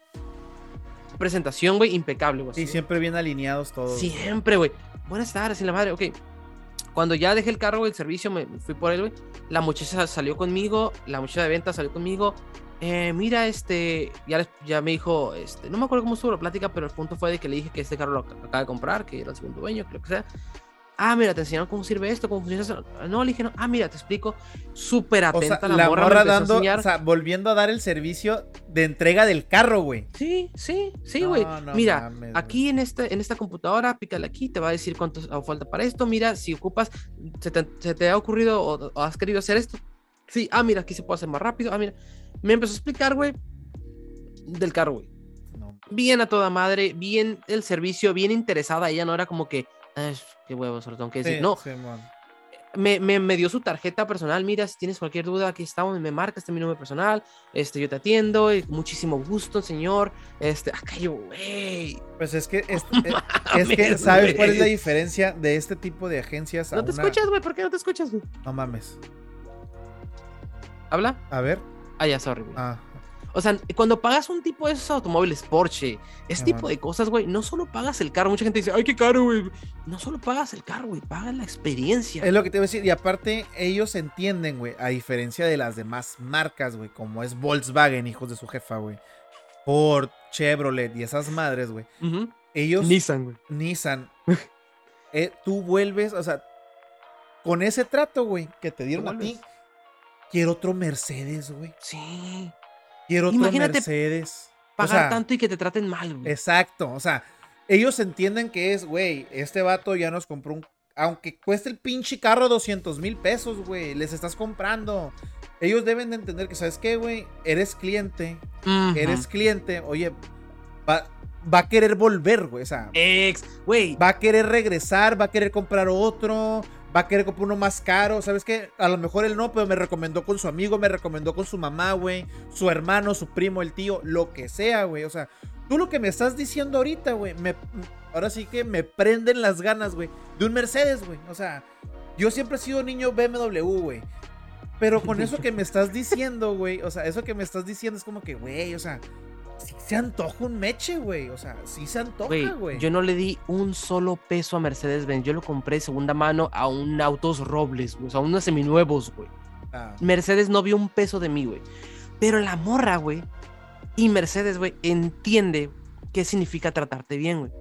[SPEAKER 2] presentación, güey, impecable, güey.
[SPEAKER 1] Y siempre bien alineados todos.
[SPEAKER 2] Siempre, güey. Buenas tardes, en la madre, ok. Cuando ya dejé el carro, güey, el servicio, me fui por él, güey. La muchacha salió conmigo, la muchacha de venta salió conmigo. Eh, mira, este, ya, ya me dijo, este, no me acuerdo cómo estuvo la plática, pero el punto fue de que le dije que este carro lo ac- acaba de comprar, que era el segundo dueño, lo que sea. Ah, mira, te enseñaron cómo sirve esto, cómo funciona eso. No, le dije, no. Ah, mira, te explico. Súper
[SPEAKER 1] O
[SPEAKER 2] atenta
[SPEAKER 1] sea,
[SPEAKER 2] la,
[SPEAKER 1] la
[SPEAKER 2] morra,
[SPEAKER 1] morra dando, o sea, volviendo a dar el servicio de entrega del carro, güey.
[SPEAKER 2] Sí, sí, sí, güey.
[SPEAKER 1] no
[SPEAKER 2] Mira,
[SPEAKER 1] mames,
[SPEAKER 2] aquí en, este, en esta computadora, pícale aquí, te va a decir cuánto falta para esto. Mira, si ocupas, se te, se te ha ocurrido o, o has querido hacer esto. Sí, ah, mira, aquí se puede hacer más rápido. Ah, mira. Me empezó a explicar, güey, del carro, güey.
[SPEAKER 1] No.
[SPEAKER 2] Bien a toda madre, bien el servicio, bien interesada. Ella no era como que, "Ay, qué huevos, solo tengo que decir.
[SPEAKER 1] Sí,
[SPEAKER 2] no, me, me, me dio su tarjeta personal. Mira, si tienes cualquier duda, aquí estamos, me marcas, este es mi número personal. Este, yo te atiendo, y muchísimo gusto, señor. Este, (laughs) acá yo, güey.
[SPEAKER 1] Pues es que, (laughs) es, eh, es que, ¿sabes cuál es la diferencia de este tipo de agencias a
[SPEAKER 2] ¿No te
[SPEAKER 1] una-
[SPEAKER 2] escuchas, güey? ¿Por qué no te escuchas, güey?
[SPEAKER 1] No mames.
[SPEAKER 2] ¿Habla?
[SPEAKER 1] A ver.
[SPEAKER 2] Ah, ya, sorry, güey.
[SPEAKER 1] Ah,
[SPEAKER 2] O sea, cuando pagas un tipo de esos automóviles Porsche, ese tipo de cosas, güey, no solo pagas el carro. Mucha gente dice, ay, qué caro, güey. No solo pagas el carro, güey, pagas la experiencia.
[SPEAKER 1] es lo que te iba a decir. Y aparte, ellos entienden, güey, a diferencia de las demás marcas, güey, como es Volkswagen, hijos de su jefa, güey. Ford, Chevrolet y esas madres, güey.
[SPEAKER 2] Ujú.
[SPEAKER 1] Ellos,
[SPEAKER 2] Nissan, güey.
[SPEAKER 1] Nissan, (laughs) eh, tú vuelves, o sea, con ese trato, güey, que te dieron a ti, quiero otro Mercedes, güey.
[SPEAKER 2] Sí.
[SPEAKER 1] Quiero otro
[SPEAKER 2] Imagínate
[SPEAKER 1] Mercedes. O
[SPEAKER 2] Pagar
[SPEAKER 1] sea,
[SPEAKER 2] tanto y que te traten mal, güey.
[SPEAKER 1] Exacto, o sea, ellos entienden que es, güey, este vato ya nos compró un... Aunque cueste el pinche carro 200 mil pesos, güey, les estás comprando. Ellos deben de entender que, ¿sabes qué, güey? Eres cliente, eres cliente, oye, va, va a querer volver, güey, o sea,
[SPEAKER 2] Ex, güey.
[SPEAKER 1] va a querer regresar, va a querer comprar otro, va a querer comprar uno más caro, ¿sabes qué? A lo mejor él no, pero me recomendó con su amigo, me recomendó con su mamá, güey, su hermano, su primo, el tío, lo que sea, güey. O sea, tú lo que me estás diciendo ahorita, güey, ahora sí que me prenden las ganas, güey, de un Mercedes, güey. O sea, yo siempre he sido niño BMW, güey. Pero con eso que me estás diciendo, güey, o sea, eso que me estás diciendo es como que, güey, o sea, sí se antoja un meche, güey. O sea, sí se antoja,
[SPEAKER 2] Güey, yo no le di un solo peso a Mercedes-Benz. Yo lo compré de segunda mano a un autos Robles, güey. O sea, unos seminuevos, güey.
[SPEAKER 1] Ah,
[SPEAKER 2] Mercedes no vio un peso de mí, güey. Pero la morra, güey. Y Mercedes, güey, entiende qué significa tratarte bien, güey.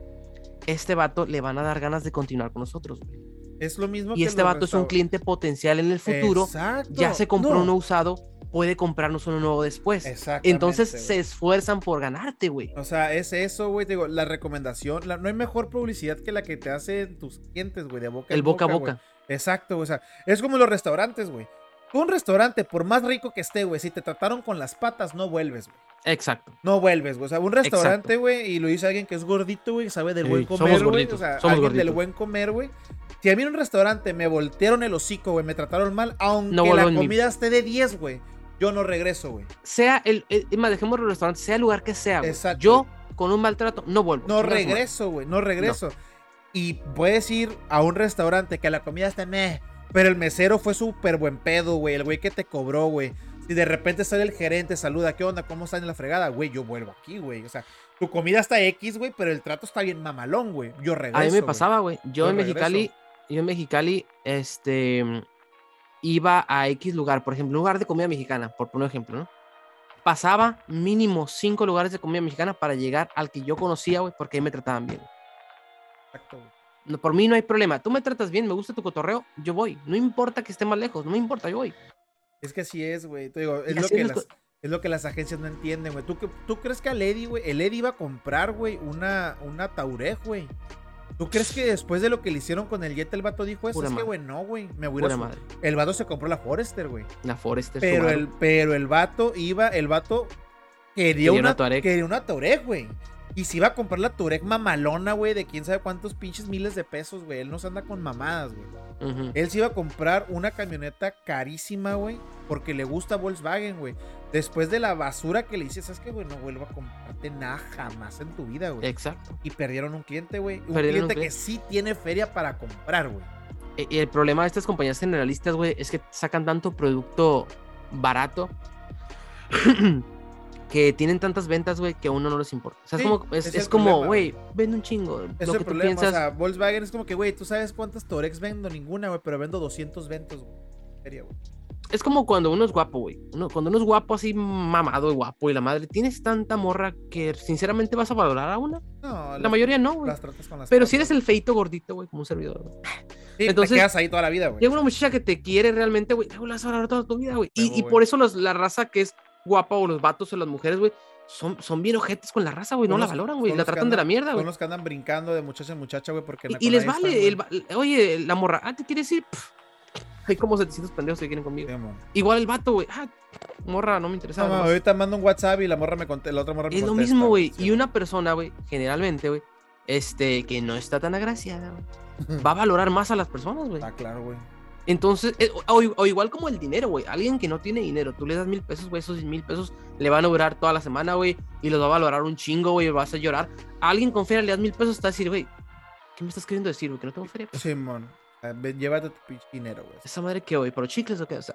[SPEAKER 2] Este vato le van a dar ganas de continuar con nosotros, güey.
[SPEAKER 1] Es lo mismo
[SPEAKER 2] Y
[SPEAKER 1] que
[SPEAKER 2] este vato es un cliente potencial en el futuro.
[SPEAKER 1] Exacto.
[SPEAKER 2] Ya se compró
[SPEAKER 1] No,
[SPEAKER 2] uno usado, puede comprarnos uno nuevo después.
[SPEAKER 1] Exactamente,
[SPEAKER 2] Entonces se esfuerzan por ganarte, güey.
[SPEAKER 1] O sea, es eso, güey. te Digo, la recomendación. la- no hay mejor publicidad que la que te hacen tus clientes, güey, de boca
[SPEAKER 2] El
[SPEAKER 1] en
[SPEAKER 2] boca a boca.
[SPEAKER 1] Exacto, güey. O sea, es como los restaurantes, güey. Tú un restaurante, por más rico que esté, güey, si te trataron con las patas, no vuelves, güey.
[SPEAKER 2] Exacto.
[SPEAKER 1] No vuelves, güey. O sea, un restaurante, güey, y lo dice alguien que es gordito, güey, sabe del buen comer, güey. O
[SPEAKER 2] gorditos,
[SPEAKER 1] sea,
[SPEAKER 2] somos
[SPEAKER 1] alguien del buen comer, güey. Si a mí en un restaurante me voltearon el hocico, güey, me trataron mal, aunque la
[SPEAKER 2] mi-
[SPEAKER 1] comida esté de 10, güey, yo no regreso, güey.
[SPEAKER 2] Sea el, el más, dejemos el restaurante, sea el lugar que sea, güey.
[SPEAKER 1] Exacto.
[SPEAKER 2] Yo con un maltrato no vuelvo.
[SPEAKER 1] No regreso, güey, no regreso. Y puedes ir a un restaurante que la comida está meh, pero el mesero fue súper buen pedo, güey. El güey que te cobró, güey. Si de repente sale el gerente, saluda, ¿qué onda? ¿Cómo están en la fregada? Güey, yo vuelvo aquí, güey. O sea, tu comida está X, güey, pero el trato está bien mamalón, güey. Yo regreso.
[SPEAKER 2] A mí me pasaba, güey. Yo,
[SPEAKER 1] Yo
[SPEAKER 2] en Mexicali, yo en Mexicali, este, iba a X lugar, por ejemplo, un lugar de comida mexicana, por poner un ejemplo, ¿no? Pasaba mínimo cinco lugares de comida mexicana para llegar al que yo conocía, güey, porque ahí me trataban bien.
[SPEAKER 1] Exacto.
[SPEAKER 2] No, por mí no hay problema. Tú me tratas bien, me gusta tu cotorreo, yo voy. No importa que esté más lejos, no me importa, yo voy.
[SPEAKER 1] Es que así es, güey. Te digo, es lo, que
[SPEAKER 2] es las
[SPEAKER 1] es lo que las agencias no entienden, güey. ¿Tú, qué- ¿Tú crees que al Eddie, güey? El Eddie iba a comprar, güey, una, una güey. ¿Tú crees que después de lo que le hicieron con el Jet, el vato dijo eso?
[SPEAKER 2] Pura
[SPEAKER 1] es que, güey, no, güey. Me voy a ir a
[SPEAKER 2] Pura
[SPEAKER 1] su-
[SPEAKER 2] madre.
[SPEAKER 1] El vato se compró la Forester, güey.
[SPEAKER 2] La Forester
[SPEAKER 1] Pero
[SPEAKER 2] Subaru.
[SPEAKER 1] el, pero el vato iba, el vato quería,
[SPEAKER 2] Quería
[SPEAKER 1] una,
[SPEAKER 2] una Touareg.
[SPEAKER 1] quería una Touareg, güey. Y se iba a comprar la Touareg mamalona, güey, de quién sabe cuántos pinches miles de pesos, güey. Él no se anda con mamadas, güey. Él se iba a comprar una camioneta carísima, güey, porque le gusta Volkswagen, güey. Después de la basura que le hice, ¿sabes qué, güey? No vuelvo a comprarte nada jamás en tu vida, güey.
[SPEAKER 2] Exacto.
[SPEAKER 1] Y perdieron un cliente, güey. Un
[SPEAKER 2] un
[SPEAKER 1] cliente que sí tiene feria para comprar, güey.
[SPEAKER 2] E- Y el problema de estas compañías generalistas, güey, es que sacan tanto producto barato (clears throat) que tienen tantas ventas, güey, que a uno no les importa. O sea,
[SPEAKER 1] Sí,
[SPEAKER 2] es como, es,
[SPEAKER 1] es
[SPEAKER 2] es
[SPEAKER 1] el
[SPEAKER 2] como,
[SPEAKER 1] problema,
[SPEAKER 2] güey, vende un chingo.
[SPEAKER 1] Es
[SPEAKER 2] lo
[SPEAKER 1] el
[SPEAKER 2] que tú
[SPEAKER 1] problema.
[SPEAKER 2] piensas.
[SPEAKER 1] O sea, Volkswagen es como que, güey, tú sabes cuántas Torex vendo, ninguna, güey, pero vendo 200 ventos, güey.
[SPEAKER 2] Es como cuando uno es guapo, güey. Uno, cuando uno es guapo, así mamado y guapo, y la madre, tienes tanta morra que sinceramente vas a valorar a una.
[SPEAKER 1] No,
[SPEAKER 2] La
[SPEAKER 1] las-
[SPEAKER 2] mayoría no, güey.
[SPEAKER 1] las tratas con las
[SPEAKER 2] Pero si eres el feito gordito, güey, como un servidor. güey.
[SPEAKER 1] Sí,
[SPEAKER 2] entonces-
[SPEAKER 1] te quedas ahí toda la vida, güey.
[SPEAKER 2] Llega una muchacha que te quiere realmente, güey, la vas a valorar toda tu vida, güey. Y, y por eso los- la raza que es guapa o los vatos o las mujeres, güey, son, son bien ojetes con la raza, güey. No
[SPEAKER 1] Son
[SPEAKER 2] la valoran, güey.
[SPEAKER 1] son
[SPEAKER 2] La tratan de la mierda,
[SPEAKER 1] Son
[SPEAKER 2] güey.
[SPEAKER 1] los que andan brincando de muchacha en muchacha, güey, porque
[SPEAKER 2] Y, y les vale,
[SPEAKER 1] están,
[SPEAKER 2] el va- oye, la morra, ah, ¿te quieres ir? Pff, Hay como 700 pendejos que quieren conmigo.
[SPEAKER 1] Sí.
[SPEAKER 2] Igual el vato, güey, ah, morra, no me interesa.
[SPEAKER 1] No, ahorita mando un WhatsApp y la morra me conté, la otra morra me
[SPEAKER 2] Es lo
[SPEAKER 1] contesta,
[SPEAKER 2] mismo, güey.
[SPEAKER 1] Sí,
[SPEAKER 2] Y una persona, güey, generalmente, güey, este, que no está tan agraciada, güey, va a valorar más a las personas, güey.
[SPEAKER 1] Ah, claro, güey.
[SPEAKER 2] Entonces, eh, o, o igual como el dinero, güey. Alguien que no tiene dinero, tú le das mil pesos, güey, esos mil pesos le van a durar toda la semana, güey, y los va a valorar un chingo, güey, vas a llorar. A alguien con feria le das mil pesos, va a decir, güey, ¿qué me estás queriendo decir, güey? Que no tengo feria. Pues,
[SPEAKER 1] Simón. Ve- Llévate tu pinche dinero, güey.
[SPEAKER 2] Esa madre que, güey, pero chicles o qué, o sea,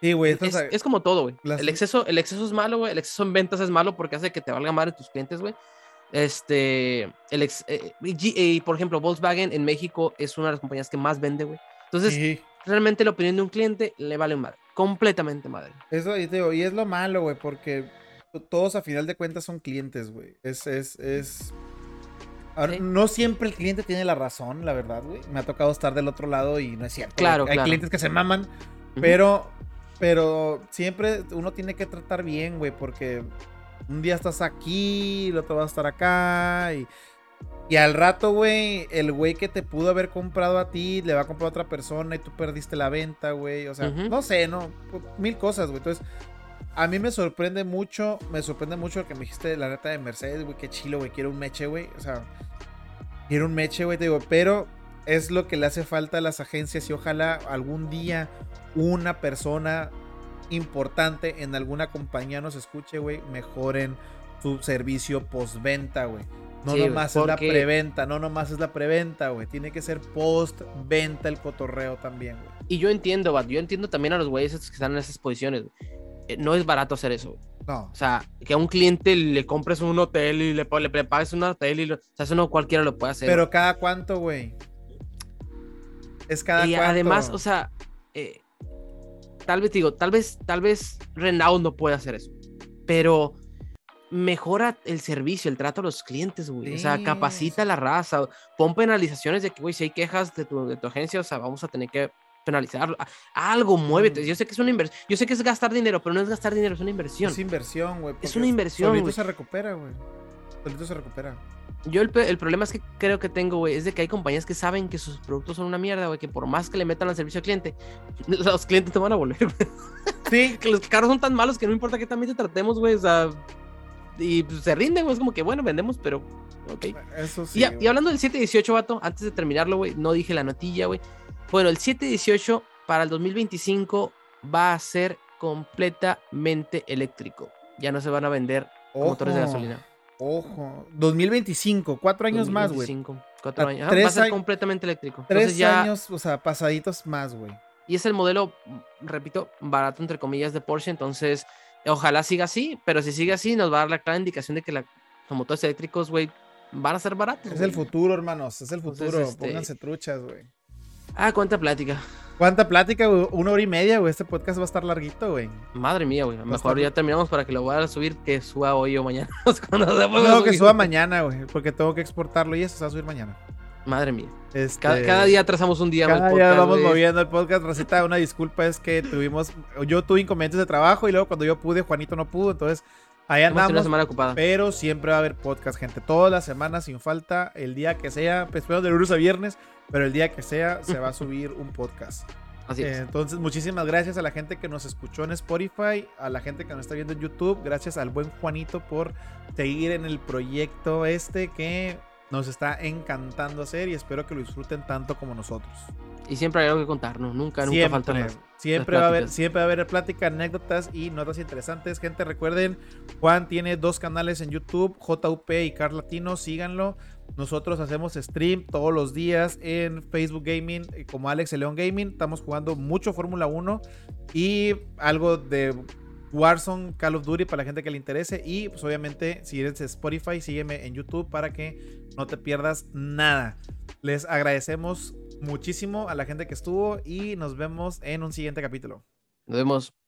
[SPEAKER 1] Sí, güey.
[SPEAKER 2] es, es como todo, güey.
[SPEAKER 1] las-
[SPEAKER 2] El exceso, el exceso es malo, güey. El exceso en ventas es malo porque hace que te valga madre tus clientes, güey. Este, el ex, eh, y G- y, por ejemplo, Volkswagen en México es una de las compañías que más vende, güey. Entonces,
[SPEAKER 1] Sí.
[SPEAKER 2] realmente la opinión de un cliente le vale madre, completamente madre.
[SPEAKER 1] Eso, y te digo, y es lo malo, güey, porque to- todos a final de cuentas son clientes, güey. Es, es, es. Ahora,
[SPEAKER 2] Sí.
[SPEAKER 1] no siempre el cliente tiene la razón, la verdad, güey. Me ha tocado estar del otro lado y no es cierto.
[SPEAKER 2] Claro,
[SPEAKER 1] Hay
[SPEAKER 2] claro.
[SPEAKER 1] clientes que se maman,
[SPEAKER 2] Ujú.
[SPEAKER 1] pero, pero siempre uno tiene que tratar bien, güey, porque un día estás aquí, el otro va a estar acá y. Y al rato, güey, el güey que te pudo haber comprado a ti le va a comprar a otra persona y tú perdiste la venta, güey. O sea, no sé, ¿no? Mil cosas, güey. Entonces, a mí me sorprende mucho, me sorprende mucho lo que me dijiste, la neta de Mercedes, güey, qué chilo, güey, quiero un meche, güey. O sea, quiero un meche, güey, te digo, pero es lo que le hace falta a las agencias y ojalá algún día una persona importante en alguna compañía nos escuche, güey, mejoren su servicio postventa, güey. No
[SPEAKER 2] Sí,
[SPEAKER 1] nomás es la preventa, no nomás es la preventa, güey. Tiene que ser postventa el cotorreo también, güey.
[SPEAKER 2] Y yo entiendo, vato, yo entiendo también a los güeyes que están en esas posiciones. Eh, No es barato hacer eso.
[SPEAKER 1] No.
[SPEAKER 2] O sea, que a un cliente le compres un hotel y le, le, le pagues un hotel y lo- o sea, eso no cualquiera lo puede hacer.
[SPEAKER 1] Pero cada cuánto, güey. Es cada
[SPEAKER 2] y
[SPEAKER 1] cuánto.
[SPEAKER 2] además, o sea, eh, tal vez digo, tal vez, tal vez Renault no puede hacer eso, pero mejora el servicio, el trato a los clientes, güey. O sea, capacita a la raza, pon penalizaciones de que, güey, si hay quejas de tu, de tu agencia, o sea, vamos a tener que penalizarlo. A- Algo, muévete. Yo sé que es una inversión, yo sé que es gastar dinero, pero no es gastar dinero, es una inversión.
[SPEAKER 1] Es inversión, güey.
[SPEAKER 2] Es una inversión,
[SPEAKER 1] Solito se recupera, güey. Solito se recupera.
[SPEAKER 2] Yo el, el problema es que creo que tengo, güey, es de que hay compañías que saben que sus productos son una mierda, güey, que por más que le metan al servicio al cliente, (laughs) los clientes te van a volver.
[SPEAKER 1] Sí. (laughs)
[SPEAKER 2] que los carros son tan malos que no importa qué también te tratemos, güey, o sea, y pues, se rinden, güey, es como que, bueno, vendemos, pero, ok.
[SPEAKER 1] Eso sí.
[SPEAKER 2] y, hablando del 718, vato, antes de terminarlo, güey, no dije la notilla, güey. Bueno, el 718 para el 2025 va a ser completamente eléctrico. Ya no se van a vender motores de gasolina.
[SPEAKER 1] Ojo. 2025. Cuatro años más, güey.
[SPEAKER 2] 2025, Cuatro
[SPEAKER 1] A
[SPEAKER 2] años. Ajá, va a
[SPEAKER 1] tres
[SPEAKER 2] ser
[SPEAKER 1] años-
[SPEAKER 2] completamente eléctrico.
[SPEAKER 1] Tres
[SPEAKER 2] Entonces ya,
[SPEAKER 1] años, o sea, pasaditos más, güey.
[SPEAKER 2] y es el modelo, mm, repito, barato entre comillas de Porsche, entonces ojalá siga así, pero si sigue así nos va a dar la clara indicación de que la- los motores eléctricos, güey, van a ser baratos.
[SPEAKER 1] Es el futuro, hermanos. Es el
[SPEAKER 2] Entonces,
[SPEAKER 1] futuro.
[SPEAKER 2] este-
[SPEAKER 1] Pónganse truchas, güey.
[SPEAKER 2] Ah, cuánta plática.
[SPEAKER 1] ¿Cuánta plática, güey? Una hora y media, güey. Este podcast va a estar larguito, güey.
[SPEAKER 2] Madre mía, güey. Mejor ya terminamos para que lo voy a subir, que suba hoy o mañana. (laughs)
[SPEAKER 1] No, que suba mañana, güey. Porque tengo que exportarlo y eso se va a subir mañana.
[SPEAKER 2] Madre mía.
[SPEAKER 1] Este,
[SPEAKER 2] Cada, cada día trazamos un día.
[SPEAKER 1] Cada
[SPEAKER 2] el
[SPEAKER 1] día
[SPEAKER 2] podcast,
[SPEAKER 1] vamos
[SPEAKER 2] güey.
[SPEAKER 1] moviendo el podcast. Racita, una disculpa es que tuvimos. Yo tuve inconvenientes de trabajo y luego cuando yo pude, Juanito no pudo. Entonces, ahí
[SPEAKER 2] una
[SPEAKER 1] andamos.
[SPEAKER 2] semana ocupada.
[SPEAKER 1] Pero siempre va a haber podcast, gente. Todas las semanas, sin falta, el día que sea, pues espero de lunes a viernes, pero el día que sea, se va a subir un podcast. (laughs)
[SPEAKER 2] Así es.
[SPEAKER 1] entonces, muchísimas gracias a la gente que nos escuchó en Spotify, a la gente que nos está viendo en YouTube. Gracias al buen Juanito por seguir en el proyecto este que nos está encantando hacer y espero que lo disfruten tanto como nosotros.
[SPEAKER 2] Y siempre hay algo que contar, ¿no? Nunca, nunca falta
[SPEAKER 1] Siempre,
[SPEAKER 2] nada.
[SPEAKER 1] siempre va a haber, siempre va a haber plática, anécdotas y notas interesantes. Gente, recuerden, Juan tiene dos canales en YouTube, JUP y Car Latino, síganlo. Nosotros hacemos stream todos los días en Facebook Gaming, eh, como Alex León Gaming. Estamos jugando mucho Fórmula 1 y algo de Warzone, Call of Duty para la gente que le interese. Y pues obviamente, si eres Spotify, sígueme en YouTube para que no te pierdas nada. Les agradecemos muchísimo a la gente que estuvo y nos vemos en un siguiente capítulo.
[SPEAKER 2] Nos vemos.